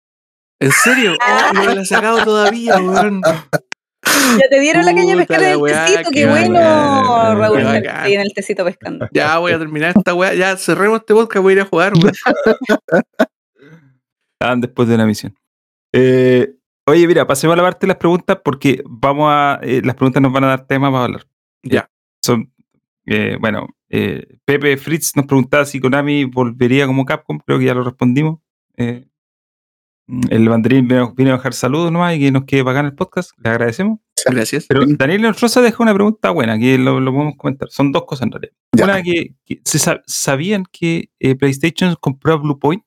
¿En serio? Oh, no me la he sacado todavía, weón. Ya te dieron la caña de pescar en la el weá, tecito, qué qué bueno, bacán, Raúl. en el tecito pescando. Ya voy a terminar esta weá. Ya cerremos este podcast, voy a ir a jugar, weón. Estaban después de una misión. Eh, oye, mira, pasemos a la parte de las preguntas porque vamos a. eh, las preguntas nos van a dar temas para hablar. Ya. Son. eh, bueno, eh, Pepe Fritz nos preguntaba si Konami volvería como Capcom. Creo que ya lo respondimos. Eh, el banderín vino, vino a dejar saludos nomás y que nos quede bacán el podcast. Le agradecemos. Gracias. Pero Daniel Rosa deja una pregunta buena que lo, lo podemos comentar. Son dos cosas en realidad. Ya. Una que, que se sa- sabían que PlayStation compró a Bluepoint.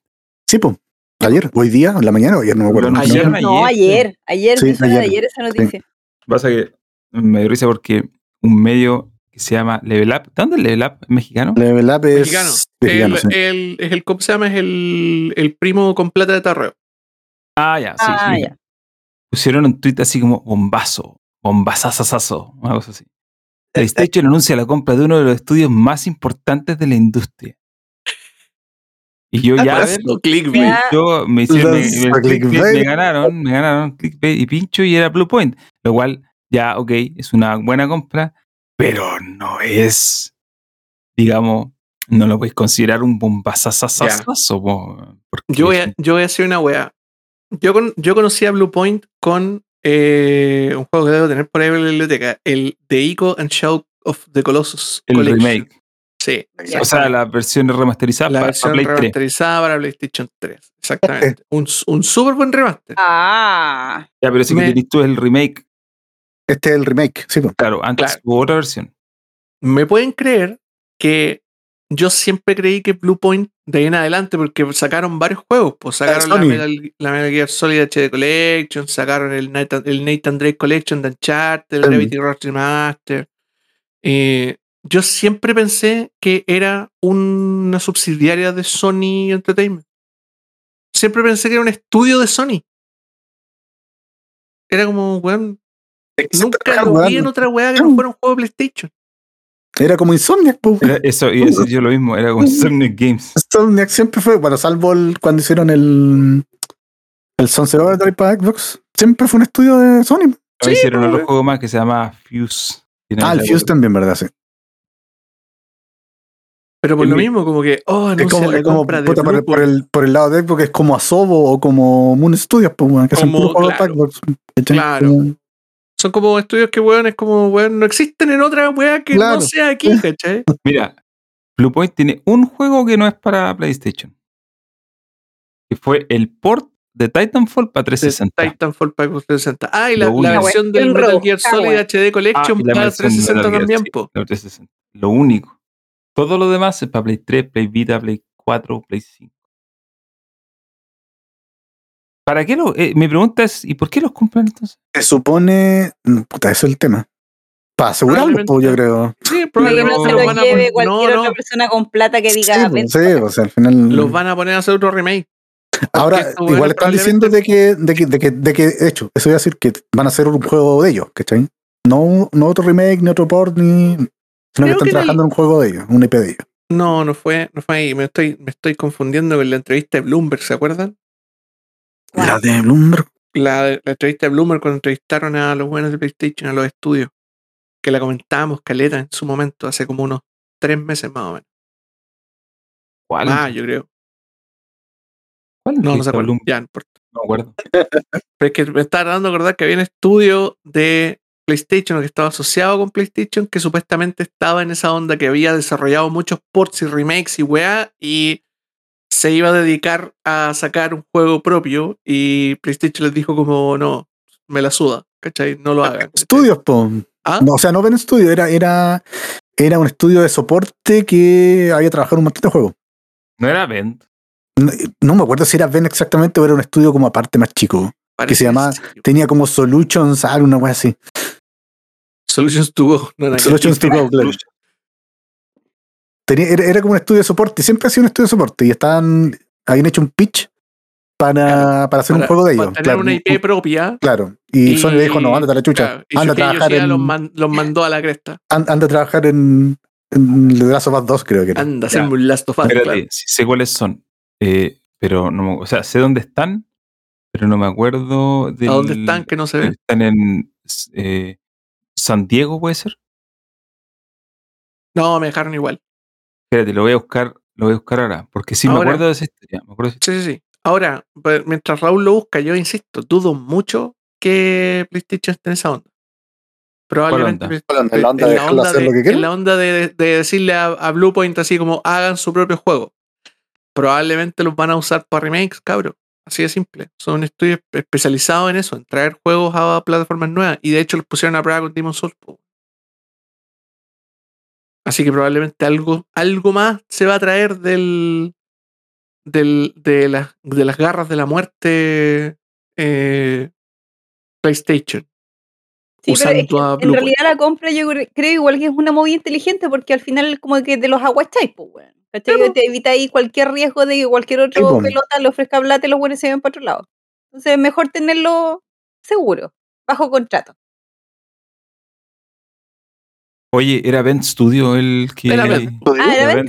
Sí, pues. Ayer, hoy día, en la mañana, o ayer no me acuerdo. Lo Ayer, No, ayer. ayer, ayer, Sí, ayer. ayer esa noticia. Pasa que me dio risa porque un medio que se llama Level Up. ¿De dónde es Level Up? ¿Es mexicano? Level Up es Mexicano. mexicano, el, sí. el- es el, ¿Cómo se llama? Es el, el primo con plata de Tarreo. Ah, ya, sí. Ah, sí. ya. Pusieron un tweet así como bombazo, bombazazazazo, una cosa así. PlayStation anuncia la compra de uno de los estudios más importantes de la industria. Y yo ya, Para verlo, clickbait. Ya. yo me hicieron, me, clickbait, me ganaron, me ganaron clickbait y pincho y era Blue Point. Lo cual, ya, ok, es una buena compra, pero no es, digamos, no lo puedes considerar un bombazazazazo. Yo voy, a, yo voy a decir una weá. Yo, con- yo conocí a Blue Point con eh, un juego que debo tener por ahí en la biblioteca, el The Ico and Shadow of the Colossus el Collection. remake. Sí. O sea, la versión remasterizada la para, versión Play 3. remasterizada para PlayStation 3. Exactamente. un, un súper buen remaster. Ah, Ya, pero si Me- que tenés tú el remake, Este es el remake, sí, pues. claro, antes Claro. hubo otra versión. ¿Me pueden creer que yo siempre creí que Bluepoint de ahí en adelante, porque sacaron varios juegos, pues sacaron la. Metal, la Metal Gear Solid HD Collection, sacaron el Nathan, el Nathan Drake Collection de Uncharted, el. Gravity Rush Remaster. Eh, yo siempre pensé que era una subsidiaria de Sony Entertainment. Siempre pensé que era un estudio de Sony. Era como, weón, nunca lo vi en otra weá que no fuera un juego de PlayStation. Era como Insomniac, pues. Era eso, y eso yo lo mismo, era con Sonic Games. Insomniac siempre fue, bueno, salvo el- cuando hicieron el, el Sunset Overdrive para Xbox, siempre fue un estudio de Sony. Sí, hicieron otro juego más que se llama Fuse. Ah, el Fuse también, ¿verdad? Sí. Pero por lo mi- mismo, como que, oh, Es anuncian como, la es como de puta, por, el, por, el, por el lado de Xbox es como Asobo o como Moon Studios, pues, weón, que son Como- para claro. ¿cachai? Claro. Son como estudios que, weón, es como, weón, no existen en otra weá que Claro. no sea aquí, ¿cachai? Mira, Bluepoint tiene un juego que no es para PlayStation. Que fue el port de Titanfall para De 360. Titanfall para Xbox 360. Ah, y la, la versión del Metal Gear Solid. HD Collection Ah, para versión 360 Metal Gear, también, sí, po. la 360. Lo único. Todo lo demás es para Play 3, Play Vita, Play 4, Play 5. ¿Para qué lo.? eh, mi pregunta es: ¿y por qué los compran entonces? Se supone. mm, Puta, ese es el tema. Para asegurarlo, pues, yo creo. Sí, Para que probablemente no se los lo van a lleve poner. cualquier No, no, otra persona con plata que Sí, diga. pues, "Ven, sí, o sea, al final. los van a poner a hacer otro remake. Ahora, igual están diciendo de que, de que, de que, de que, de hecho, eso iba a decir que van a hacer un juego de ellos, ¿cachai? No, no otro remake, ni otro port, ni. Sino que están que trabajando en un juego de ellos, un IP de ellos. No, no fue, no fue ahí. Me estoy, me estoy confundiendo con la entrevista de Bloomberg, ¿se acuerdan? La de Bloomberg. La, la entrevista de Bloomberg cuando entrevistaron a los buenos de PlayStation, a los estudios. Que la comentábamos, Caleta, en su momento, hace como unos tres meses más o menos. ¿Cuál? Ah, yo creo. ¿Cuál No, no se acuerdan. Bloom? Ya, no importa. No me acuerdo. Pero es que me estaba dando a acordar que había un estudio de PlayStation o que estaba asociado con PlayStation que supuestamente estaba en esa onda que había desarrollado muchos ports y remakes y weá y se iba a dedicar a sacar un juego propio y PlayStation les dijo como no, me la suda, ¿cachai? No lo hagan. ¿cachai? Estudios, po. ¿Ah? No, o sea, no ven estudio, era, era, era un estudio de soporte que había trabajado en un montón de juegos. No era Vent. No, no me acuerdo si era Ben exactamente o era un estudio como aparte más chico. Parece se llama- sí. Tenía como Solutions, algo, una wea así. Solutions to Go. No, ver. Solutions to Go, claro. Tenía, era, era como un estudio de soporte, siempre ha sido un estudio de soporte y estaban, habían hecho un pitch para, para hacer un Para- juego de para ellos. tener Claro, una IP propia. claro. Y, Sony le dijo, no, ándate a la chucha. claro, y anda a trabajar en, los, man- los mandó a la cresta. an- anda a trabajar en, en The Last of Us 2, creo que era. Anda, a Ya. hacerme un Last of Us. Espérate, sí sé cuáles son. eh, pero no me- O sea, sé dónde están, pero no me acuerdo de. ¿A dónde están? Que no se ven. Están en eh, San Diego, puede ser. No, me dejaron igual. Espérate, lo voy a buscar, lo voy a buscar ahora. Porque sí Ahora. me acuerdo de esa historia. Me acuerdo de esa- Sí, sí, sí. Ahora, mientras Raúl lo busca, yo insisto, dudo mucho que PlayStation esté en esa onda. Probablemente. ¿En la onda de decirle a, a Bluepoint así como hagan su propio juego. Probablemente los van a usar para remakes, cabros. Así de simple. Son estudios especializados en eso, en traer juegos a plataformas nuevas. Y de hecho los pusieron a prueba con Demon Souls. Así que probablemente algo, algo más se va a traer del, del, de, las, de las garras de la muerte eh, PlayStation. Sí, pero es que en realidad la compra yo cre- creo igual que es una movida inteligente porque al final como que te los aguacháis, pues, weón. ¿Cachai? Claro. Te evita ahí cualquier riesgo de que cualquier otro pelota le ofrezca plata y los buenos se ven para otro lado. Entonces es mejor tenerlo seguro, bajo contrato. Oye, era Vent Studio el que Era. Ah, era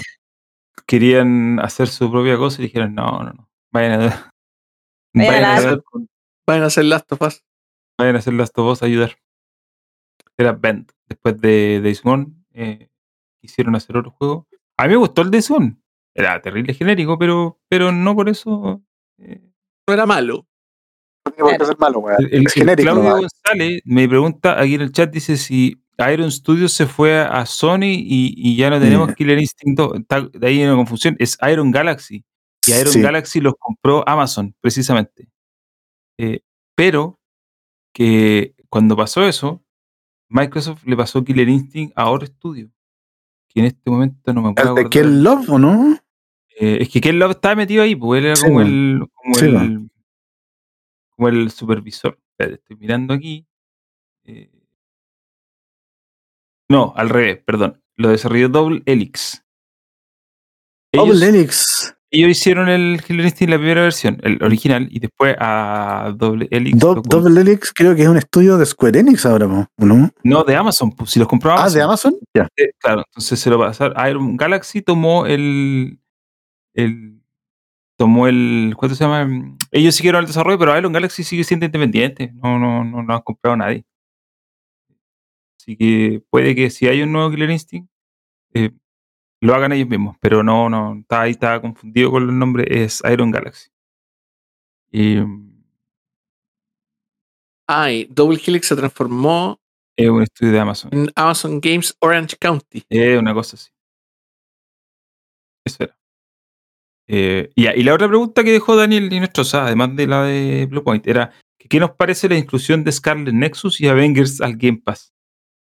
querían hacer su propia cosa y dijeron, no, no, no. Vayan a, Vayan a vayan a, hacer Last of Us. vayan a hacer las dos a ayudar. Era Vent. Después de Days Gone, eh, quisieron hacer otro juego. A mí me gustó el Days Gone. Era terrible genérico, pero, pero no por eso. eh, No era malo. No ser malo. El, el- Es el genérico, Claudio. González me pregunta aquí en el chat, dice si Iron Studios se fue a Sony y, y ya no tenemos Yeah. Killer Instinct 2. Está- de ahí hay una confusión. Es Iron Galaxy. Y Iron Sí. Galaxy los compró Amazon, precisamente. Eh, pero que cuando pasó eso, Microsoft le pasó Killer Instinct a otro estudio. Que en este momento no me acuerdo. ¿El de Ken Love o no? Eh, es que Ken Love estaba metido ahí, pues él era Sí, como, el, como, Sí, el, bueno. como el supervisor. Espérate, estoy mirando aquí. Eh, no, al revés, perdón. Lo desarrolló Double Helix. Ellos, Double Helix. Ellos hicieron el Killer Instinct, la primera versión, el original, y después a Double Helix. Do- Double Helix creo que es un estudio de Square Enix ahora, ¿no? ¿O no? No, de Amazon, pues, si los compró Ah, de Amazon. Ya. Eh, claro, entonces se lo pasaron. Iron Galaxy tomó el. el tomó el. ¿Cuánto se llama? Mm, Ellos siguieron el desarrollo, pero Iron Galaxy sigue siendo independiente. No, no, no, no han comprado a nadie. Así que puede que si hay un nuevo Killer Instinct, eh, lo hagan ellos mismos. Pero no, no, está ahí, está confundido con el nombre, es Iron Galaxy. Y, Ay, Double Helix se transformó es un estudio de Amazon. en Amazon Games Orange County. Es una cosa así. Eso era. Eh, y, y la otra pregunta que dejó Daniel y nuestro, además de la de Bluepoint, era ¿qué nos parece la inclusión de Scarlet Nexus y Avengers al Game Pass?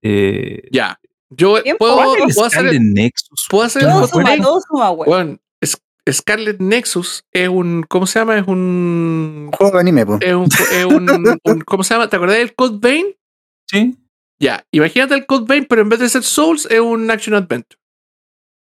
Eh, Ya. Yo puedo, ¿cuál ¿el puedo hacer Nexus? puedo hacer Todo suma, todo suma. Bueno, es- Scarlet Nexus es un. ¿Cómo se llama? Es un. Juego de anime, pues. Es un, es un- un- ¿Cómo se llama? ¿Te acordás del Code Vein? Sí. Ya, imagínate el Code Vein, pero en vez de ser Souls, es un Action Adventure.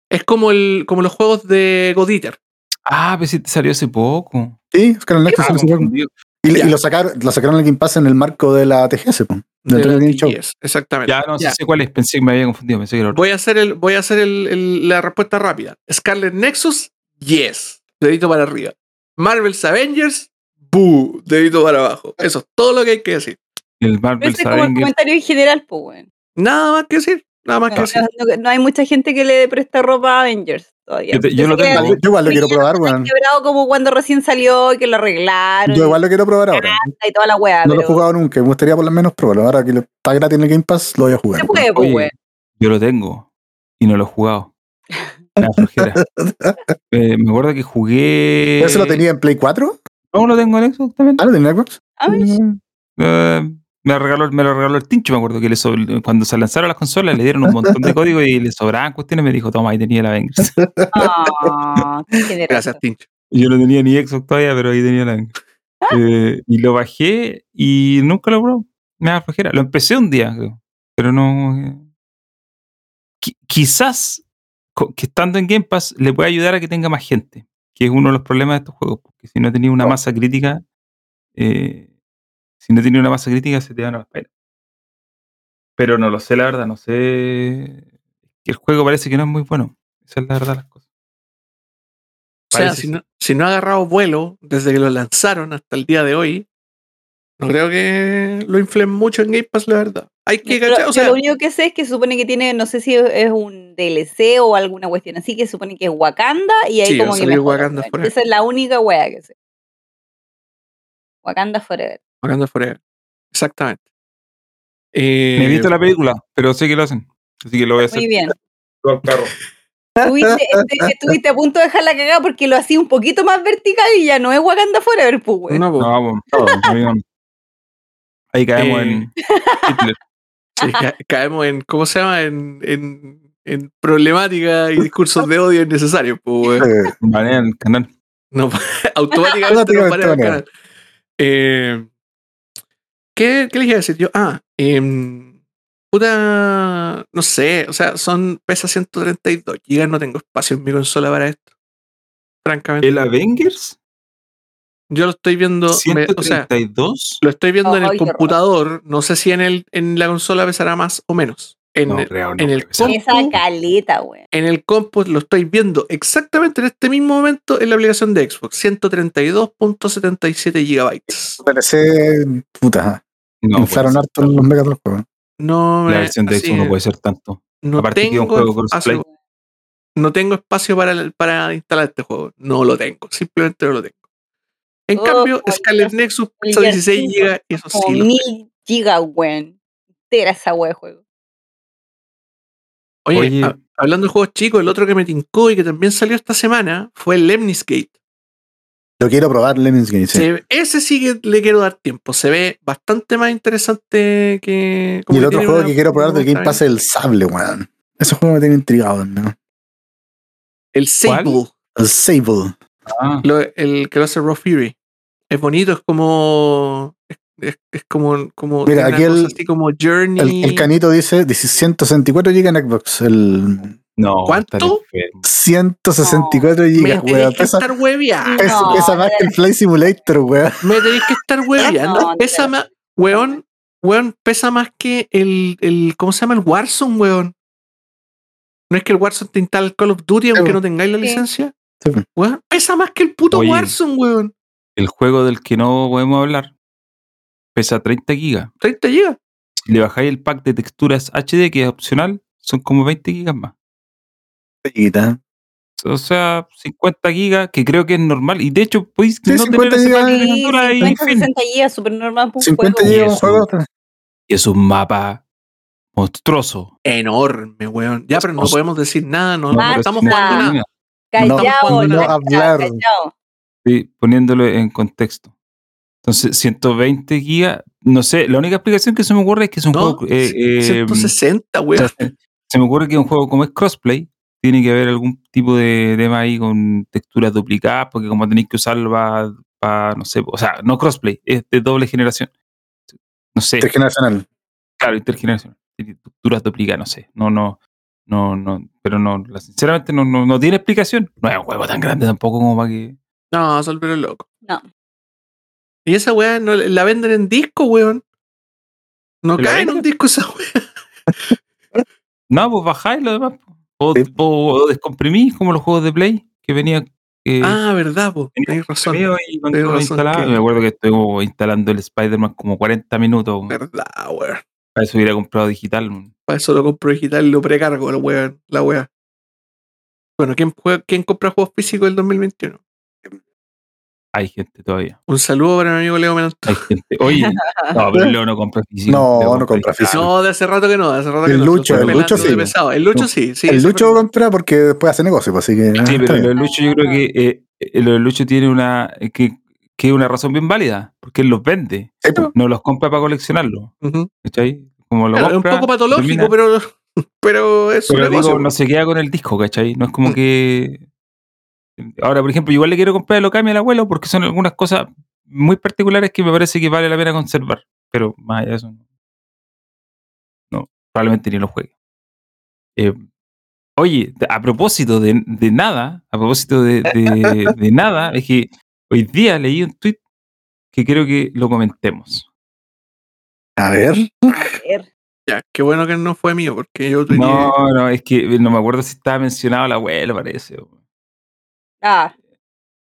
Es como, el, como los juegos de God Eater. Ah, pero sí te salió hace poco. Sí, Scarlet Nexus. Salió hace poco. Y, lo sacaron, lo sacaron al Game Pass en el marco de la TGS, pues. De Del Show. Exactamente. Ya no Ya. sé cuál es, pensé que me había confundido, pensé que era otro. Voy a hacer, el, voy a hacer el- el- la respuesta rápida. Scarlet Nexus, yes. Dedito para arriba. Marvel's Avengers, boo. Dedito para abajo. Eso es todo lo que hay que decir. El Pero Marvel ese es como el Avengers. comentario en general, pues. Nada más que decir. Nada más que No, decir. no- no hay mucha gente que le presta ropa a Avengers todavía. Yo te- yo lo tengo. Yo igual lo quiero probar, weón. quebrado como cuando recién salió y que lo arreglaron Yo igual lo quiero probar ahora. y toda la weá. No lo he jugado nunca. Me gustaría por lo menos probarlo. Ahora que lo- está gratis en el Game Pass, lo voy a jugar. Se puede, pues, Oye, weón. Yo lo tengo y no lo he jugado. Flojera. Eh, me acuerdo que jugué. ¿Ese lo tenía en Play 4? No, lo tengo en Xbox también. Ah, lo tenía en Xbox. A ver, Eh, me, lo regaló, me lo regaló el Tincho, me acuerdo que le cuando se lanzaron las consolas le dieron un montón de código y le sobraban cuestiones. Me dijo, toma, ahí tenía la Avengers. ah. Gracias, Tincho. Yo no tenía ni Xbox todavía, pero ahí tenía la Avengers. Eh, y lo bajé y nunca lo probé. Me da flojera. Lo empecé un día, creo, pero no. eh. Qui- quizás que estando en Game Pass le puede ayudar a que tenga más gente, que es uno de los problemas de estos juegos, porque si no tenía una masa crítica, eh, si no tenía una masa crítica se te van a las pailas. Pero no lo sé, la verdad, no sé. El juego parece que no es muy bueno. Esa es la verdad las cosas. O sea, si no, si no ha agarrado vuelo desde que lo lanzaron hasta el día de hoy, no creo que lo inflen mucho en Game Pass, la verdad. Hay que Yo- cachar, o yo sea, lo único que sé es que se supone que tiene, no sé si es un DLC o alguna cuestión así, que se supone que es Wakanda y ahí Sí, como que Wakanda. Esa es la única wea que sé. Wakanda Forever. Wakanda Forever. Exactamente. Me he Eh, visto la película, pero sé que lo hacen. Así que lo voy a hacer. Muy bien. Todo el carro. Estuviste, este- estuviste a punto de dejar la cagada porque lo hacía un poquito más vertical y ya no es Wakanda Forever, pues, no, po. No, pues, ahí no. Ahí caemos Eh, en Hitler. Sí, ca- caemos en, ¿cómo se llama? En, en, en problemática y discursos de odio innecesarios, pues, weón. Eh, Banean el canal. No, automáticamente nos el canal. Eh, ¿qué, ¿Qué les iba a decir yo? Ah, em, puta, no sé, o sea, son pesa 132 gigas, no tengo espacio en mi consola para esto. Francamente, ¿El Avengers? yo lo estoy viendo, me- o sea, 132. lo estoy viendo en el computador, no sé si en el en la consola pesará más o menos. En, No, el- creo, no, en el sea. Esa compu- caleta, weón. en el compu lo estoy viendo exactamente en este mismo momento en la aplicación de Xbox, 132.77 gigabytes. parece. Puta. No, inflaron puede harto los megas de los juegos. No la versión de Xbox no puede ser tanto. No Aparte que es un tengo juego espacio, crossplay. no tengo espacio para, para instalar este juego. No lo tengo. Simplemente no lo tengo. En Oh, cambio, Scarlet Dios, Nexus pesa 16 Gears GB y eso sí mil gigas, weón. Entera esa wea de juego. Oye, Oye. ha- hablando de juegos chicos, el otro que me tincó y que también salió esta semana fue el Lemnis Lo quiero probar, Lemmings Game. sí. Se- ese sí que le quiero dar tiempo. Se ve bastante más interesante que. como Y el que otro juego una- que quiero probar del Game Pass es el Sable, weón. Ese juego me tiene intrigado, ¿no? El Sable, El Sable. Ah, lo- el que lo hace Raw Fury. Es bonito, es como. Es, es- es como, como. Mira, aquí el- así como Journey. El, el canito dice 164 GB en Xbox. El no, ¿Cuánto? estás enfermo. 164 Me GB, tenéis weón. que Pesa, estar pesa- No, pesa más que el Flight Simulator, weón. Me tenéis que estar hueveando. No, pesa no. más. Weón, weón, pesa más que el, el. ¿Cómo se llama? El Warzone, weón. No es que el Warzone te instale el Call of Duty aunque Sí. no tengáis la Sí. licencia. Sí. Weón, pesa más que el puto Oye. Warzone, weón. El juego del que no podemos hablar pesa 30 gigas. 30 gigas. Si le bajáis el pack de texturas HD, que es opcional, son como 20 gigas más. O sea, 50 gigas, que creo que es normal. Y de hecho, podéis Sí, no 50 tener ese gigas. Sí, textura y 50, fin. 60 gigas, súper normal. para un 50 juego. GB un eso. juego. Y es un mapa monstruoso. Enorme, weón. Ya, pero no podemos decir nada, no, no estamos jugando nada. Callao, No, no hablar. callao. Sí, poniéndolo en contexto. Entonces, 120 gigas, no sé, la única explicación que se me ocurre es que es un No, juego. eh, eh, 160, o weón. sea, se me ocurre que un juego como es crossplay, tiene que haber algún tipo de tema ahí con texturas duplicadas, porque como tenéis que usarlo para, no sé, o sea, no crossplay, es de doble generación. No sé, Intergeneracional. claro, intergeneracional. Tiene Texturas duplicadas, no sé. No, no, no, no, pero no, sinceramente no, no, no tiene explicación. No es un juego tan grande tampoco como para que. No, Sol, pero loco. No. Y esa weá no, la venden en disco, weón. No ¿La cae en un disco esa weá. No, pues bajáis lo demás. O, Sí. o- o descomprimís como los juegos de Play que venía. eh, Ah, verdad, po. venía Tenés razón. y cuando razón que- Me acuerdo que estuve instalando el Spider-Man como 40 minutos. Verdad, weón. Para eso hubiera comprado digital. Para eso lo compro digital y lo precargo, la weá. La weá. Bueno, ¿quién, juega- ¿quién compra juegos físicos del 2021? Hay gente todavía. Un saludo para mi amigo Leo Menantón. Hay gente. Oye, no, pero Leo no compra físico. No, no compra físico. No, de hace rato que no, de hace rato que El no. Lucho, Estoy el Lucho sí. El Lucho sí, sí. el Lucho compra porque después hace negocio, pues, así que. Sí, está pero lo de Lucho yo creo que eh, eh, lo de Lucho tiene una eh, que, que es una razón bien válida, porque él los vende, Sí, pues. no los compra para coleccionarlos. Ujú. ¿Cachai? Como lo Claro, es un compra, poco patológico, termina- pero, pero es pero digo, no se queda con el disco, ¿cachai? No es como Mm. que. Ahora, por ejemplo, igual le quiero comprar el Okami al abuelo porque son algunas cosas muy particulares que me parece que vale la pena conservar. Pero más allá de eso, no, no, probablemente ni lo juegue. Eh, oye, a propósito de, de nada, a propósito de, de- de nada, es que hoy día leí un tweet que creo que lo comentemos. A ver. A ver. Ya, qué bueno que no fue mío, porque yo tenía. No, no, es que no me acuerdo si estaba mencionado el abuelo, parece. Ah,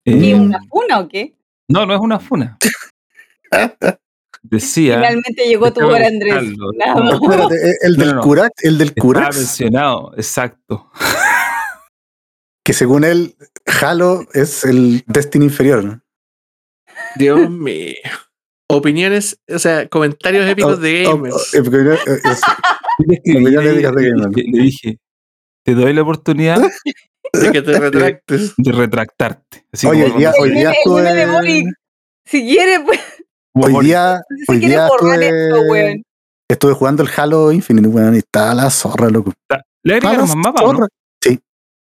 Eh, ¿qué, una funa o qué? no, no es una funa. Decía. Finalmente llegó tu hora, Andrés. no. Espérate, eh, el del no. El del mencionado, exacto. que según él, Halo es el Destiny inferior. ¿no? Dios mío. Opiniones, o sea, comentarios épicos de gamers. eh, eh, de le gamer. dije, le dije, te doy la oportunidad De que te retractes. de retractarte. Así Oye, como hoy día, hoy día estuve, Si quiere, pues. hoy día, Si hoy día borrar esto, estuve, weón. estuve jugando el Halo Infinite, weón, y está la zorra, loco. Le agregaron la más mapas, ¿no? Le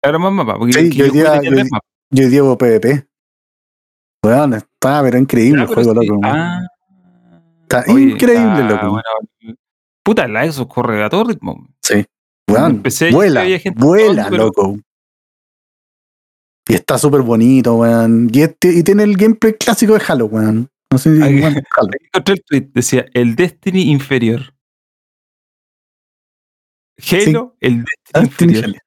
agregaron más mapas. Porque Sí, yo hoy día- jugué tenía yo- tres mapas. Yo hoy día hubo PvP. Weón, está, pero increíble el juego, sí. loco. Ah, Está oye, increíble, está loco. bueno. Puta, la Xbox corre a todo ritmo. Sí. Weón, vuela, vuela, loco. Y está súper bonito, weón. Y, este- y tiene el gameplay clásico de Halo, weón. No sé si Halo. Encontré el tweet, decía el Destiny inferior. Halo, el Destiny Destiny inferior. Halo.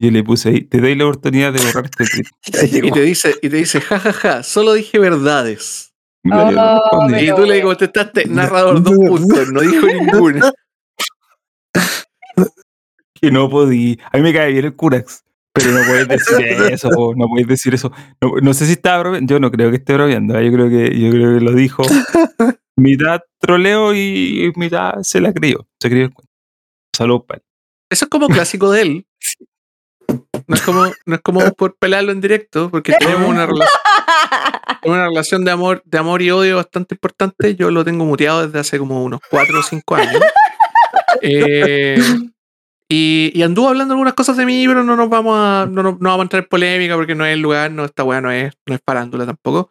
Yo le puse ahí, te doy la oportunidad de borrar este tweet. Y te dice, y te dice, jajaja, solo dije verdades. Y yo le Oh, Y tú le contestaste, narrador, dos puntos, no dijo ninguna. que no podía. A mí me cae bien el Curax, pero no puedes decir eso, no puedes decir eso. No, no sé si estaba bromeando, yo no creo que esté bromeando, ¿eh? yo creo que, yo creo que lo dijo mitad troleo y mitad se la creyó, se creyó el cuento. Saludos para él. Eso es como clásico de él. No es como, no es como por pelarlo en directo, porque tenemos una relación, una relación de amor, de amor y odio bastante importante. Yo lo tengo muteado desde hace como unos 4 o 5 años. Eh, Y, y anduvo hablando algunas cosas de mí, pero no nos vamos a, no, nos- no vamos a entrar en polémica porque no es el lugar, no, esta weá no es, no es parándula tampoco.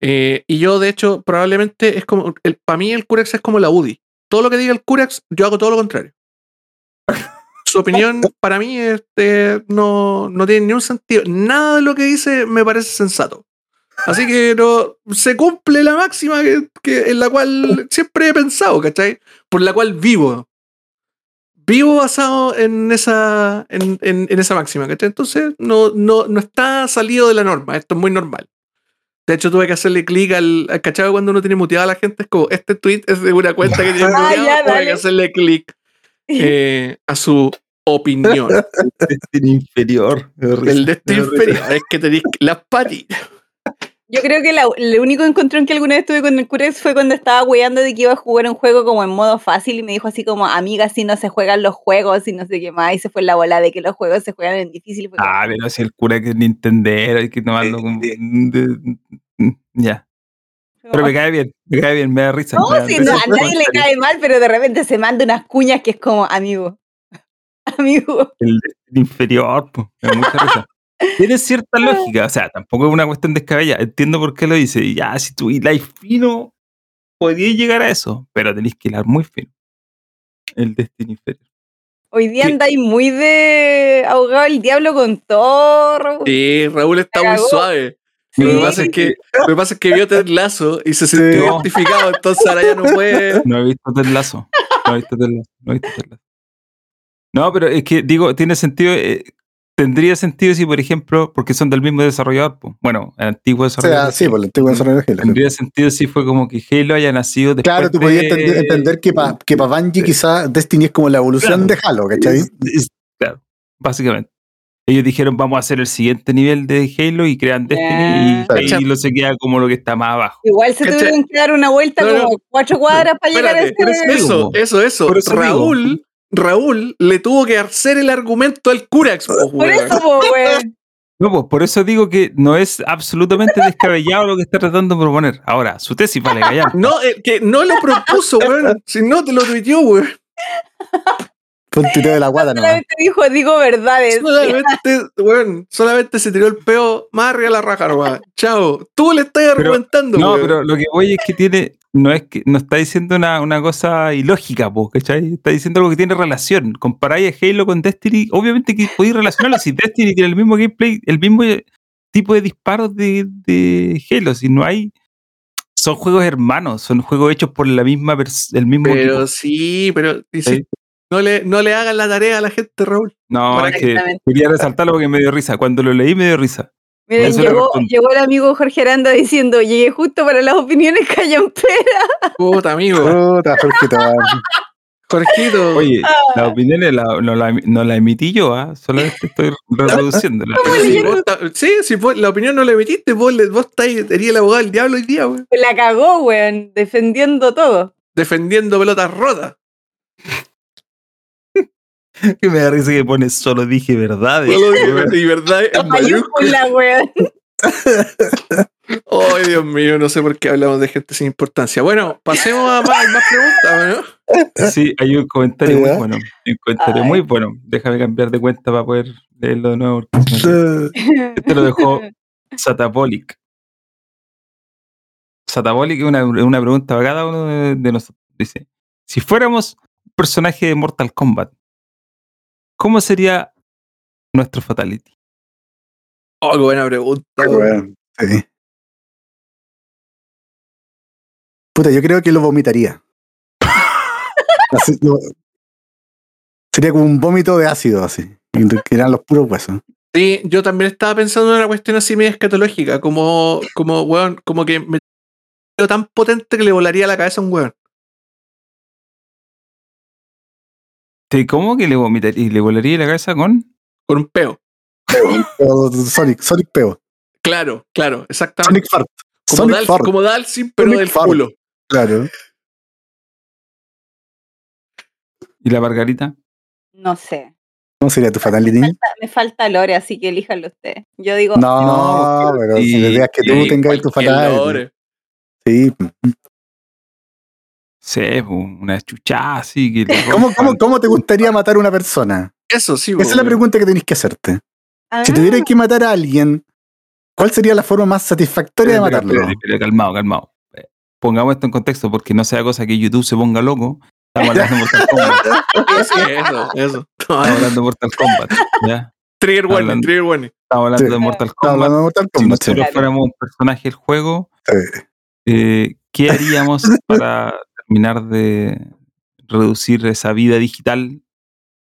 Eh, y yo, de hecho, probablemente es como, el, para mí el Curex es como la UDI. Todo lo que diga el Curex, yo hago todo lo contrario. Su opinión para mí este, no, no tiene ni un sentido. Nada de lo que dice me parece sensato. Así que no, se cumple la máxima que, que- en la cual siempre he pensado, ¿cachai? Por la cual vivo. Vivo basado en esa, en, en- en esa máxima, ¿cachai? Entonces no, no, no está salido de la norma, esto es muy normal. De hecho, tuve que hacerle clic al, al cachado cuando uno tiene muteada a la gente. Es como, este tweet es de una cuenta que tiene Ah, muteada. ya, tuve que hacerle clic eh, a su opinión. Inferior. El de este me da risa. inferior es que tenéis las patitas. Yo creo que la- el único encontrón que alguna vez tuve con el Curex fue cuando estaba weyando de que iba a jugar un juego como en modo fácil y me dijo así como, amiga, así no se juegan los juegos y no sé qué más. Y se fue la bola de que los juegos se juegan en difícil. Ah, pero si el cura que es Nintendero, hay que tomarlo como. Ya. Pero me cae bien, me cae bien, me da risa. No, si no, a nadie le cae mal, pero de repente se manda unas cuñas que es como, amigo, amigo. El inferior, po, me da mucha risa. Tiene cierta lógica, o sea, tampoco es una cuestión descabellada. Entiendo por qué lo dice. Y ya, si tú hiláis fino, podíais llegar a eso, pero tenéis que hilar muy fino. El Destiny inferior. Hoy día andáis muy de ahogado el diablo con Thor. Sí, Raúl está muy suave. Sí. Lo, que pasa es que, lo que pasa es que vio Ted Lazo y se sintió identificado, entonces ahora ya no puede. No he visto Ted Lasso. No he visto Ted Lasso. No, he visto Ted Lasso. No, pero es que digo, tiene sentido. eh, tendría sentido si, por ejemplo, porque son del mismo desarrollador, po. bueno, el antiguo O desarrollador. sea, sí, por el antiguo desarrollo de Halo. Tendría sentido si fue como que Halo haya nacido después. Claro, tú de- podías entender, entender que para que pa Bungie quizás Destiny es como la evolución de Halo, ¿cachai? Es- es- claro, básicamente. Ellos dijeron, vamos a hacer el siguiente nivel de Halo y crean Destiny Ya. y Halo se queda como lo que está más abajo. Igual se ¿Cachai? tuvieron que dar una vuelta No, no. como cuatro cuadras para llegar a Espérate, ese. eso Eso, eso, eso. Por eso digo. Raúl, le tuvo que hacer el argumento al Curax. po, Por eso, po, weón. No, pues por eso digo que no es absolutamente descabellado lo que está tratando de proponer. Ahora, su tesis vale callar. No, eh, que no lo propuso, weón. Si no te lo tuiteó, weón. Fue un de la guata nomás. Solamente dijo, digo verdades. Solamente, weón, solamente se tiró el peo más arriba de la raja, nomás. Chao. Tú le estás Pero- argumentando, No, weón. pero lo que voy es que tiene, no es que, no está diciendo una, una cosa ilógica, po, ¿cachai? Está diciendo algo que tiene relación. Comparáis a Halo con Destiny, obviamente que podéis relacionarlo. Si Destiny tiene el mismo gameplay, el mismo tipo de disparos de, de Halo, si no hay. Son juegos hermanos, son juegos hechos por la misma el mismo Pero equipo. sí, pero dice, Sí. No, le, no le hagan la tarea a la gente, Raúl. No, es que quería resaltarlo porque me dio risa. Cuando lo leí me dio risa. Miren, llegó, el amigo Jorge Aranda diciendo, llegué justo para las opiniones callamperas. Puta, amigo. Puta, Jorgito. Jorgito. Oye, las opiniones la- no, la, no la emití yo, ¿ah? solamente estoy reproduciéndola. Pero si sí, si vos la opinión no la emitiste, vos, vos sería el abogado del diablo hoy día, weón. La cagó, weón, defendiendo todo. Defendiendo pelotas rotas. que me da risa que pone solo dije verdades. Solo digo, y verdad, en mayúscula. Weón. Ay, Dios mío, no sé por qué hablamos de gente sin importancia. Bueno, pasemos a más, más preguntas, ¿no? Sí, hay un comentario muy bueno. Un comentario Ay. muy bueno. Déjame cambiar de cuenta para poder leerlo de nuevo. Este lo dejó Satapolic. Satapolic es una, una pregunta para cada uno de, de nosotros. Dice: Si fuéramos un personaje de Mortal Kombat, ¿cómo sería nuestro Fatality? Oh, qué buena pregunta. Qué sí. Puta, yo creo que lo vomitaría. Así, lo- sería como un vómito de ácido, así. Que eran los puros huesos. Sí, yo también estaba pensando en una cuestión así media escatológica, como, como, weón, como que me tan potente que le volaría la cabeza a un weón. Sí, ¿Cómo que le vomitaría y le volaría la cabeza con? Con un peo. Sonic, Sonic Peo. Claro, claro, exactamente. Sonic Fart. como, Sonic Dal, Fart, como Dalsim, pero Sonic del Fart. culo. claro. ¿Y la Margarita? No sé. ¿Cómo sería tu fatality? Me falta lore, así que elíjanlo usted. Yo digo, No, No, pero sí, si es que tú tengas tu fatality. lore. Sí. Sí, pues, una chuchada así. Que ¿Cómo, cómo, ¿Cómo te gustaría matar a una persona? Eso sí, Esa es la pregunta que tenéis que hacerte. Ah, Si tuvierais que matar a alguien, ¿cuál sería la forma más satisfactoria de matarlo? espera, espera, calmado, calmado. Eh, Pongamos esto en contexto porque no sea cosa que YouTube se ponga loco. Estamos hablando de Mortal Kombat. Sí, eso, eso. Estamos hablando de Mortal Kombat. ¿ya? Trigger warning, trigger warning. Estamos hablando Sí. de Mortal Estamos Kombat. hablando de Mortal Si Kombat, sí. nosotros Claro. fuéramos un personaje del juego, Sí. eh, ¿qué haríamos para terminar de reducir esa vida digital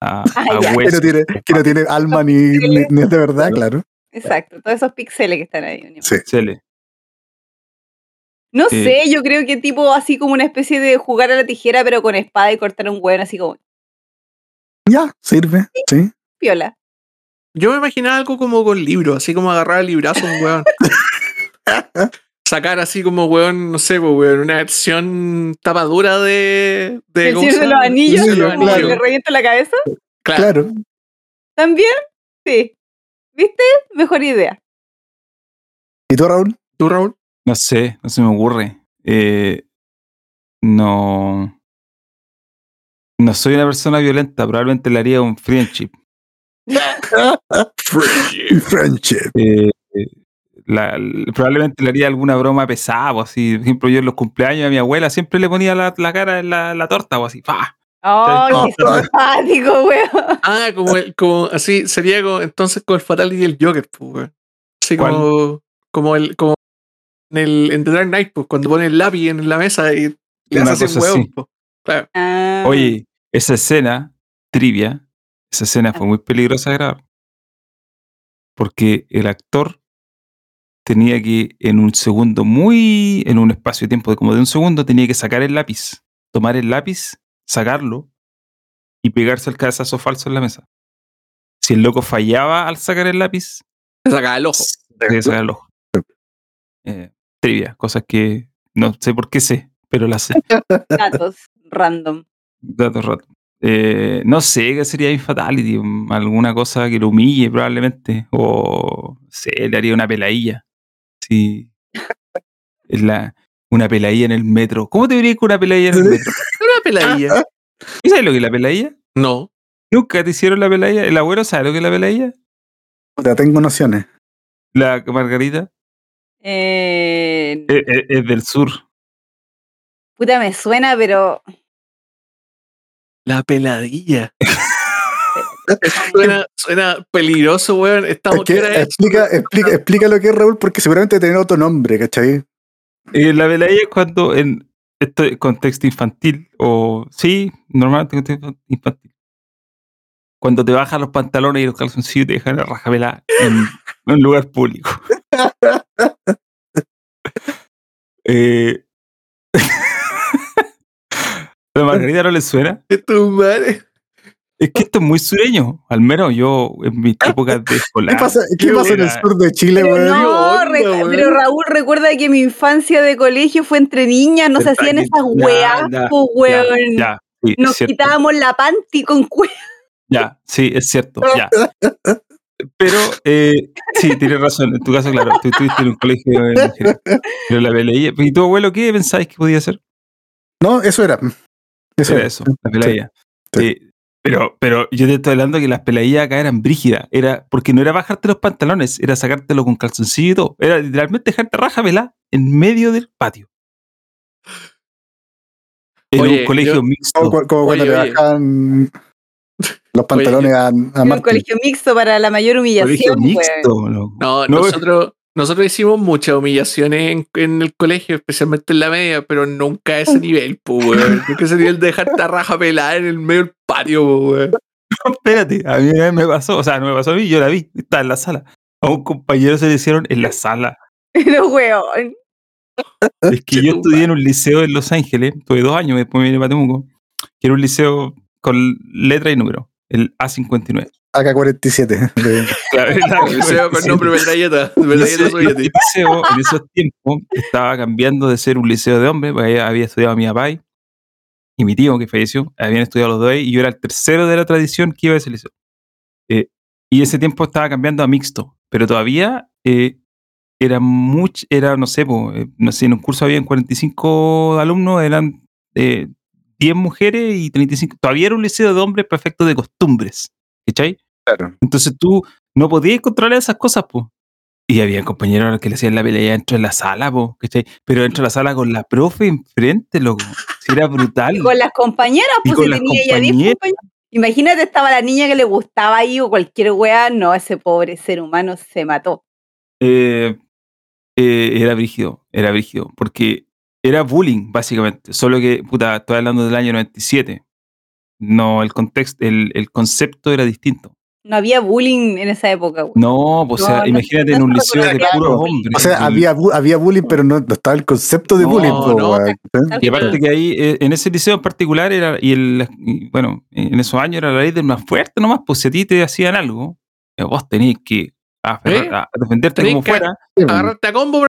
a, Ah, a. Que huesos? no tiene, que no tiene alma ni, ni, ni es de verdad, claro. Exacto, todos esos píxeles que están ahí. Sí. Cele. No Eh. sé, yo creo que tipo así como una especie de jugar a la tijera, pero con espada y cortar un hueón así como Ya, sirve. Sí. piola. Yo me imaginaba algo como con libro, así como agarrar el librazo a un weón. Sacar así como weón, no sé, pues, weón, una versión tapadura de. de El ¿cómo Señor se de los? Anillos, Sí, como claro. le revienta la cabeza. Claro. Claro. También, sí. ¿Viste? Mejor idea. ¿Y tú, Raúl? ¿Tú, Raúl? No sé, no se me ocurre. Eh, no. No soy una persona violenta, probablemente le haría un friendship. Friendship. Eh, eh, la- probablemente le haría alguna broma pesada, o así. Por ejemplo, yo en los cumpleaños de mi abuela siempre le ponía la, la cara en la, la torta o así. ¡fa! ¡Oh, qué simpático, weón! Ah, como, el, como así, sería como, entonces con el Fatality y el Joker, pues, weón. Así ¿Cuál? como, como el, como en el en The Dark Knight, pues, cuando pone el lápiz en la mesa y le hace un huevo, pues. Claro. Ah, Oye, esa escena, trivia, esa escena fue muy peligrosa de grabar. Porque el actor tenía que, en un segundo muy, en un espacio de tiempo de como de un segundo, tenía que sacar el lápiz, tomar el lápiz, sacarlo y pegarse el cabezazo falso en la mesa. Si el loco fallaba al sacar el lápiz, Se saca el ojo. el ojo. Eh, trivia, cosas que no sé por qué sé, pero las sé. datos random. Datos rato. Eh, no sé qué sería mi fatality. Alguna cosa que lo humille, probablemente. O sé, le haría una peladilla. Sí. Es la, una peladilla en el metro. ¿Cómo te vería con una peladilla en el metro? Una peladilla. ¿Y sabes lo que es la peladilla? No. ¿Nunca te hicieron la peladilla? ¿El abuelo sabe lo que es la peladilla? Ya tengo nociones. La margarita Eh, es, es- es del sur. puta, me suena, pero. La peladilla. suena, suena peligroso, weón. Estamos Es que ¿qué hora es? explica, explica, explica lo que es Raúl, porque seguramente tiene otro nombre, ¿cachai? Eh, la peladilla es cuando en este contexto infantil, o sí, normalmente contexto infantil, cuando te bajan los pantalones y los calzoncillos y te dejan la raja pelada en, en un lugar público. Eh, ¿La margarita no le suena? De tu madre. Es que esto es muy sureño, al menos yo en mis épocas de ¿Qué escolar. pasa, ¿qué pasa en el sur de Chile, Pero weón? no, onda, pero Raúl recuerda que mi infancia de colegio fue entre niñas, nos hacían esas weas, ya, po, Ya, weón. ya, sí, es Nos cierto. quitábamos la panty con cuero. Ya, sí, es cierto, ya. Pero, eh, sí, tienes razón. En tu caso, claro, tú estuviste en un colegio de mujeres. Pero la peladilla. ¿Y tu abuelo qué pensáis que podía ser? No, eso era. Eso Era era. eso, la peladilla. sí. Eh, pero, pero yo te estoy hablando que las peladillas acá eran brígidas. Era, porque no era bajarte los pantalones, era sacártelo con calzoncillo y todo. Era literalmente dejarte raja pelada en medio del patio. En Oye, un colegio yo- mixto. Como, cu- como cuando Oye, le oye. bajaban los pantalones a, a En un colegio mixto para la mayor colegio humillación, mixto. loco. No, No, nosotros, nosotros hicimos muchas humillaciones en, en el colegio, especialmente en la media, pero nunca a ese nivel, pues, weón. Nunca a ese nivel de dejar esta raja pelada en el medio del weón. No, espérate, a mí me pasó, o sea, no me pasó a mí, yo la vi, estaba en la sala. A un compañero se le hicieron en la sala. Pero, weón. Es que yo estudié en un liceo en Los Ángeles, tuve dos años, después me vine para Temuco, que era un liceo con letra y número, el A59. AK-47. de- Claro, El liceo con nombre metralleta, metralleta soviética. liceo, en esos tiempos estaba cambiando de ser un liceo de hombres, porque había estudiado mi papá y mi tío que falleció, habían estudiado los dos ahí, y yo era el tercero de la tradición que iba a ese liceo. Eh, y ese tiempo estaba cambiando a mixto, pero todavía eh, era mucho, era, no sé, po, eh, no sé, en un curso habían 45 alumnos, eran eh, 10 mujeres y 35, todavía era un liceo de hombres perfecto de costumbres, ¿cachai? Claro. Entonces tú no podías controlar esas cosas, pues. Y había compañeros que le hacían la pelea dentro de la sala, po, ¿cachai? Pero dentro de la sala con la profe enfrente, loco. Si era brutal. Y con las compañeras, pues si tenía ella 10 compañeras. compañeras. Imagínate, estaba la niña que le gustaba ahí o cualquier wea. No, ese pobre ser humano se mató. Eh, eh, era brígido, era brígido. Porque era bullying, básicamente. Solo que, puta, estoy hablando del año 97. No, el contexto, el, el concepto era distinto. No había bullying en esa época. No, pues, o sea, No, imagínate no en un liceo de puros hombres. O sea, había, había bullying, pero no, no estaba el concepto de No, bullying. Y aparte que ahí, eh, en ese liceo en particular, era, y, el, y bueno, en esos años era la ley del más fuerte nomás, pues si a ti te hacían algo, eh, vos tenías que aferrar- ¿Eh? a defenderte Tenés como fuera Agarrarte a combo, bro.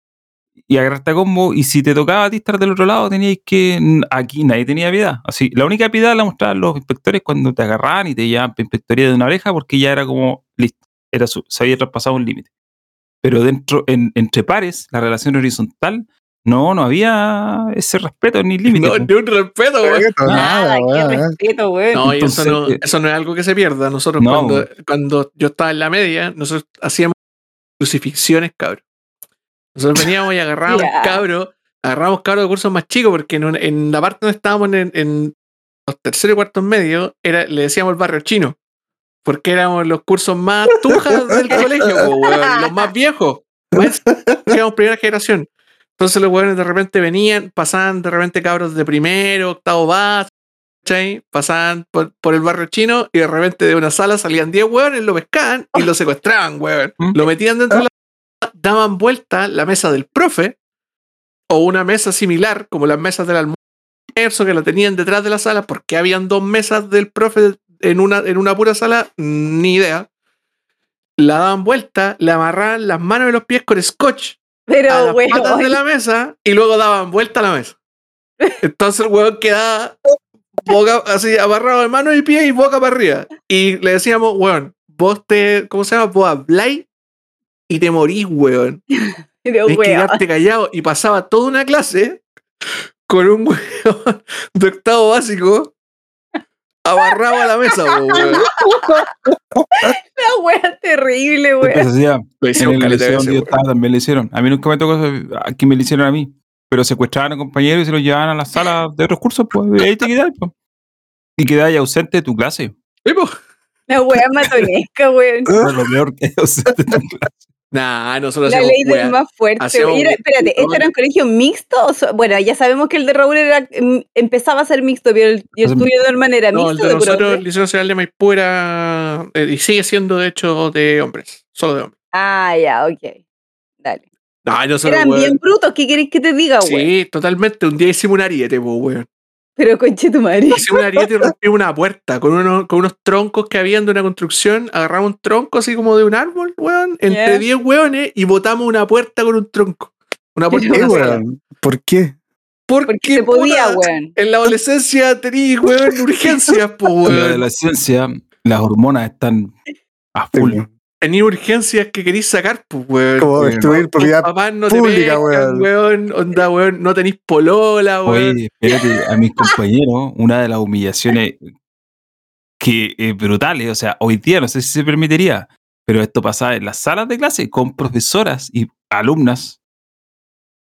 Y agarrarte a combo, y si te tocaba a ti estar del otro lado, tenías que, aquí nadie tenía piedad. Así, la única piedad la mostraban los inspectores cuando te agarraban y te llevaban para inspectoría de una oreja, porque ya era como, listo, era su- se había traspasado un límite. Pero dentro, en, entre pares, la relación horizontal, no, no había ese respeto ni límite. No, ni un respeto, weón. Nada, qué weón. respeto, weón. No, y eso no, Entonces, eh, eso no es algo que se pierda. Nosotros, No, cuando, cuando yo estaba en la media, nosotros hacíamos crucifixiones, cabrón. Nosotros veníamos y agarrábamos Ya. cabros, agarrábamos cabros de cursos más chicos, porque en, un- en la parte donde estábamos en, en los terceros y cuartos medios, era, le decíamos el barrio chino. Porque éramos los cursos más tujas del colegio, po, weón, los más viejos. Más- Éramos primera generación. Entonces los weones de repente venían, pasaban de repente cabros de primero, octavo básico, ¿cachai? Pasaban por, por el barrio chino y de repente de una sala salían 10 hueones, lo pescaban y lo secuestraban, hueón. ¿Mm? Lo metían dentro de la daban vuelta la mesa del profe o una mesa similar, como las mesas del almuerzo que la tenían detrás de la sala, porque habían dos mesas del profe en una, en una pura sala, ni idea. La daban vuelta, le amarraban las manos y los pies con scotch a Pero, las weón. patas de la mesa y luego daban vuelta a la mesa. Entonces el huevón quedaba boca, así amarrado de manos y pies y boca para arriba. Y le decíamos, weón, vos te, ¿cómo se llama? Vos habláis y te morís, weón. Tienes que weón. quedarte callado. Y pasaba toda una clase con un weón de octavo básico amarrado a la mesa, weón. La wea terrible, weón. hacía, Lo en hicimos el caleta de liceo donde veces, yo weón. estaba también le hicieron. A mí nunca me tocó que me lo hicieron a mí. Pero secuestraban a compañeros y se los llevaban a las salas de otros cursos, pues y ahí te quedas, pues. Y quedas ausente de tu clase. Sí, po. La wea matonesca, weón. Lo peor que ausente de tu clase. Nah, nosotros La ley del más fuerte. Y era- espérate, ¿esto era un colegio mixto? O so- bueno, ya sabemos que el de Raúl era, mm, empezaba a ser mixto, pero el, y el tuyo de hermana era No, el mixto de nosotros, el? Liceo Nacional de Maipú era. eh, y sigue siendo, de hecho, de hombres. Solo de hombres. Ah, ya, ok. Dale. No, nosotros, Eran weón, bien brutos, ¿qué queréis que te diga, weón? Sí, totalmente. Un día hicimos un ariete, po, weón. Pero conche tu madre. Un ariete y rompimos una puerta con unos, con unos troncos que habían de una construcción. Agarramos un tronco así como de un árbol, weón, entre Ya. 10 weones y botamos una puerta con un tronco. Una puerta ¿Por de qué, weón? ¿Por qué? Porque, Porque se podía, puta, weón. En la adolescencia tenías, weón, urgencias, po, En la weón. adolescencia, las hormonas están a full. Tenías urgencias que querís sacar, pues, weón. Como destruir propiedad no pública, weón. weón. Onda, weón, no tenéis polola, weón. Oye, espérate, a mis compañeros, una de las humillaciones que eh, brutales, o sea, hoy día no sé si se permitiría, pero esto pasaba en las salas de clase con profesoras y alumnas.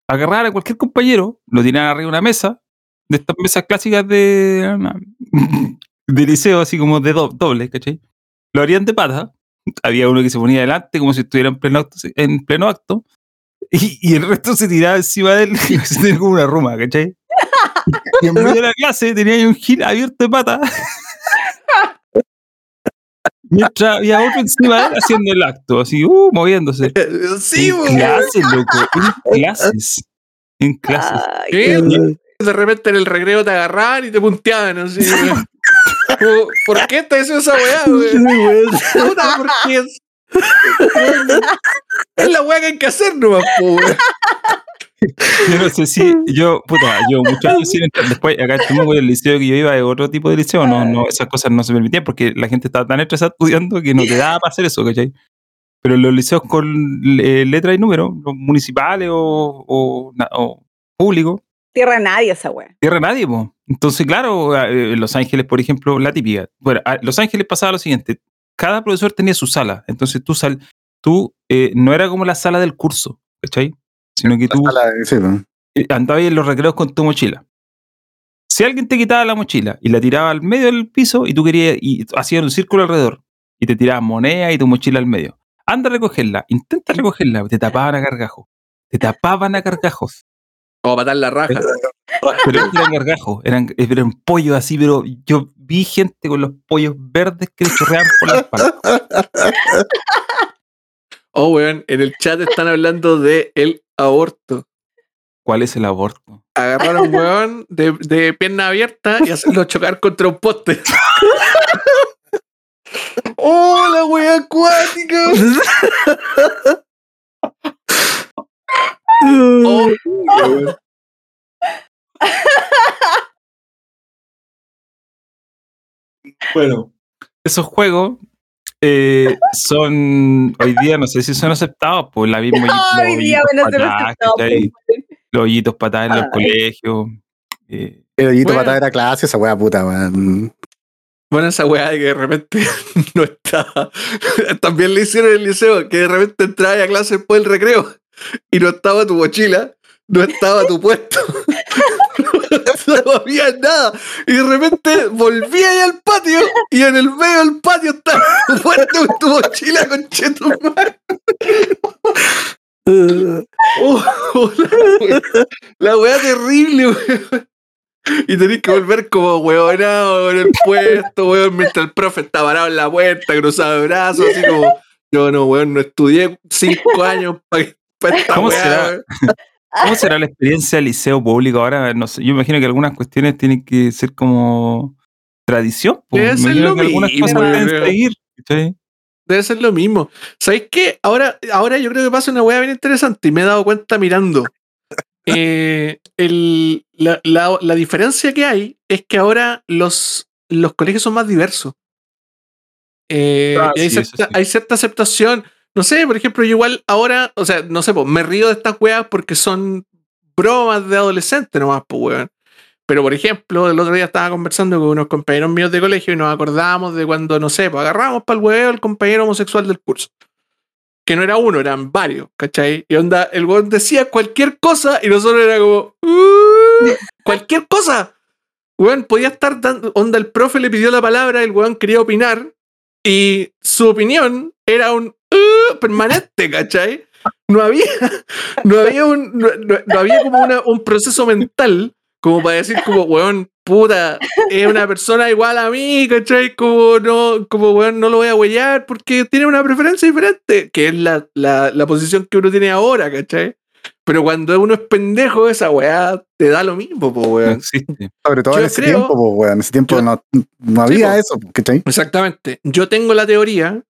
Agarrar a cualquier compañero, lo tiraban arriba de una mesa, de estas mesas clásicas de, de liceo, así como de do- doble, ¿cachai? Lo harían de pata. Había uno que se ponía delante como si estuviera en pleno acto, en pleno acto y, y el resto se tiraba encima de él y se tenía como una ruma, ¿cachai? Y en medio de la clase tenía ahí un gil abierto de pata. Mientras había otro encima de él haciendo el acto, así, uh, moviéndose. Sí, en clases, loco. En clases. En clases. Ay, Sí, qué- de repente en el recreo te agarraban y te punteaban así. ¿Por qué estás haciendo esa weá? Puta, porque es. Es la weá que hay que hacer nomás, po, weón. Yo no sé si, yo, puta, yo muchos años sin entrar. Después, acá en Temuco, el liceo que yo iba es otro tipo de liceo, no, no, esas cosas no se permitían porque la gente estaba tan estresada estudiando que no te daba para hacer eso, ¿cachai? Pero los liceos con eh, letra y número, los municipales o, o, o públicos, Tierra a nadie esa wea. tierra nadie, po. Entonces, claro, eh, en Los Ángeles, por ejemplo, la típica. Bueno, Los Ángeles pasaba lo siguiente. cada profesor tenía su sala. Entonces tú, sal, tú eh, no era como la sala del curso, ¿cachai? Sino que tú eh, andabas en los recreos con tu mochila. Si alguien te quitaba la mochila y la tiraba al medio del piso y tú querías, y hacían un círculo alrededor y te tiraban moneda y tu mochila al medio, anda a recogerla, intenta recogerla, te tapaban a gargajos. Te tapaban a gargajos. O matar la raja. Pero eran gargajos, eran, eran pollos así, pero yo vi gente con los pollos verdes que le chorreaban por la espalda. Oh, weón, en el chat están hablando de el aborto. ¿Cuál es el aborto? Agarrar a un weón de, de pierna abierta y hacerlo chocar contra un poste. ¡Oh, la wea acuática! Oh. Bueno, esos juegos eh, son hoy día, no sé si son aceptados por la misma. Hoy día van a ser aceptados. Los hoyitos patadas en los colegios. eh, El hoyito Bueno. patada era clase, esa weá puta, weón. Bueno, esa weá de que de repente no estaba. También le hicieron en el liceo, que de repente entraba a clase después del recreo y no estaba tu mochila, no estaba tu puesto. no había nada. Y de repente volvía ahí al patio y en el medio del patio estaba tu puesto con tu mochila con chetumar. Oh, oh, la, weá, terrible, weón. Y tenés que volver como huevonado en el puesto, weón, mientras el profe está parado en la puerta, cruzado de brazos, así como, yo no, weón, no estudié cinco años para esta ¿Cómo será? weón". ¿Cómo será la experiencia del liceo público ahora? No sé, yo imagino que algunas cuestiones tienen que ser como tradición. Debe ser lo mismo. Debe ser lo mismo. ¿Sabéis qué? Ahora, ahora yo creo que pasa una weá bien interesante y me he dado cuenta mirando. Eh, el- la, la- la diferencia que hay es que ahora los, los colegios son más diversos. Eh, Ah, cierta, sí. hay cierta aceptación. No sé, por ejemplo, yo igual ahora, o sea, no sé, pues, me río de estas weas porque son bromas de adolescente nomás, pues, weón. Pero, por ejemplo, el otro día estaba conversando con unos compañeros míos de colegio y nos acordábamos de cuando, no sé, pues agarramos para el hueveo al compañero homosexual del curso. Que no era uno, eran varios, ¿cachai? Y onda, el weón decía cualquier cosa y nosotros era como, "Uh, cualquier cosa. Weón, podía estar dando, onda, el profe le pidió la palabra, el weón quería opinar y su opinión era un permanente, ¿cachai? No había, no había un, no, no- había como una- un proceso mental como para decir como, weón, puta, es una persona igual a mí, ¿cachai? Como no, como weón, no lo voy a huellar porque tiene una preferencia diferente, que es la, la, la posición que uno tiene ahora, ¿cachai? Pero cuando uno es pendejo, esa weá te da lo mismo, po, No weón. existe. Sobre todo Yo en ese creo- tiempo, pues, weón. En ese tiempo yo- no, no Sí, había po. eso, ¿cachai? Exactamente. Yo tengo la teoría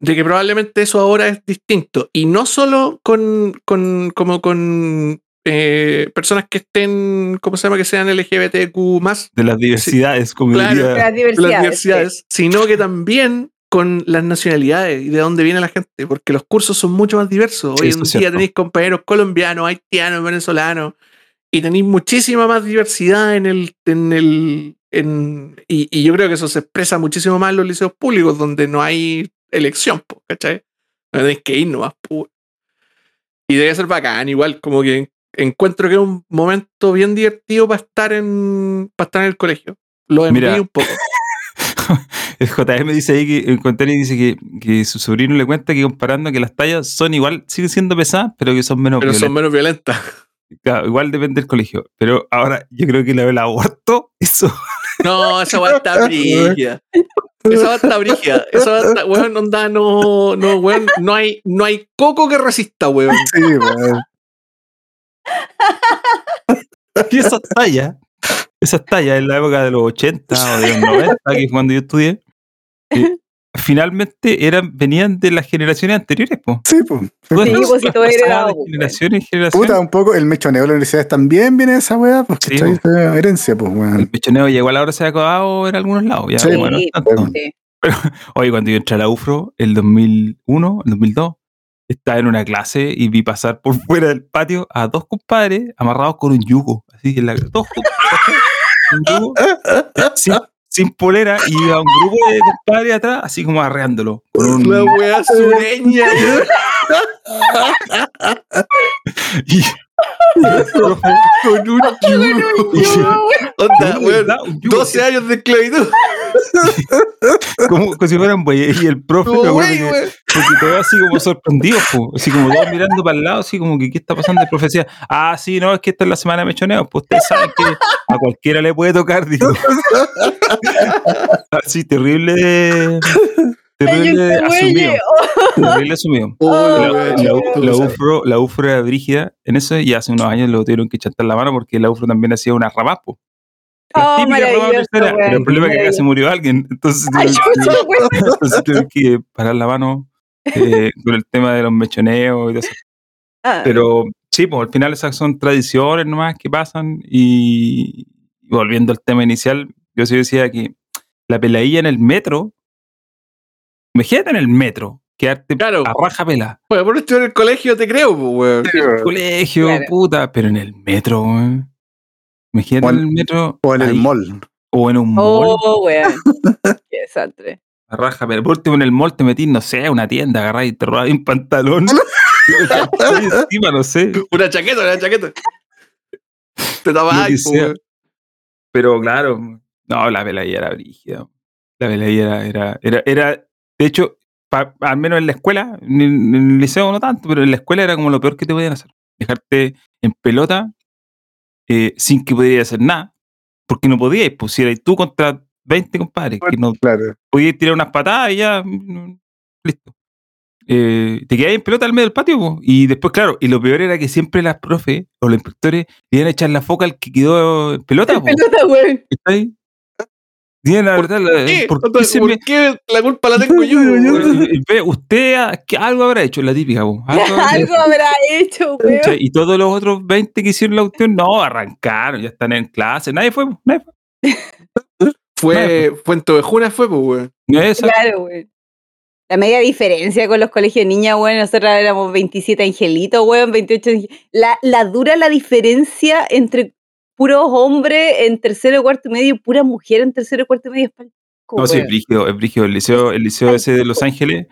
de que probablemente eso ahora es distinto. Y no solo con, con como con eh, personas que estén, ¿cómo se llama? Que sean LGBTQ más, De las diversidades, como Claro. diría- Las las diversidades. diversidades, sino que también con las nacionalidades y de dónde viene la gente, porque los cursos son mucho más diversos. Sí, Hoy en día cierto. tenéis compañeros colombianos, haitianos, venezolanos, y tenéis muchísima más diversidad en el, en el, en, y, y yo creo que eso se expresa muchísimo más en los liceos públicos, donde no hay elección, po, ¿cachai? No tenéis que ir nomás, po. Y debe ser bacán, igual, como que encuentro que es un momento bien divertido para estar en, para estar en el colegio. Lo envío un poco. El JM dice ahí que en comentario dice que, que su sobrino le cuenta que comparando que las tallas son igual, siguen siendo pesadas, pero que son menos pero son violentas. menos violentas. Claro, igual depende del colegio. Pero ahora yo creo que la del aborto, eso. No, esa weá está brígida. Esa weá está brígida. Esa weá está, weón, onda, no, no, weón, no hay, no hay coco que resista, weón. Sí, weón. Y esas tallas, esas tallas en la época de los 80 o de los 90, que es cuando yo estudié, finalmente eran, venían de las generaciones anteriores, po. Sí, pues. Todas Sí, las- pues, si todo heredado, de pues, generación en generación. Puta, un poco el mechoneo de las universidades también viene de esa weá, pues, Sí, po. Esa herencia, pues, El weón. pechoneo llegó a la hora se ha acabado en algunos lados. Ya, Sí, bueno, Sí, tanto. sí. Oye, cuando yo entré a la UFRO, el 2001, el 2002, estaba en una clase y vi pasar por fuera del patio a dos compadres amarrados con un yugo. Así, en la, dos juntos, un yugo, sin, sin polera y iba un grupo de compadres atrás, así como arreándolo. Con La wea sureña. y- Con un yugo. Onda, weón. un yugo, 12 años de esclavitud. como, como si fueran güey. Y el profe, Como que- porque todo así como sorprendido, po. así como todos mirando para el lado, así como que qué está pasando. El profe decía, ah, sí, no, es que esta es la semana de mechoneo. Pues ustedes saben que a cualquiera le puede tocar, digo. así, terrible. Terrible güey, Terrible. Oh, La, la- la. UFRO, la UFRO era brígida en eso y hace unos años lo tuvieron que chantar la mano porque la UFRO también hacía una ramas, po. La Oh, pero el problema es que acá se murió alguien. Entonces, Ay, tuvieron que- parar la mano eh, con el tema de los mechoneos y todo eso. Ah, Pero sí, pues al final esas son tradiciones nomás que pasan y, y volviendo al tema inicial, yo sí decía que la peladilla en el metro, imagínate en el metro, quedarte Claro. a raja pela. Bueno, por esto en el colegio te creo, weón. En el colegio, Claro. puta, pero en el metro, weón. Imagínate en- el metro. O en el mall. O en un mall. Oh, weón. Qué desastre. a raja pela. Por último, en el mall te metís, no sé, a una tienda, agarrás y te robás un pantalón. Encima, no sé. Una chaqueta, una chaqueta. Te weón. Pero claro, no, la peladilla era brígida. La peladilla era, era, era, era de hecho, pa- al menos en la escuela, en, en el liceo no tanto, pero en la escuela era como lo peor que te podían hacer. Dejarte en pelota eh, sin que pudieras hacer nada, porque no podías, pues si eras tú contra 20 compadres, que no Claro. podías tirar unas patadas y ya, mm, listo. Eh, te quedabas en pelota al medio del patio, po. y después, claro, y lo peor era que siempre las profes o los inspectores iban a echar la foca al que quedó en pelota, po. Pelota, weón. ¿Cachai? Tienen la ¿Qué? ¿por qué Entonces, se ¿por me- qué la culpa la tengo yo? Usted algo habrá hecho, la típica. Algo habrá Algo habrá hecho, weón. hecho. Y todos los otros 20 que hicieron la cuestión, no, arrancaron, ya están en clase. Nadie fue, nadie fue. Fue, fue en Tovejuna, fue, pues, weón. Esa- Claro, weón. La media diferencia con los colegios de niñas, weón, nosotros éramos 27 angelitos, weón, 28 angel- la, la dura la diferencia entre puros hombres en tercero, cuarto y medio y puras mujeres en tercero, cuarto y medio. es No, sí, es brígido, es brígido. El liceo, el liceo ese de Los Ángeles,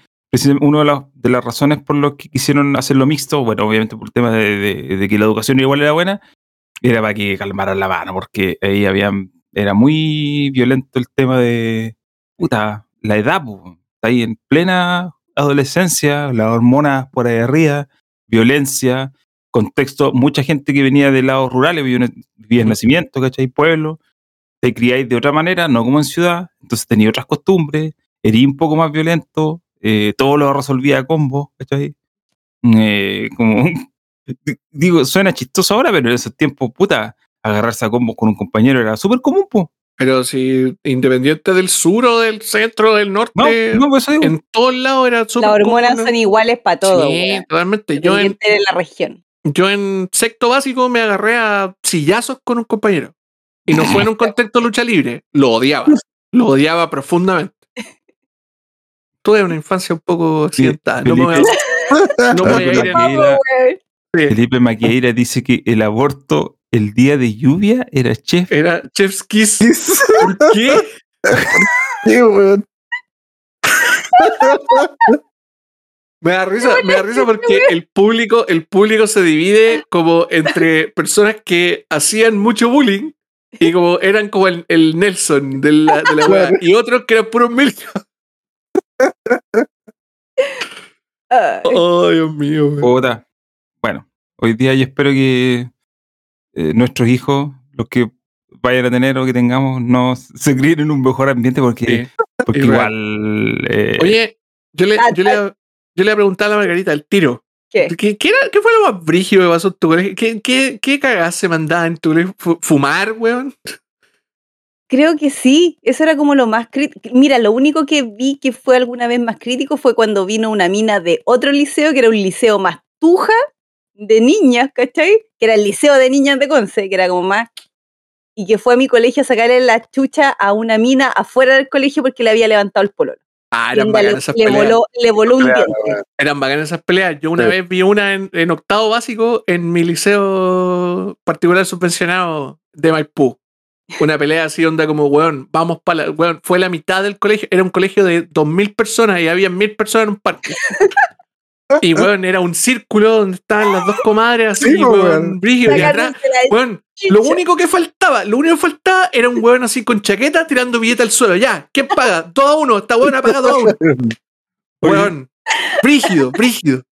una de las, de las razones por las que quisieron hacerlo mixto, bueno, obviamente por el tema de, de- de que la educación igual era buena, era para que calmaran la mano, porque ahí habían, era muy violento el tema de, puta, la edad. Está ahí en plena adolescencia, las hormonas por ahí arriba, violencia, contexto, mucha gente que venía de lados rurales, vivía en, vivía en nacimiento, ¿cachai? Pueblo, te criáis de otra manera, no como en ciudad, entonces tenía otras costumbres, erí un poco más violento, eh, todo lo resolvía a combo, ¿cachai? Eh, como, digo, suena chistoso ahora, pero en esos tiempos, puta, agarrarse a combo con un compañero era súper común, po. Pero si independiente del sur o del centro, del norte, No, no, digo. en todos lados era súper Las hormonas común. son iguales para todo, Sí, weón. totalmente. Yo en, Independiente de la región. Yo en sexto básico me agarré a sillazos con un compañero. Y no fue en un contexto de lucha libre. Lo odiaba. Lo odiaba profundamente. Tuve una infancia un poco accidentada. No me voy a, no voy a ir Maqueira. Felipe Maqueira dice que el aborto el día de lluvia era chef. Era Chef's Kiss. Sí, ¿Por qué? weón. Me da risa, me da risa porque el público, el público se divide como entre personas que hacían mucho bullying y como eran como el, el Nelson de la, de la wea, y otros que eran puros milk. Ay. Oh, Dios mío. Puta. Bueno, hoy día yo espero que eh, nuestros hijos, los que vayan a tener o que tengamos, no se críen en un mejor ambiente porque, Sí. igual. eh, Oye, yo le, Ah, yo, le, yo le voy a preguntar a la Margarita al tiro. ¿Qué? ¿Qué, qué, era- qué fue lo más brígido que pasó en tu colegio? ¿Qué, qué, qué cagás se mandaba en tu colegio? Fu- ¿Fumar, weón? Creo que sí, eso era como lo más crítico. Mira, lo único que vi que fue alguna vez más crítico fue cuando vino una mina de otro liceo, que era un liceo más tuja de niñas, ¿cachai? Que era el liceo de niñas de Conce, que era como más... Y que fue a mi colegio a sacarle la chucha a una mina afuera del colegio porque le había levantado el pololo. Ah, eran bacanas esas le peleas. voló, le voló un diente. Eran bacanas esas peleas. Yo una Sí. vez vi una en, en octavo básico en mi liceo particular subvencionado de Maipú. Una pelea así, onda como, weón, vamos para la. Weón, fue la mitad del colegio. Era un colegio de 2.000 personas y había 1.000 personas en un parque. Y, weón, era un círculo donde estaban las dos comadres así, Sí, weón, weón. brígido, y atrás. Weón, lo único que faltaba, lo único que faltaba era un weón así con chaqueta tirando billete al suelo. Ya, ¿quién paga? Dos a uno, esta weón paga dos a uno. Weón, brígido, brígido.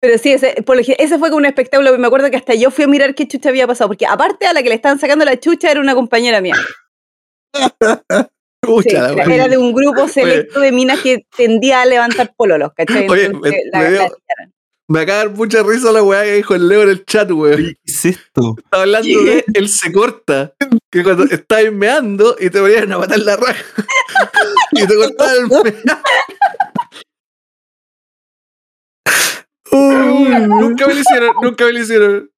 Pero sí, ese, por lo gen- ese fue como un espectáculo. Me acuerdo que hasta yo fui a mirar qué chucha había pasado. Porque aparte a la que le estaban sacando la chucha era una compañera mía. Sí, era, de un grupo selecto de minas que tendía a levantar pololos, ¿cachai? Oye, Entonces, me- la- me dio- la tiraron. Me acaba de dar mucha risa la weá que dijo el Leo en el chat, weón. ¿Qué es esto? Estaba hablando de él se corta. Que cuando estabas meando y te ponían a matar la raja. y te cortaban el meado. nunca me lo hicieron, nunca me lo hicieron.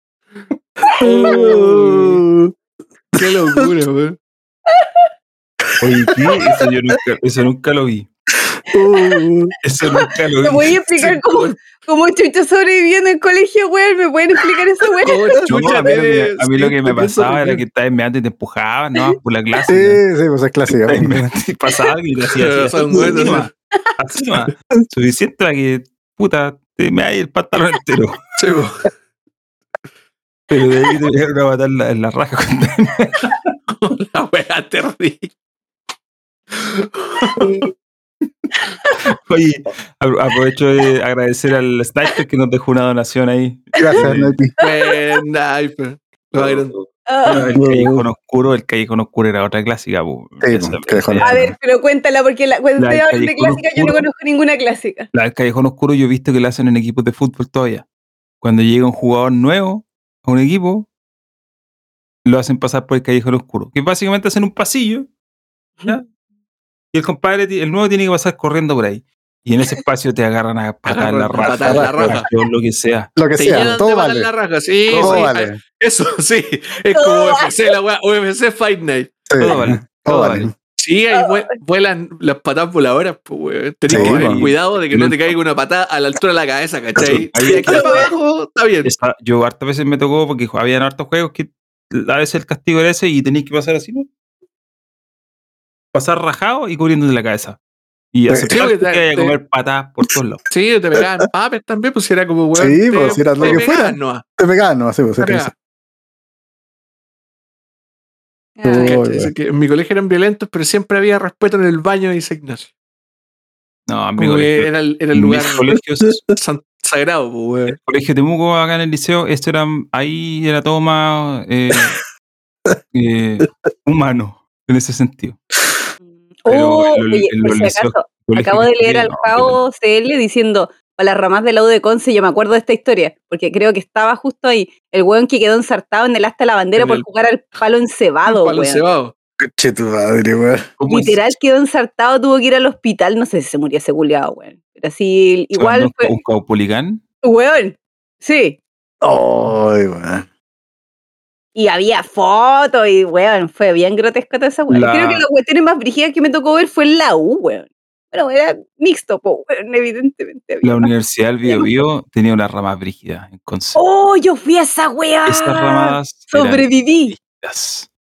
Qué locura, weón. Oye, ¿qué? Eso yo nunca, eso nunca lo vi. Eso nunca lo ¿Me vi. podías explicar Sí, cómo, cómo chucha sobreviviendo en colegio, weón? ¿Me pueden explicar eso, weón? ¿Cómo No, chucha a mí, lo que, tiene a mí lo que me pasaba era que estabas meando y te empujaban, ¿no? Por la clase. Sí, sí, pues es clásico. Y pasaba y te hacía así. son así nomás. Suficiente para que, puta, te me hay el pantalón entero. Sí, po. Pero de ahí te llegaron a matar la, en la raja. cuando- La weá terrible. Oye, apro- aprovecho de agradecer al Sniper que nos dejó una donación ahí. Gracias, Nati. Lo bailaron. Ah, Bueno, el Callejón Oscuro, el Callejón Oscuro era otra clásica. Sí, a ver, pero cuéntala, porque la, cuando La ustedes hablan de Callejón clásica, yo no Oscuro. conozco ninguna clásica. La del Callejón Oscuro yo he visto que la hacen en equipos de fútbol todavía. Cuando llega un jugador nuevo a un equipo, lo hacen pasar por el Callejón Oscuro. Que básicamente hacen un pasillo. ¿ya? Y el compadre, el nuevo tiene que pasar corriendo por ahí. Y en ese espacio te agarran a patar la raja. patar la raja. lo que sea. Lo que Te sea, todo vale. la raja, sí, Todo sí. vale. Eso, sí. Es como UFC, la weá. UFC Fight Night. Sí, Todo vale. Todo Todo vale. vale. Sí, ahí vue- vuelan las patas voladoras, pues, weón. Tenés Sí, que tener cuidado de que no te caiga una patada a la altura de la cabeza, ¿cachai? Ahí- aquí para abajo, está bien. Yo hartas veces me tocó porque habían hartos juegos que a veces el castigo era ese y tenías que pasar así, ¿no? Pasar rajado y cubriéndote la cabeza. Y Sí, aceptar porque que te- te vaya a te- comer patadas por todos lados. Sí, te pegaban papes también, pues era como, weón. Sí, te- pues, si era lo que fuera. nomás, Te pegaban, no, sí, pues. Así que en mi colegio eran violentos, pero siempre había respeto en el baño de San Ignacio. No, en mi colegio. era el, era el lugar sagrado, pues, weón. el colegio de Temuco acá en el liceo, esto era, ahí era todo más eh, eh, humano en ese sentido. Pero Oh, en lo- oye, en por si acaso, Colegio acabo de leer al no, Jao CL diciendo a las ramas de la U de Conce, yo me acuerdo de esta historia, porque creo que estaba justo ahí, el weón que quedó ensartado en el asta de la bandera por el- jugar al palo encebado, Palo weón. cebado. Che, tu madre, weón. ¿cómo es Literal quedó ensartado, tuvo que ir al hospital, no sé si se murió ese culiado, weón. Pero así, igual ¿Un- fue, ¿Un weón, sí. Ay, weón. Y había fotos y, weón, fue bien grotesco toda esa weón. La- Creo que las cuestiones más brígidas que me tocó ver fue en la U, weón. Bueno, era mixto, po, weón, evidentemente. había La. Universidad del Biobío tenía una rama brígida en Conce. ¡Oh, yo fui a esa weá! Esas ramas Sobreviví. brígidas.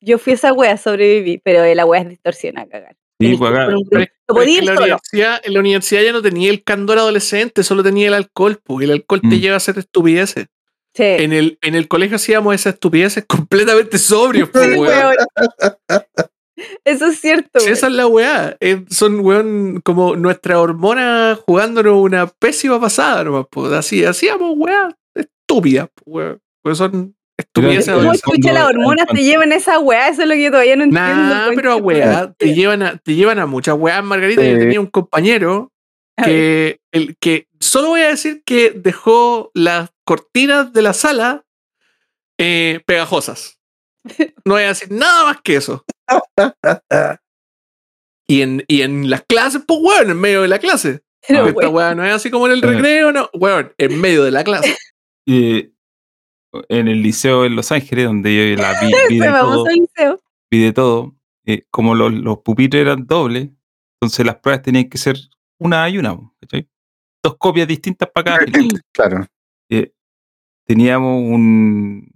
Yo fui a esa weá, sobreviví, pero la weá es distorsión a cagar. Sí, en la universidad, en la universidad ya no tenía el candor adolescente, solo tenía el alcohol, pues, y el alcohol te Mm. lleva a hacer estupideces. Sí. En el, en el colegio hacíamos esas estupideces completamente sobrios, pues, Sí, weón. weón. Eso es cierto. Weón. esa es la weá. Eh, son, weón, como nuestra hormona jugándonos una pésima pasada, nomás, pues. Así, hacíamos weá estúpidas, pues, weón. Pues son estupideces ¿Cómo escucha las hormonas te llevan a esa weá? Eso es lo que yo todavía no entiendo. Nah, pero a weá, te llevan a, te llevan a muchas weas, Margarita. Yo tenía un compañero que, el, que solo voy a decir que dejó las cortinas de la sala eh, pegajosas. No voy a decir nada más que eso. Y en, y en las clases, pues weón, en medio de la clase. Pero, Esta weón, no es así como en el recreo, no. Weón, en medio de la clase. eh, en el liceo en Los Ángeles, donde yo la vi, vi de todo, liceo. vi de todo, eh, como los, los pupitres eran dobles, entonces las pruebas tenían que ser una y una, ¿cachai? Dos copias distintas para cada fila. Claro. Eh, teníamos un,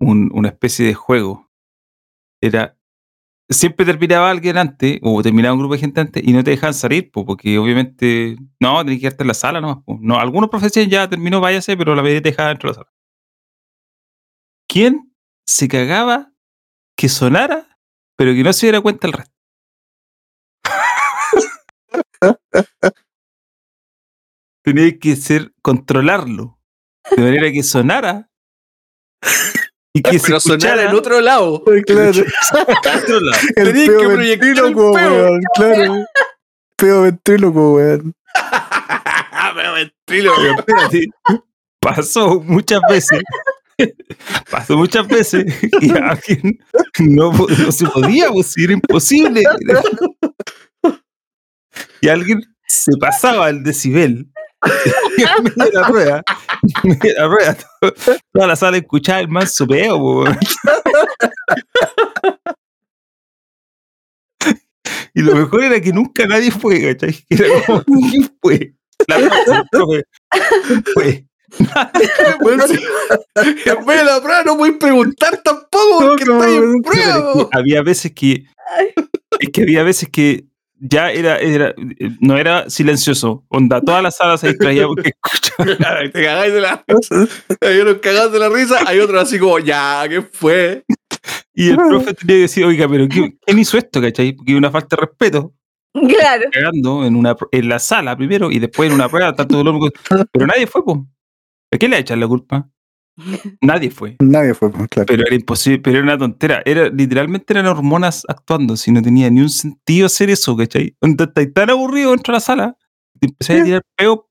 un- una especie de juego era siempre terminaba alguien antes, o terminaba un grupo de gente antes, y no te dejaban salir, po, porque obviamente, no, tenías que quedarte en la sala nomás. po. No, algunos profesores ya terminó, váyase, pero la mayoría te dejaba dentro de la sala. ¿Quién se cagaba que sonara, pero que no se diera cuenta el resto? Tenía que ser controlarlo, de manera que sonara y que se Pero sonar escuchara en otro lado. Claro. otro lado. El Tenías peo que proyectar el ventríloco, peo. weón. Claro. Peo ventríloco, weón. Pero espérate, pasó muchas veces. Pasó muchas veces y alguien no se podía, pues era imposible. Y alguien se pasaba el decibel. La rueda, la rueda, to- toda la sala escuchaba el manso peo, po, weón. Y lo mejor era que nunca nadie fue, ¿cachai? Era como, ¿quién fue? La profe, ¿quién fue? Bueno. En vez de la prueba no puedes preguntar tampoco porque No, en no, es prueba. que había veces que es que había veces que ya era, era no era silencioso onda toda la sala se distraía porque escuchaba Te cagáis de la risa. Hay unos cagados de la risa, hay otros así como, ya, ¿qué fue? y el profe tenía que decir oiga pero ¿quién, quién hizo esto? ¿cachai? porque una falta de respeto Claro. cagando en una en la sala primero y después en una prueba tanto dolor pero nadie fue po. ¿a quién le echan la culpa? Nadie fue Nadie fue, pues, claro. pero era imposible, pero era una tontera. Era, literalmente eran hormonas actuando, si no tenía ni un sentido hacer eso, ¿cachai? Estás tan aburrido dentro de la sala, te empecé a tirar peo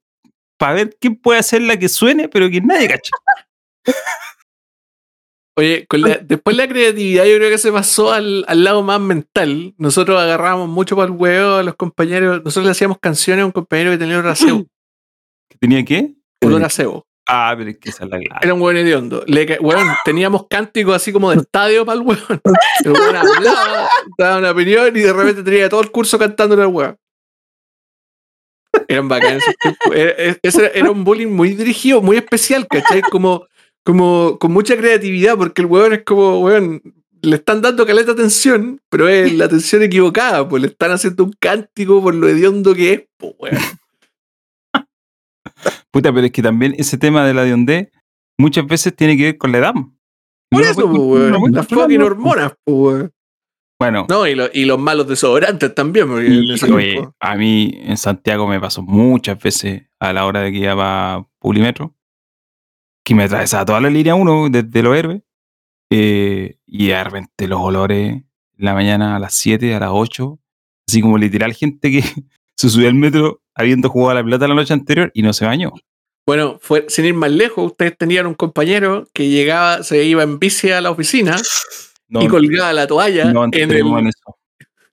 para ver quién puede hacer la que suene, pero que nadie cacha. Oye, con la- después la creatividad yo creo que se pasó al, al lado más mental. Nosotros agarrábamos mucho para el huevo a los compañeros. Nosotros le hacíamos canciones a un compañero que tenía cebo. ¿Que ¿Tenía qué? a cebo. Ah, pero es que esa es la clave. Era un hueón hediondo. Weón, teníamos cánticos así como de estadio para el hueón. El hueón hablaba, daba una opinión y de repente tenía todo el curso cantándole al hueón. Eran bacanes. Era, era- era un bullying muy dirigido, muy especial, ¿cachai? Como, como con mucha creatividad, porque el hueón es como, weón, le están dando caleta atención, pero es la atención equivocada, pues le están haciendo un cántico por lo hediondo que es, pues, weón. Puta, pero es que también ese tema de la de muchas veces tiene que ver con la edad. Por No eso, pues, no Las fucking hormonas, pues. Bueno, No, y, lo- y los malos desodorantes también, y, oye, tiempo- a mí en Santiago me pasó muchas veces a la hora de que iba a Pulimetro, que me atravesaba toda la línea 1 desde los héroes, eh, y de repente los olores en la mañana a las 7, a las 8, así como literal gente que se subió al metro habiendo jugado a la pelota la noche anterior y no se bañó. Bueno, fue, sin ir más lejos, ustedes tenían un compañero que llegaba, se iba en bici a la oficina No, y colgaba la toalla no en el, entremos en eso.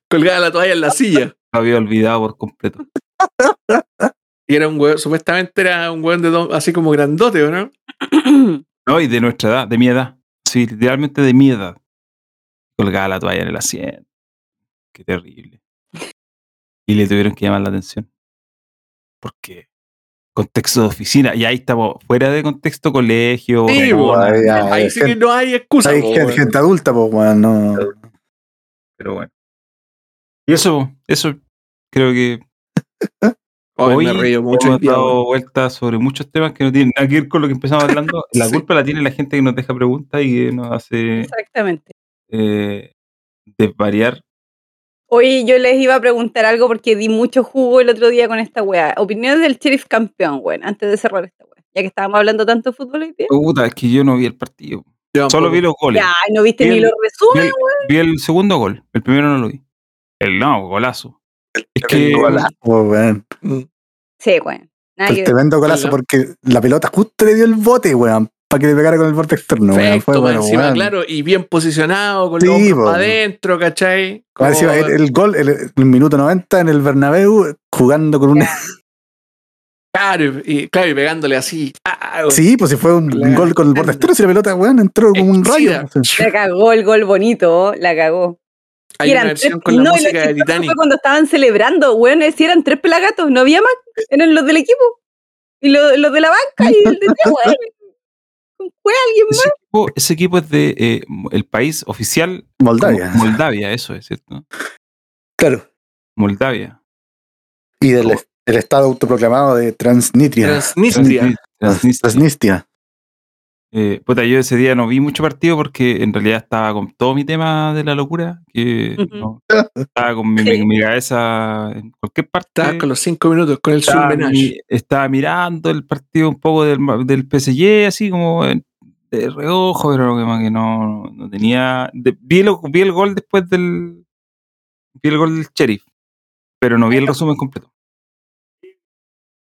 colgaba la toalla en la silla. Lo había olvidado por completo. Y era un hueón, supuestamente era un hueón de así como grandote, ¿o no? No, y de nuestra edad, de mi edad. Sí, literalmente de mi edad. Colgaba la toalla en el asiento. Qué terrible. Y le tuvieron que llamar la atención. Porque contexto de oficina, y ahí estamos fuera de contexto colegio. Sí, pues, ahí ya. Ahí sí que gente- no hay excusa. Hay po, gente, gente adulta, pues, weón, no. pero bueno. Y eso, eso creo que hoy me río mucho. hemos dado vueltas sobre muchos temas que no tienen nada que ver con lo que empezamos hablando. La Sí. culpa la tiene la gente que nos deja preguntas y que nos hace Exactamente. eh, desvariar Oye, yo les iba a preguntar algo porque di mucho jugo el otro día con esta weá. Opiniones del sheriff campeón, weón, antes de cerrar esta weá. Ya que estábamos hablando tanto de fútbol hoy día. Puta, es que yo no vi el partido. Yo Solo tampoco. vi los goles. Ya, no viste ni los resúmenes. el, vi el segundo gol. El primero no lo vi. El no, golazo. Es que El golazo, weón. Sí, weón. Nada El que tremendo golazo porque la pelota justo le dio el bote, weón, para que le pegara con el borde externo, weón. Perfecto, Fue más bueno, encima, weón. claro, y bien posicionado, con Sí, los hombros para adentro, ¿cachai? Más Como- encima, el, el gol, el, el minuto 90 en el Bernabéu, jugando con un... Claro, y, claro, y pegándole así. Ah, Sí, pues si fue un Claro. gol con el borde externo, si la pelota, weón, entró como un rayo. Sí. La cagó el gol bonito, la cagó. Hay Y una eran versión tres- con la no, música de Titanic. Fue cuando estaban celebrando, weón, si eran tres pelagatos, no había más, eran los del equipo. Y lo- los de la banca y el de weón. ¿Fue alguien más? Ese equipo, ese equipo es de eh, el país oficial Moldavia. como Moldavia, eso es cierto. Claro. Moldavia. Y del el estado autoproclamado de Transnistria. Transnistria. Transnistria. Transnistria. Eh, puta, yo ese día no vi mucho partido porque en realidad estaba con todo mi tema de la locura, que Ujú. no, estaba con mi, mi- mi cabeza en cualquier parte. Estaba con los cinco minutos con el estaba, mi- estaba mirando el partido un poco del, del PSG, así como de reojo, pero que, que no, no tenía. de- vi, el, vi el gol después del. Vi el gol del Sheriff, pero no vi el resumen completo.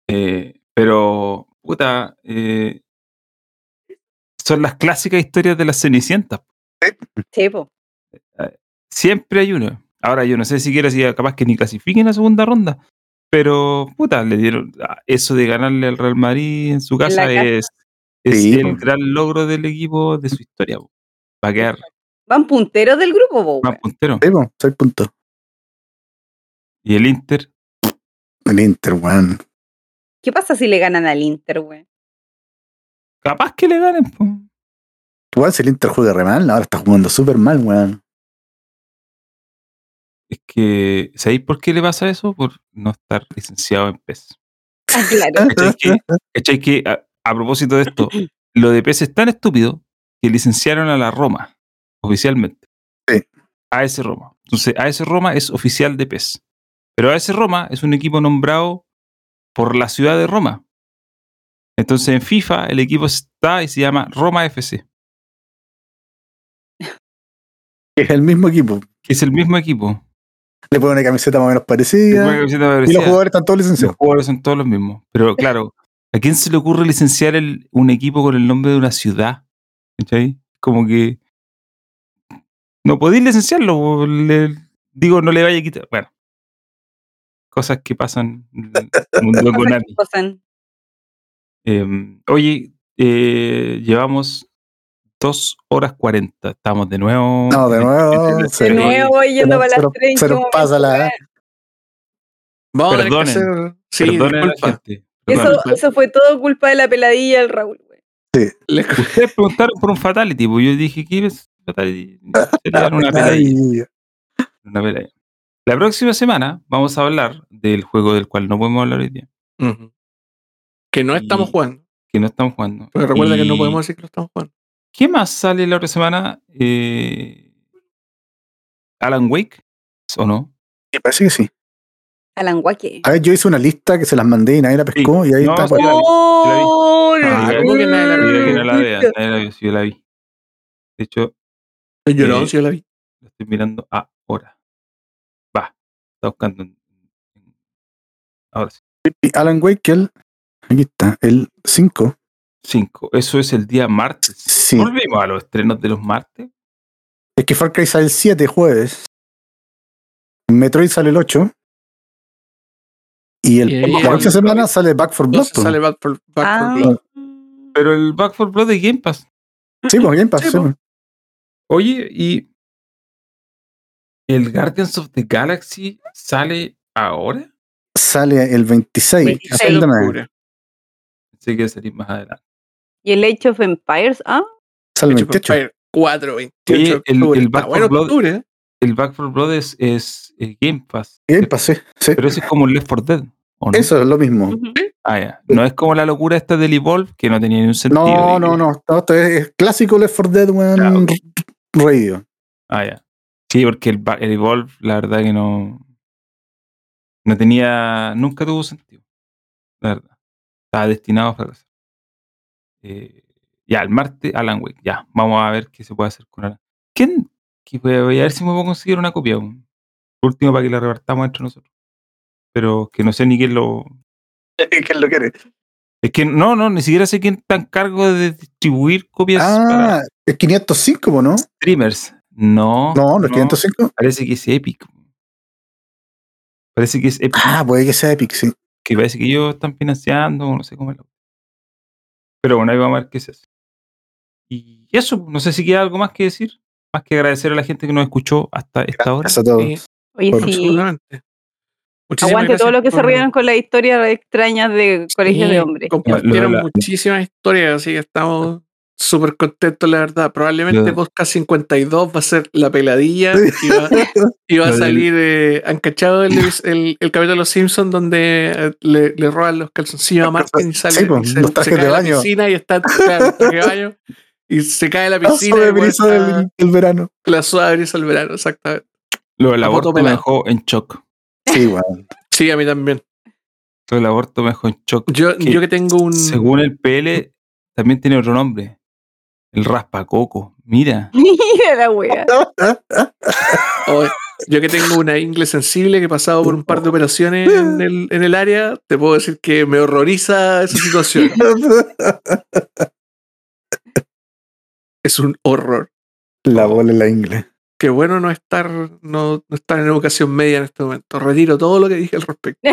Eh, pero, puta, eh, son las clásicas historias de las Cenicientas. Sí, po. Siempre hay uno. Ahora yo no sé siquiera si capaz que ni clasifiquen a segunda ronda. Pero, puta, le dieron. ah, Eso de ganarle al Real Madrid en su casa, casa. es, es Sí, el po. gran logro del equipo de su historia. po. Va a quedar Van punteros del grupo, po, más weón. puntero. Sí, po, seis puntos. Y el Inter, El Inter, weón. ¿Qué pasa si le ganan al Inter, weón? Capaz que le ganen. po. Weón, si el Inter juega re mal, ahora está jugando súper mal, weón. Es que, ¿sabéis por qué le pasa eso? Por no estar licenciado en PES. Ah, claro. ¿Cachai que, cachai que, a, a propósito de esto, lo de PES es tan estúpido que licenciaron a la Roma oficialmente. Sí. AS Roma. Entonces, AS Roma es oficial de PES. Pero AS Roma es un equipo nombrado por la ciudad de Roma. Entonces, en FIFA, el equipo está y se llama Roma FC, Es el mismo equipo. es el mismo equipo. Le pone una camiseta más o menos Una parecida. camiseta Y los jugadores están todos Los licenciados. jugadores son todos los mismos. Pero claro, ¿a quién se le ocurre licenciar el- un equipo con el nombre de una ciudad? ¿Cachai? Como que. No podéis licenciarlo. le- digo, no le vaya a quitar. Bueno. Cosas que pasan en el mundo de Konami. Eh, oye, eh, llevamos dos horas cuarenta. Estamos de nuevo. No, de nuevo. De se- nuevo yendo para las nos- 30. se nos pasa la. Vamos Perdonen. hacer. Sí, Perdonen la gente. Eso, perdonen. eso fue todo culpa de la peladilla del Raúl, güey. Le- Ustedes preguntaron por un Fatality. Pues yo dije que es Fatality. Sería una peladilla. Una pelea. La próxima semana vamos a hablar del juego del cual no podemos hablar hoy día, Ujú. Que no estamos jugando. que no estamos jugando. Pero recuerda que no podemos decir que lo estamos jugando. ¿Qué más sale la otra semana? Eh, Alan Wake, ¿o no? Me parece que sí. Alan Wake. A ver, yo hice una lista que se las mandé y nadie la pescó y ahí No, está. sí, pues. la vi, ¡Oh! la vi. Ah, ¿cómo que nadie la no la vea, nadie la vio, sí, yo la vi. De hecho, Soy llorón, Eh, si yo la vi. lo estoy mirando ahora. Va, está buscando. Ahora sí. Alan Wake, el, aquí está, el 5. 5. Eso es el día martes. Sí. Volvimos a los estrenos de los martes. Es que Far Cry sale el 7 jueves. Metroid sale el 8. Y, el, Y la el- próxima semana sale Back for Blood. Sale Back for, Back for Ah. Blood. Pero el Back for Blood de Game Pass. Sí, pues Game Pass. Sí, sí, pues. pues. Oye, y el Guardians of the Galaxy sale ahora. Sale el 26. 26 a fin de de mes. octubre. Pensé que salir más adelante. ¿Y el Age of Empires? Ah, Sale el Age of 28. Empires 4, 28 Oye, de el- octubre. el Está Back bueno for Blood- octubre, ¿eh? El Back for Blood es, es, Game Pass. Game Pass, sí. sí. Pero ese es como el Left 4 Dead. ¿o no? Eso es lo mismo. Ah, ya. No es como la locura esta del Evolve que no tenía ni un sentido. No, no, no. no, Esto es, clásico Left 4 Dead, weón. Radio. Ah, ya. Sí, porque el, el Evolve, la verdad que no. No tenía. Nunca tuvo sentido. La verdad. Estaba destinado a fracasar. Eh, ya, el martes, Alan Wake. Ya, vamos a ver qué se puede hacer con Alan. ¿Quién? Que voy a voy a ver si me puedo conseguir una copia. un- Por último, para que la repartamos entre nosotros. Pero que no sé ni quién lo. ¿Quién lo quiere? Es que no, no, ni siquiera sé quién está en cargo de distribuir copias para Ah, es 505, po, ¿no? streamers. No. No, no es 505. Parece que es Epic. Parece que es Epic. Ah, puede que sea Epic, sí. Que parece que ellos están financiando, no sé cómo es. la- Pero bueno, ahí vamos a ver qué es eso. Y eso, no sé si queda algo más que decir. Más que agradecer a la gente que nos escuchó hasta esta hora. Gracias a todos. Sí, Oye, Por sí. Aguante todo lo que se por- rían con las historias extrañas de colegios Sí, de hombres. Compartieron la- muchísimas historias, así que estamos súper contento, la verdad. Probablemente. Podcast 52 va a ser la peladilla y va, y va a salir. Eh, ¿Han cachado el, el, el capítulo de Los Simpsons donde eh, le, le roban los calzoncillos a Martin y sale Sí, pues, y se, los trajes se cae de la piscina y está claro, el de baño y se cae la piscina de bueno, brisa del, del verano. la suave brisa del verano, exactamente. Lo del La aborto me dejó en shock. Sí, weón. Sí, a mí también. Lo del aborto me dejó en shock. Yo, Que yo que tengo un. Según el PL, también tiene otro nombre. El raspacoco. Mira. Mira la wea. Oh, yo que tengo una ingle sensible que he pasado por un par de operaciones en el, en el área, te puedo decir que me horroriza esa situación. Es un horror. La bola en la ingle. Qué bueno no estar, no, no estar en educación media en este momento. Retiro todo lo que dije al respecto.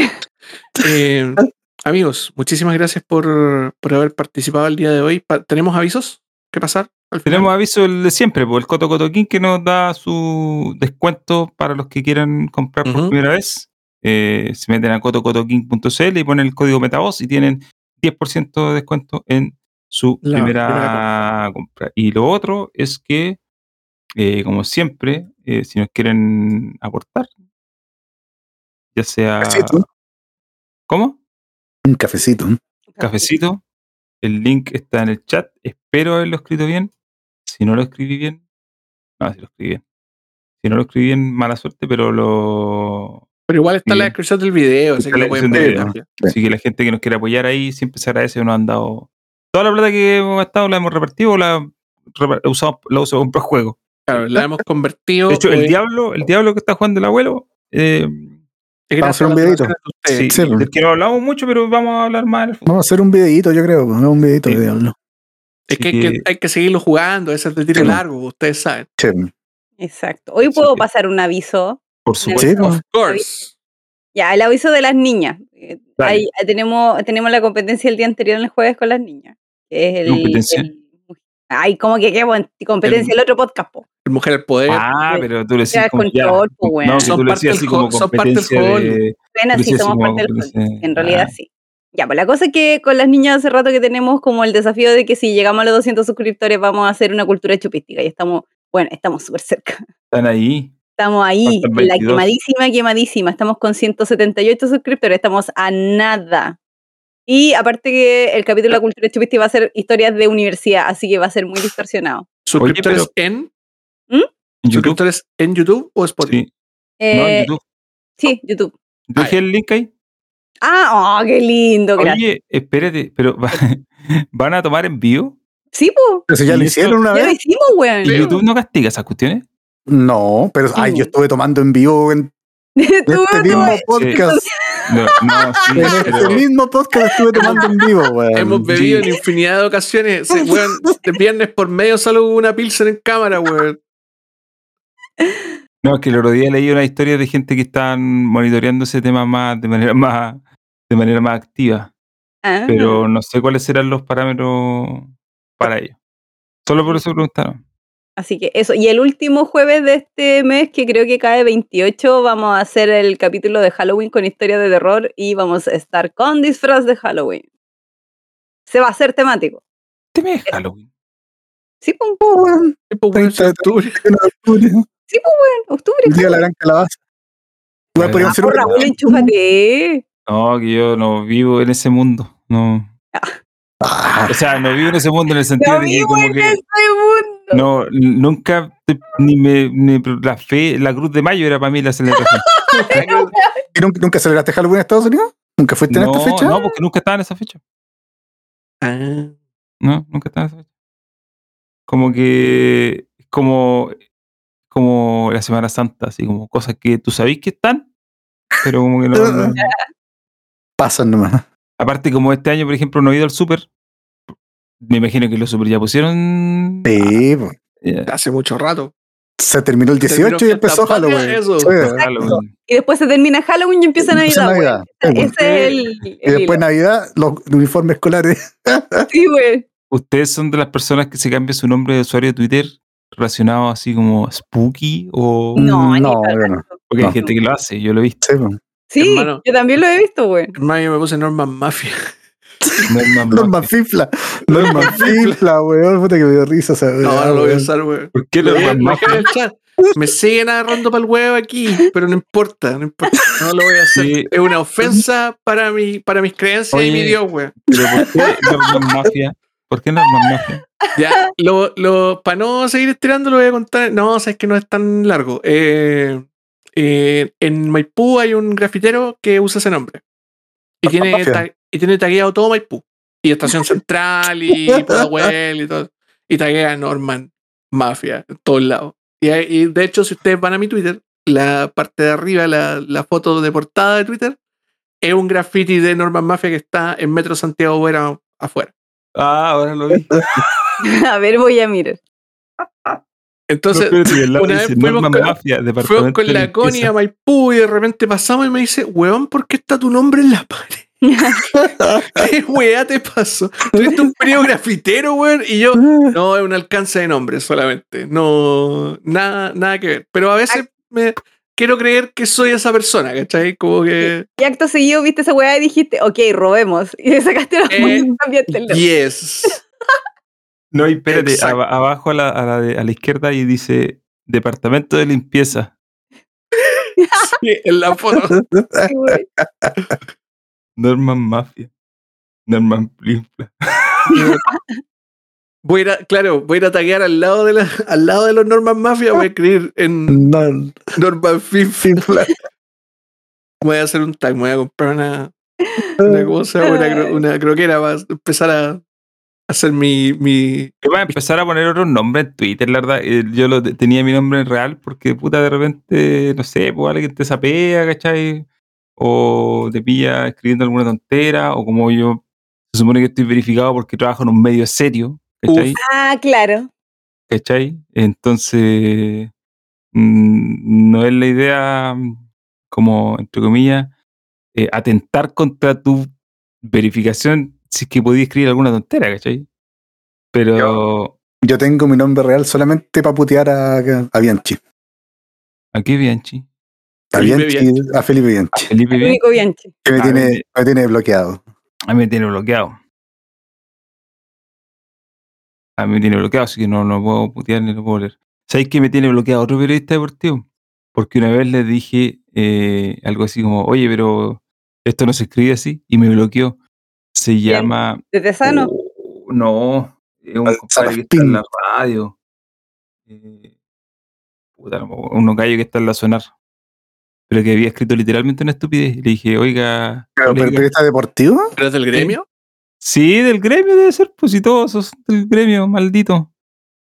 Eh, amigos, muchísimas gracias por, por haber participado el día de hoy. Pa- ¿Tenemos avisos que pasar? al final? Tenemos aviso el de siempre, por el Coto Coto King que nos da su descuento para los que quieran comprar por primera vez. Eh, se meten a cotocotoking.cl y ponen el código Metavoz y tienen 10% de descuento en su La primera, primera compra. Y lo otro es que, eh, como siempre, eh, si nos quieren aportar, ya sea... Cafecito. ¿Cómo? Un cafecito. Cafecito. El link está en el chat. Espero haberlo escrito bien. Si no lo escribí bien. No, si lo escribí bien. Si no lo escribí bien, mala suerte, pero lo. Pero igual está en la Sí. descripción del video, así que la lo pueden ver. Sí. Así que la gente que nos quiere apoyar ahí siempre se agradece. Nos han dado. Toda la plata que hemos gastado la hemos repartido o la, repa- usamos, la usamos en un juego. Claro, la hemos convertido. De hecho, el pues, diablo, el diablo que está jugando el abuelo. Eh, Vamos a hacer un videito. sí, sí, del que no hablamos mucho, pero vamos a hablar más. Vamos a hacer un videito, yo creo. ¿no? Un videito Sí. de diablo. Es que, hay que que- hay que seguirlo jugando, ese es de tiro Sí. largo, ustedes saben. Sí. Exacto. Hoy puedo pasar un aviso. Por supuesto. pues. Of course. Ya, el aviso de las niñas. Eh, ahí, tenemos, tenemos la competencia el día anterior, el jueves, con las niñas. Que es el. ¿Competencia? el- ay, como que qué bueno, competencia, el, otro podcast, po. El Mujer al Poder. Ah, Sí. pero tú le decís Ya, como ya. No, Son tú parte decías del así como son parte del de... Bueno, sí, decías somos parte del. En realidad Ah. sí. Ya, pues la cosa es que con las niñas hace rato que tenemos como el desafío de que si llegamos a los 200 suscriptores vamos a hacer una cultura chupística y estamos, bueno, estamos súper cerca. Están ahí. Estamos ahí, la 22. quemadísima, quemadísima. Estamos con 178 suscriptores, estamos a nada. Y aparte que el capítulo de la cultura chupística va a ser historias de universidad, así que va a ser muy distorsionado. ¿Suscriptores en, En YouTube. suscriptores en YouTube o Spotify? Sí. No, en Eh, YouTube. sí, YouTube. Dejé el link ahí. Ah, oh, qué lindo, gracias. Oye, espérate, pero ¿van a tomar en vivo? Sí, pues, Eso ya ¿Y lo hicieron una ya lo vez. hicimos, weón. ¿Y YouTube no castiga esas cuestiones? No, pero ay, yo estuve tomando en vivo en este mismo podcast. No, no sí, En este pero mismo podcast estuve tomando en vivo, weón. Hemos bebido en infinidad de ocasiones. Sí, weón, de viernes por medio solo hubo una Pilsen en cámara, weón. no, es que el otro día leí una historia de gente que están monitoreando ese tema más de manera más de manera más activa, Ah, pero no sé cuáles serán los parámetros para ello. Solo por eso preguntaron. Así que eso. Y el último jueves de este mes, que creo que cae 28, vamos a hacer el capítulo de Halloween con historia de terror y vamos a estar con disfraz de Halloween. Se va a hacer temático. Este mes es Halloween. Sí, weón, es 30 de octubre. 31 de octubre, sí, pues, weón, octubre. día de la gran calabaza. Igual podríamos hacer Oh, un Raúl, enchúfate. No, que yo no vivo en ese mundo. No. Ah, O sea, no vivo en ese mundo en el sentido No de que vivo como en que ese mundo. No nunca ni me ni la fe, la cruz de mayo era para mí la celebración. ¿y nunca, nunca celebraste Halloween en Estados Unidos? ¿Nunca fuiste en esta fecha? no, porque nunca estaba en esa fecha. Ah, No, nunca estaba en esa fecha. Como que es como como la Semana Santa, así como cosas que tú sabís que están, pero como que no, no- Pasan nomás. aparte como este año, por ejemplo, no he ido al súper. Me imagino que los super ya pusieron Sí, po. eh, hace mucho rato. se terminó el Terminó 18 y empezó Halloween. eso. Sí. Halloween. Y después se termina Halloween y empieza Empieza Navidad. Ese es el. Y después hilo. Navidad, los uniformes escolares. Sí, güey. ¿Ustedes son de las personas que se cambia su nombre de usuario de Twitter relacionado así como Spooky o No, No, no. porque hay gente que lo hace, yo lo he visto. Sí, Hermano. yo también lo he visto, güey. Hermano, yo me puse Norman Mafia. Norman Los Mafia. Mafifla. Norman Fifla, weón. Puta que me dio risa esa No, no lo voy a usar, weón. ¿Por qué Lo voy a chat. Me siguen agarrando para el huevo aquí, pero no importa, no importa. No lo voy a hacer. Sí. Es una ofensa para, mi, para mis creencias y mi Dios, weón. ¿Pero por qué Norman Mafia? ¿Por qué Norman Mafia? Ya, lo, lo, para no seguir estirando, lo voy a contar. No, sabes que no es tan largo. Eh, eh, en Maipú hay un grafitero que usa ese nombre. Y tiene, ta- y tiene tagueado todo Maipú. Y Estación Central y Pudahuel y todo. Y taguea Norman Mafia en todos lados. Y, hay- y de hecho, si ustedes van a mi Twitter, la parte de arriba, la, la foto de portada de Twitter, es un graffiti de Norman Mafia que está en Metro Santiago Buena afuera. Ah, ahora lo vi. A ver, voy a mirar. Entonces, No, una vez fuimos con- Mafia, Fuimos con la. Connie a Maipú y de repente pasamos y me dice, weón, ¿por qué está tu nombre en la pared? ¿Qué weá te pasó? ¿Tuviste un periodo grafitero, weón? Y yo, no, es un alcance de nombre solamente. No, nada, nada que ver. Pero a veces me quiero creer que soy esa persona, ¿cachai? Como que, Y acto seguido viste esa weá y dijiste, ok, robemos. Y le sacaste la Eh, y yes. No, y espérate, abajo a la, a, la de- a la izquierda y dice Departamento de Limpieza. Sí, en la foto. Norman Mafia. Norman Plimpla. Voy a ir a, claro, voy a ir a taguear al lado de la, al lado de los Norman Mafia, voy a escribir en No, Norman Fifla. Voy a hacer un tag, voy a comprar una, una cosa, una, una croquera para empezar a hacer mi, mi Yo voy a empezar a poner otros nombres en Twitter, la verdad. Eh, Yo lo, te- tenía mi nombre real porque, puta, de repente, no sé, pues alguien te sapea, ¿cachai? O te pilla escribiendo alguna tontera, o como yo, se supone que estoy verificado porque trabajo en un medio serio, ¿cachai? Ah, claro. ¿cachai? Entonces, mm, no es la idea, como, entre comillas, eh, atentar contra tu verificación si es que podías escribir alguna tontera, ¿cachai? Pero, yo tengo mi nombre real solamente para putear a, a Bianchi. ¿a qué Bianchi? A Felipe Bianchi, a Felipe ¿A Bianchi. Felipe El Bianchi? Que me, tiene, me tiene bloqueado. A mí me tiene bloqueado. A mí me tiene bloqueado, así que no lo puedo putear ni lo puedo leer. ¿Sabéis que me tiene bloqueado otro periodista deportivo? Porque una vez le dije eh, algo así como, oye, pero esto no se escribe así, y me bloqueó. Se llama. ¿De Tesano? Oh, no, es un compadre que está en la radio. Eh, puta, no uno gallo que está en la sonar. Pero que había escrito literalmente una estupidez. Y le dije, oiga. Pero, pero periodista deportivo. ¿Eres del gremio? Sí, del gremio debe ser, pues si todos sos del gremio, maldito.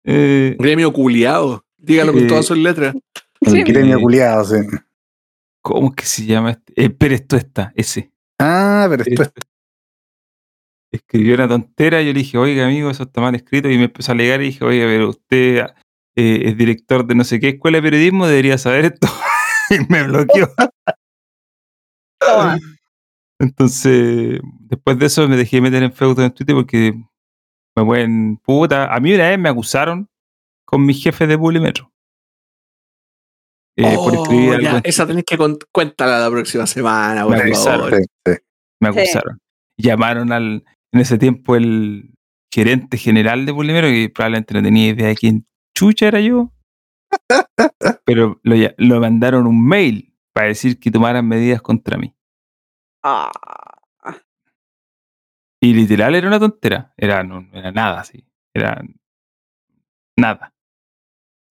Eh, Gremio culiado. Dígalo con Eh, todas sus letras. Sí. El gremio Eh, culiado, sí. ¿Cómo es que se llama este? Eh, Pérez Tuesta, ese. Ah, pero Pérez esto Tuesta. Escribió una tontera, yo le dije, oiga amigo, eso está mal escrito, y me empezó a alegar y dije, oiga, pero usted eh, es director de no sé qué escuela de periodismo, debería saber esto. y me bloqueó. Entonces, después de eso me dejé meter en feudo en Twitter porque me pueden. Puta, a mí una vez me acusaron con mi jefe de Publimetro. Eh, por Oh, escribir algo. ya, en esa tenés que cuéntala la próxima semana, por Me favor. avisaron. sí, sí. me Sí. acusaron. Llamaron al, en ese tiempo, el gerente general de Pulimero, que probablemente no tenía idea de quién chucha era yo. Pero lo, mandaron un mail para decir que tomaran medidas contra mí. Ah, Y literal era una tontera. Era, no, era nada así. Era nada.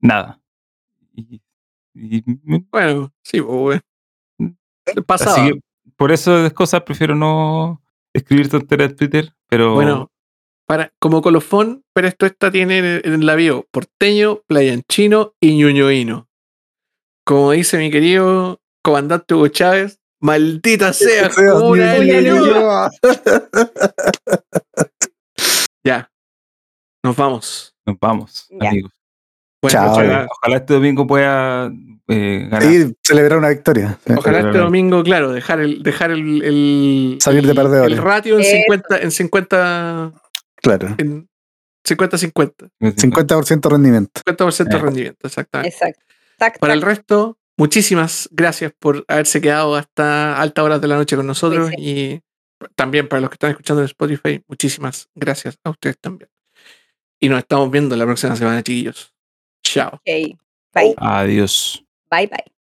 Nada. Y, y me- Bueno, sí, pues, güey. Pasaba. así que por eso de cosas prefiero no escribir tonteras en Twitter. Pero Bueno, para, como colofón, pero esto esta tiene en, en la bio porteño, playanchino y ñuñoíno. Como dice mi querido comandante Hugo Chávez, maldita sea, una Ya, nos vamos. nos vamos, Ya. amigos. Chao. Ojalá, ojalá este domingo pueda eh, ganar. Sí, celebrar una victoria. sí. Ojalá este domingo, claro, dejar el, dejar el, el- Salir de perdedores. El ratio en. 50, en 50, Claro. en 50-50. 50% rendimiento. 50% de Eh. rendimiento, exactamente. exacto. Para el resto, muchísimas gracias por haberse quedado hasta altas horas de la noche con nosotros Sí, y también para los que están escuchando en Spotify, muchísimas gracias a ustedes también. Y nos estamos viendo la próxima semana, chiquillos. Chao. Ok. Bye. Adiós. Bye, bye.